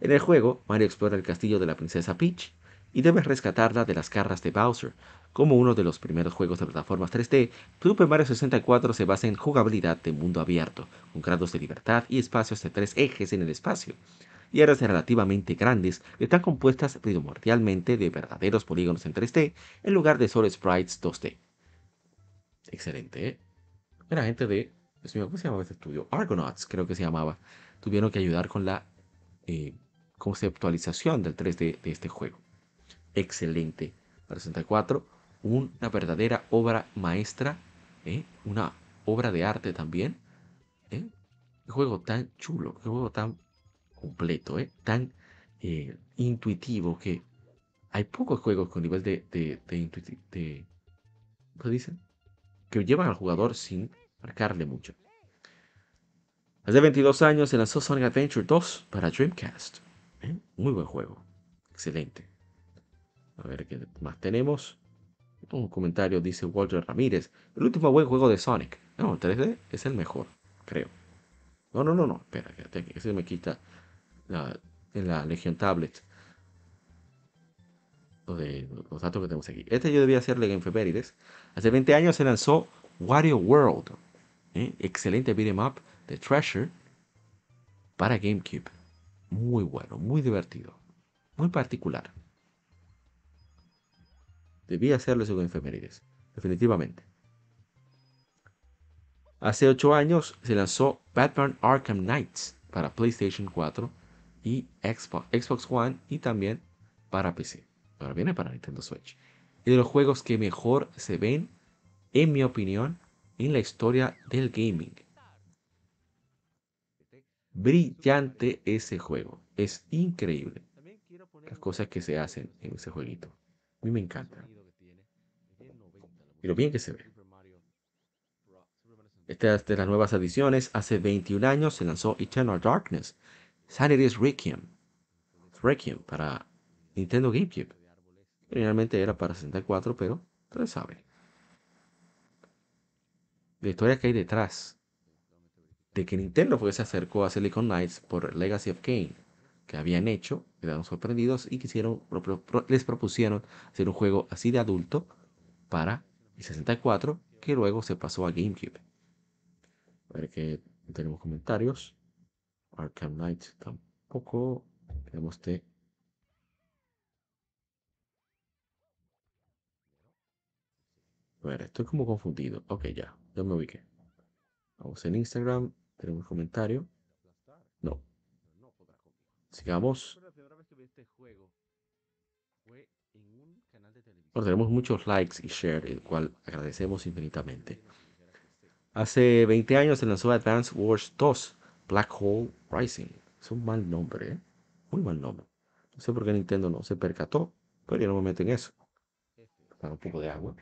En el juego, Mario explora el castillo de la princesa Peach y debe rescatarla de las garras de Bowser. Como uno de los primeros juegos de plataformas 3D, Super Mario 64 se basa en jugabilidad de mundo abierto, con grados de libertad y espacios de tres ejes en el espacio, y áreas relativamente grandes están compuestas primordialmente de verdaderos polígonos en 3D en lugar de solo sprites 2D. Excelente, ¿eh? Era gente de... ¿Cómo se llamaba este estudio? Argonauts, creo que se llamaba. Tuvieron que ayudar con la eh, conceptualización del 3D de este juego. Excelente. Para 64, una verdadera obra maestra, ¿eh? una obra de arte también. ¿eh? Un juego tan chulo, un juego tan completo, ¿eh? tan eh, intuitivo que hay pocos juegos con nivel de, de, de, ¿Qué dicen? Que llevan al jugador sin marcarle mucho. Hace 22 años se lanzó Sonic Adventure 2 para Dreamcast. Muy buen juego. Excelente. A ver qué más tenemos. Un comentario dice Walter Ramírez. El último buen juego de Sonic. No, 3D es el mejor, creo. No, no, no, no. Espera, que se me quita en la Legion Tablet. los datos que tenemos aquí. Este yo debía hacerle Game Feberides. Hace 20 años se lanzó Wario World. ¿eh? Excelente beat'em up de Treasure para GameCube. Muy bueno, muy divertido. Muy particular. Debía hacerlo según efemérides. Definitivamente. Hace 8 años se lanzó Batman Arkham Knights para PlayStation 4 y Xbox, Xbox One y también para PC. Ahora viene para Nintendo Switch. Y de los juegos que mejor se ven, en mi opinión, en la historia del gaming. Brillante ese juego. Es increíble las cosas que se hacen en ese jueguito. A mí me encanta. Y lo bien que se ve. Esta es de las nuevas ediciones. Hace 21 años se lanzó Eternal Darkness. Sanity's Requiem. Requiem para Nintendo GameCube. Originalmente era para 64, pero ustedes saben. La historia que hay detrás de que Nintendo fue se acercó a Silicon Knights por Legacy of Kane, que habían hecho, quedaron sorprendidos y quisieron, les propusieron hacer un juego así de adulto para el 64, que luego se pasó a GameCube. A ver que tenemos comentarios. Arkham Knight tampoco. Tenemos de. A ver, estoy como confundido. Ok, ya, ya me ubiqué. Vamos en Instagram. Tenemos comentario. No. Sigamos. Bueno, tenemos muchos likes y share, el cual agradecemos infinitamente. Hace 20 años se lanzó Advance Wars 2, Black Hole Rising. Es un mal nombre, ¿eh? Muy mal nombre. No sé por qué Nintendo no se percató, pero ya no me meto en eso. Para un poco de agua.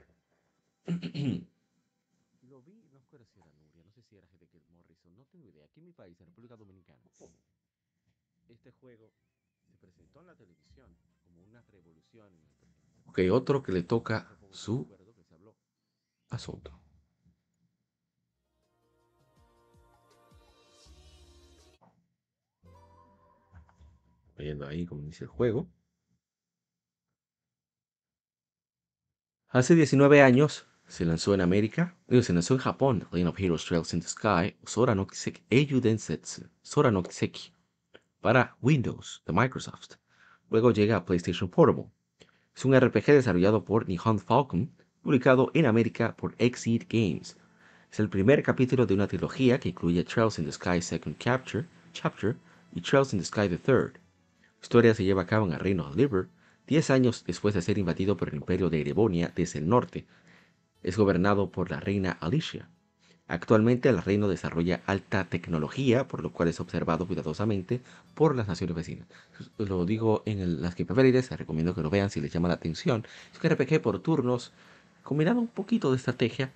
Lo vi, no recuerdo si era Nuria, no sé si era G.T. Morrison, no tengo idea. Aquí en mi país, en República Dominicana, este juego se presentó en la televisión como una revolución. Ok, otro que le toca su asunto. viendo ahí cómo inicia el juego. Hace 19 años se lanzó en América, se lanzó en Japón, Lane of Heroes Trails in the Sky, Sora no Kiseki, Sora no Kiseki, para Windows de Microsoft. Luego llega a PlayStation Portable. Es un RPG desarrollado por Nihon Falcon, publicado en América por Exceed Games. Es el primer capítulo de una trilogía que incluye Trails in the Sky Second Capture, Chapter y Trails in the Sky the Third historia se lleva a cabo en el reino de Liber, diez años después de ser invadido por el imperio de Erebonia desde el norte. Es gobernado por la reina Alicia. Actualmente el reino desarrolla alta tecnología, por lo cual es observado cuidadosamente por las naciones vecinas. Lo digo en las que preferides, recomiendo que lo vean si les llama la atención. Es un RPG por turnos, combinado un poquito de estrategia,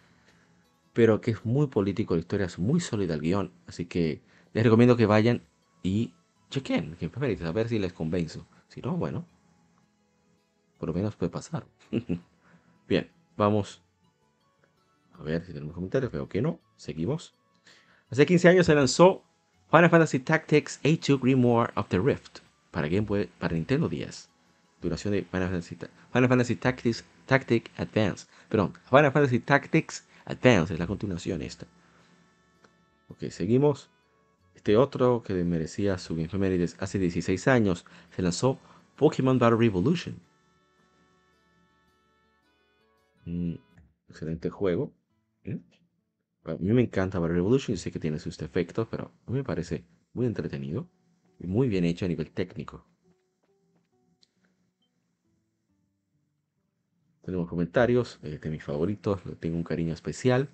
pero que es muy político, la historia es muy sólida el guion, así que les recomiendo que vayan y chequen, que a ver si les convenzo. Si no, bueno, por lo menos puede pasar. Bien, vamos a ver si tenemos comentarios. Veo que no. Seguimos. Hace 15 años se lanzó Final Fantasy Tactics A2 Grimoire of the Rift para Game Boy, para Nintendo 10. Duración de Final Fantasy, Final Fantasy Tactics Tactic Advance. Perdón, Final Fantasy Tactics Advance es la continuación esta. Ok, seguimos. Este otro que merecía su efemérides hace 16 años se lanzó Pokémon Battle Revolution. Mm, excelente juego. ¿Eh? A mí me encanta Battle Revolution, sé que tiene sus defectos, pero a mí me parece muy entretenido y muy bien hecho a nivel técnico. Tenemos comentarios de mis favoritos, tengo un cariño especial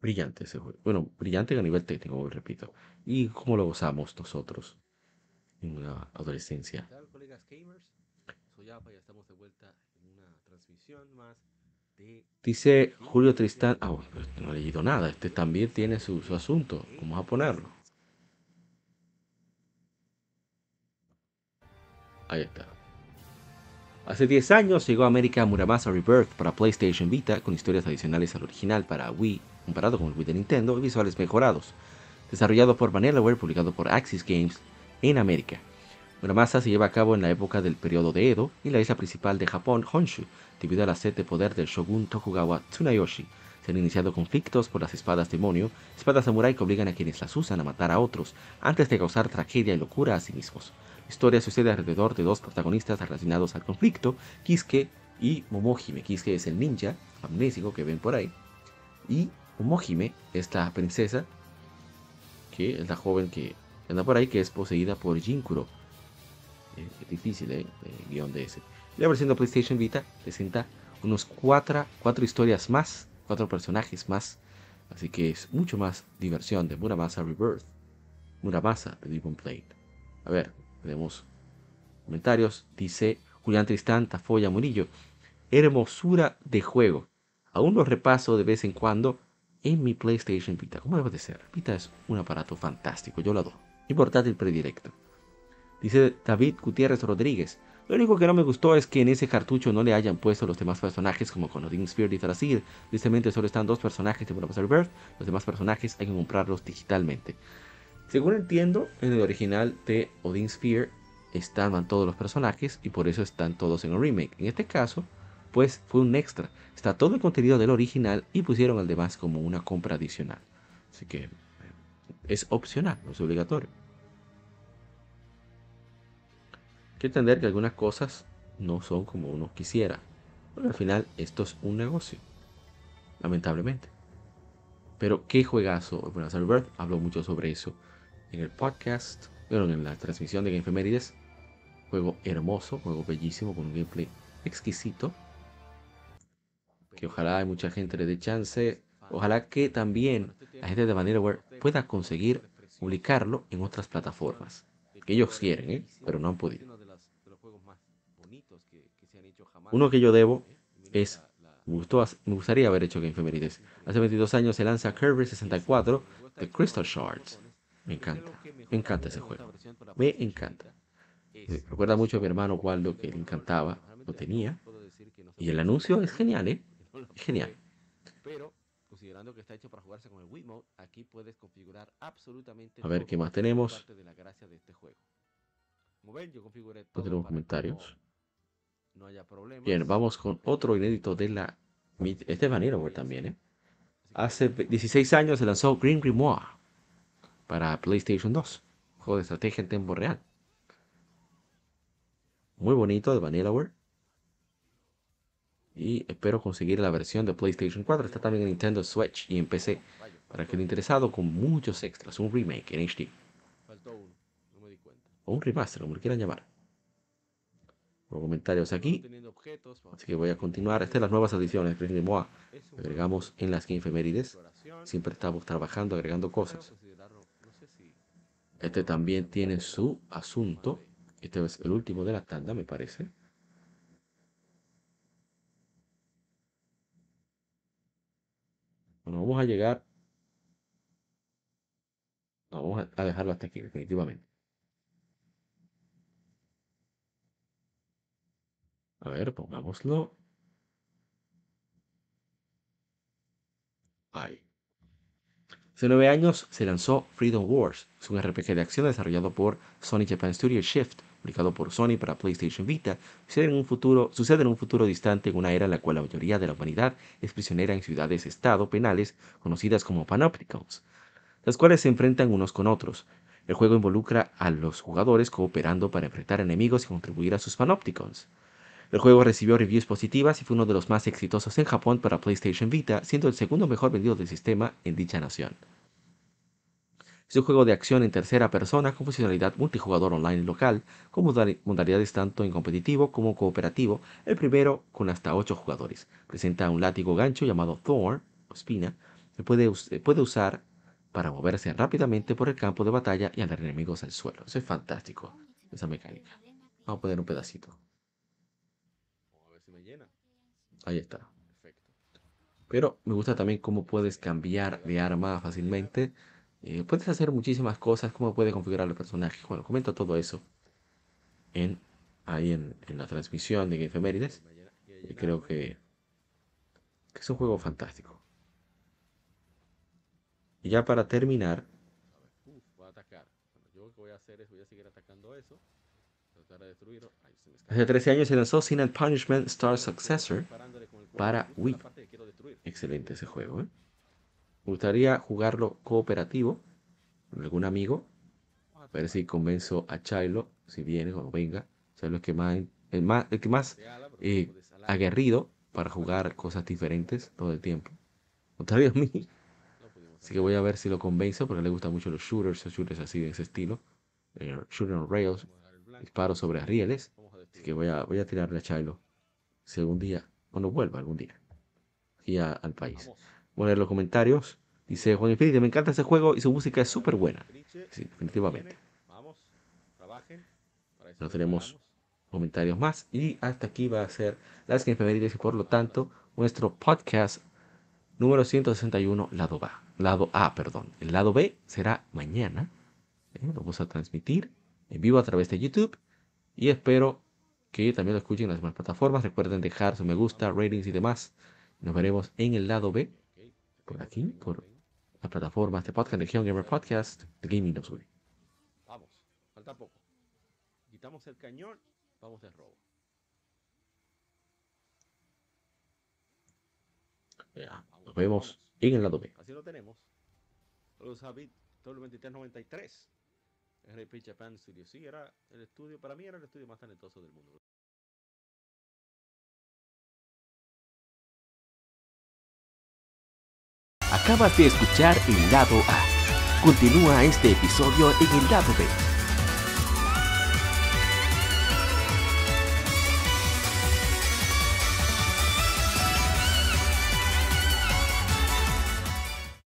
brillante ese juego. Bueno, brillante a nivel técnico, repito. Y cómo lo gozamos nosotros en la adolescencia. Dice Julio Tristán, ah, no he leído nada, este también tiene su, su asunto, vamos a ponerlo. Ahí está. Hace 10 años llegó a América Muramasa Rebirth para PlayStation Vita con historias adicionales al original para Wii comparado con el Wii de Nintendo y visuales mejorados. Desarrollado por Vanillaware, publicado por Axis Games en América. Muramasa se lleva a cabo en la época del periodo de Edo y la isla principal de Japón, Honshu, debido a la sed de poder del shogun Tokugawa Tsunayoshi. Se han iniciado conflictos por las espadas demonio, espadas samurai que obligan a quienes las usan a matar a otros, antes de causar tragedia y locura a sí mismos. La historia sucede alrededor de dos protagonistas relacionados al conflicto, Kisuke y Momohime. Kisuke es el ninja amnésico que ven por ahí, y Mohime, esta princesa, que es la joven que anda por ahí, que es poseída por Jinkuro. Es difícil, ¿eh? El guion de ese. La versión PlayStation Vita presenta unos cuatro, cuatro historias más, cuatro personajes más. Así que es mucho más diversión de Muramasa Rebirth. Muramasa de Demon Plate. A ver, tenemos comentarios. Dice Julián Tristán, Tafoya Murillo. Hermosura de juego. Aún lo repaso de vez en cuando en mi PlayStation Vita. ¿Cómo debe de ser? Vita es un aparato fantástico, yo lo adoro. Mi portátil predilecto. Dice David Gutiérrez Rodríguez. Lo único que no me gustó es que en ese cartucho no le hayan puesto los demás personajes como con Odin Sphere y Thrasil. Tristemente solo están dos personajes de Buena Rebirth. Los demás personajes hay que comprarlos digitalmente. Según entiendo, en el original de Odin Sphere estaban todos los personajes y por eso están todos en el remake. En este caso, pues fue un extra. Está todo el contenido del original y pusieron al demás como una compra adicional. Así que eh, es opcional, no es obligatorio. Que entender que algunas cosas no son como uno quisiera. Al final esto es un negocio. Lamentablemente. Pero qué juegazo. Bueno, Birth habló mucho sobre eso en el podcast. Bueno, en la transmisión de Game Juego hermoso, juego bellísimo, con un gameplay exquisito. Que ojalá hay mucha gente le dé chance. Ojalá que también la gente de Vanillaware pueda conseguir publicarlo en otras plataformas. Que ellos quieren, ¿eh? pero no han podido. Uno que yo debo es, me, me gustaría haber hecho Game Femerides. Hace 22 años se lanza Kirby 64 de Crystal Shards. Me encanta, me encanta ese juego. Me encanta. Me recuerda mucho a mi hermano Waldo que le encantaba, lo tenía. Y el anuncio es genial, ¿eh? Es genial. Pero considerando que está hecho para jugarse con el Wiimote, aquí puedes configurar absolutamente A ver qué más tenemos. No tenemos comentarios. Bien, vamos con otro inédito de la... Este es Vanillaware también, ¿eh? Hace 16 años se lanzó Green Grimoire para PlayStation 2. Juego de estrategia en tiempo real. Muy bonito de Vanillaware. Y espero conseguir la versión de PlayStation 4. Está también en Nintendo Switch y en PC. Para que el interesado con muchos extras. Un remake en HD. O un remaster, como lo quieran llamar comentarios aquí. Así que voy a continuar. Estas son las nuevas adiciones de Moa. Agregamos en las que Siempre estamos trabajando, agregando cosas. Este también tiene su asunto. Este es el último de la tanda, me parece. Bueno, vamos a llegar. vamos a dejarlo hasta aquí, definitivamente. A ver, pongámoslo. Ahí. Hace nueve años se lanzó Freedom Wars. Es un RPG de acción desarrollado por Sony Japan Studio Shift, publicado por Sony para PlayStation Vita. Sucede en, un futuro, sucede en un futuro distante en una era en la cual la mayoría de la humanidad es prisionera en ciudades-estado penales conocidas como Panopticons, las cuales se enfrentan unos con otros. El juego involucra a los jugadores cooperando para enfrentar enemigos y contribuir a sus Panopticons. El juego recibió reviews positivas y fue uno de los más exitosos en Japón para PlayStation Vita, siendo el segundo mejor vendido del sistema en dicha nación. Es un juego de acción en tercera persona con funcionalidad multijugador online local, con modalidades tanto en competitivo como cooperativo, el primero con hasta 8 jugadores. Presenta un látigo gancho llamado Thorn, o espina, que puede, puede usar para moverse rápidamente por el campo de batalla y andar enemigos al suelo. Eso es fantástico, esa mecánica. Vamos a poner un pedacito. Ahí está. Pero me gusta también cómo puedes cambiar de arma fácilmente. Eh, puedes hacer muchísimas cosas, cómo puedes configurar el personaje. Bueno, comento todo eso en, ahí en, la transmisión de Efemérides. Y creo que, que es un juego fantástico. Y ya para terminar, Hace 13 años se lanzó Sin and Punishment Star Successor para Wii. Excelente ese juego. ¿eh? Me gustaría jugarlo cooperativo con algún amigo. A ver si convenzo a Chilo, si viene o venga. Chilo es que más, el, más, el que más eh, aguerrido para jugar cosas diferentes todo el tiempo. Contrario a mí, Así que voy a ver si lo convenzo porque le gustan mucho los shooters, los shooters así de ese estilo. Eh, shooter on rails, disparos sobre rieles. Así que voy a, voy a tirarle a Chilo si algún día, cuando vuelva algún día, aquí al país. Voy a leer los comentarios. Dice Juan Infinity, me encanta ese juego y su música es súper buena. Sí, definitivamente. No tenemos comentarios más. Y hasta aquí va a ser las que efemérides y por lo tanto nuestro podcast número 161, lado A. Lado A, perdón. El lado B será mañana. ¿eh? Lo vamos a transmitir en vivo a través de YouTube. Y espero que también lo escuchen en las demás plataformas. Recuerden dejar su me gusta, ratings y demás. Nos veremos en el lado B. Por aquí, por las plataformas de podcast, Legion Gamer Podcast, de Gaming No Vamos, falta poco. Quitamos el cañón, vamos de robo. Ya, nos vemos en el lado B. Así lo tenemos. Los Habit W2393. RP Japan Studio. Sí, era el estudio, para mí era el estudio más talentoso del mundo. Acabas de escuchar el lado A. Continúa este episodio en el lado B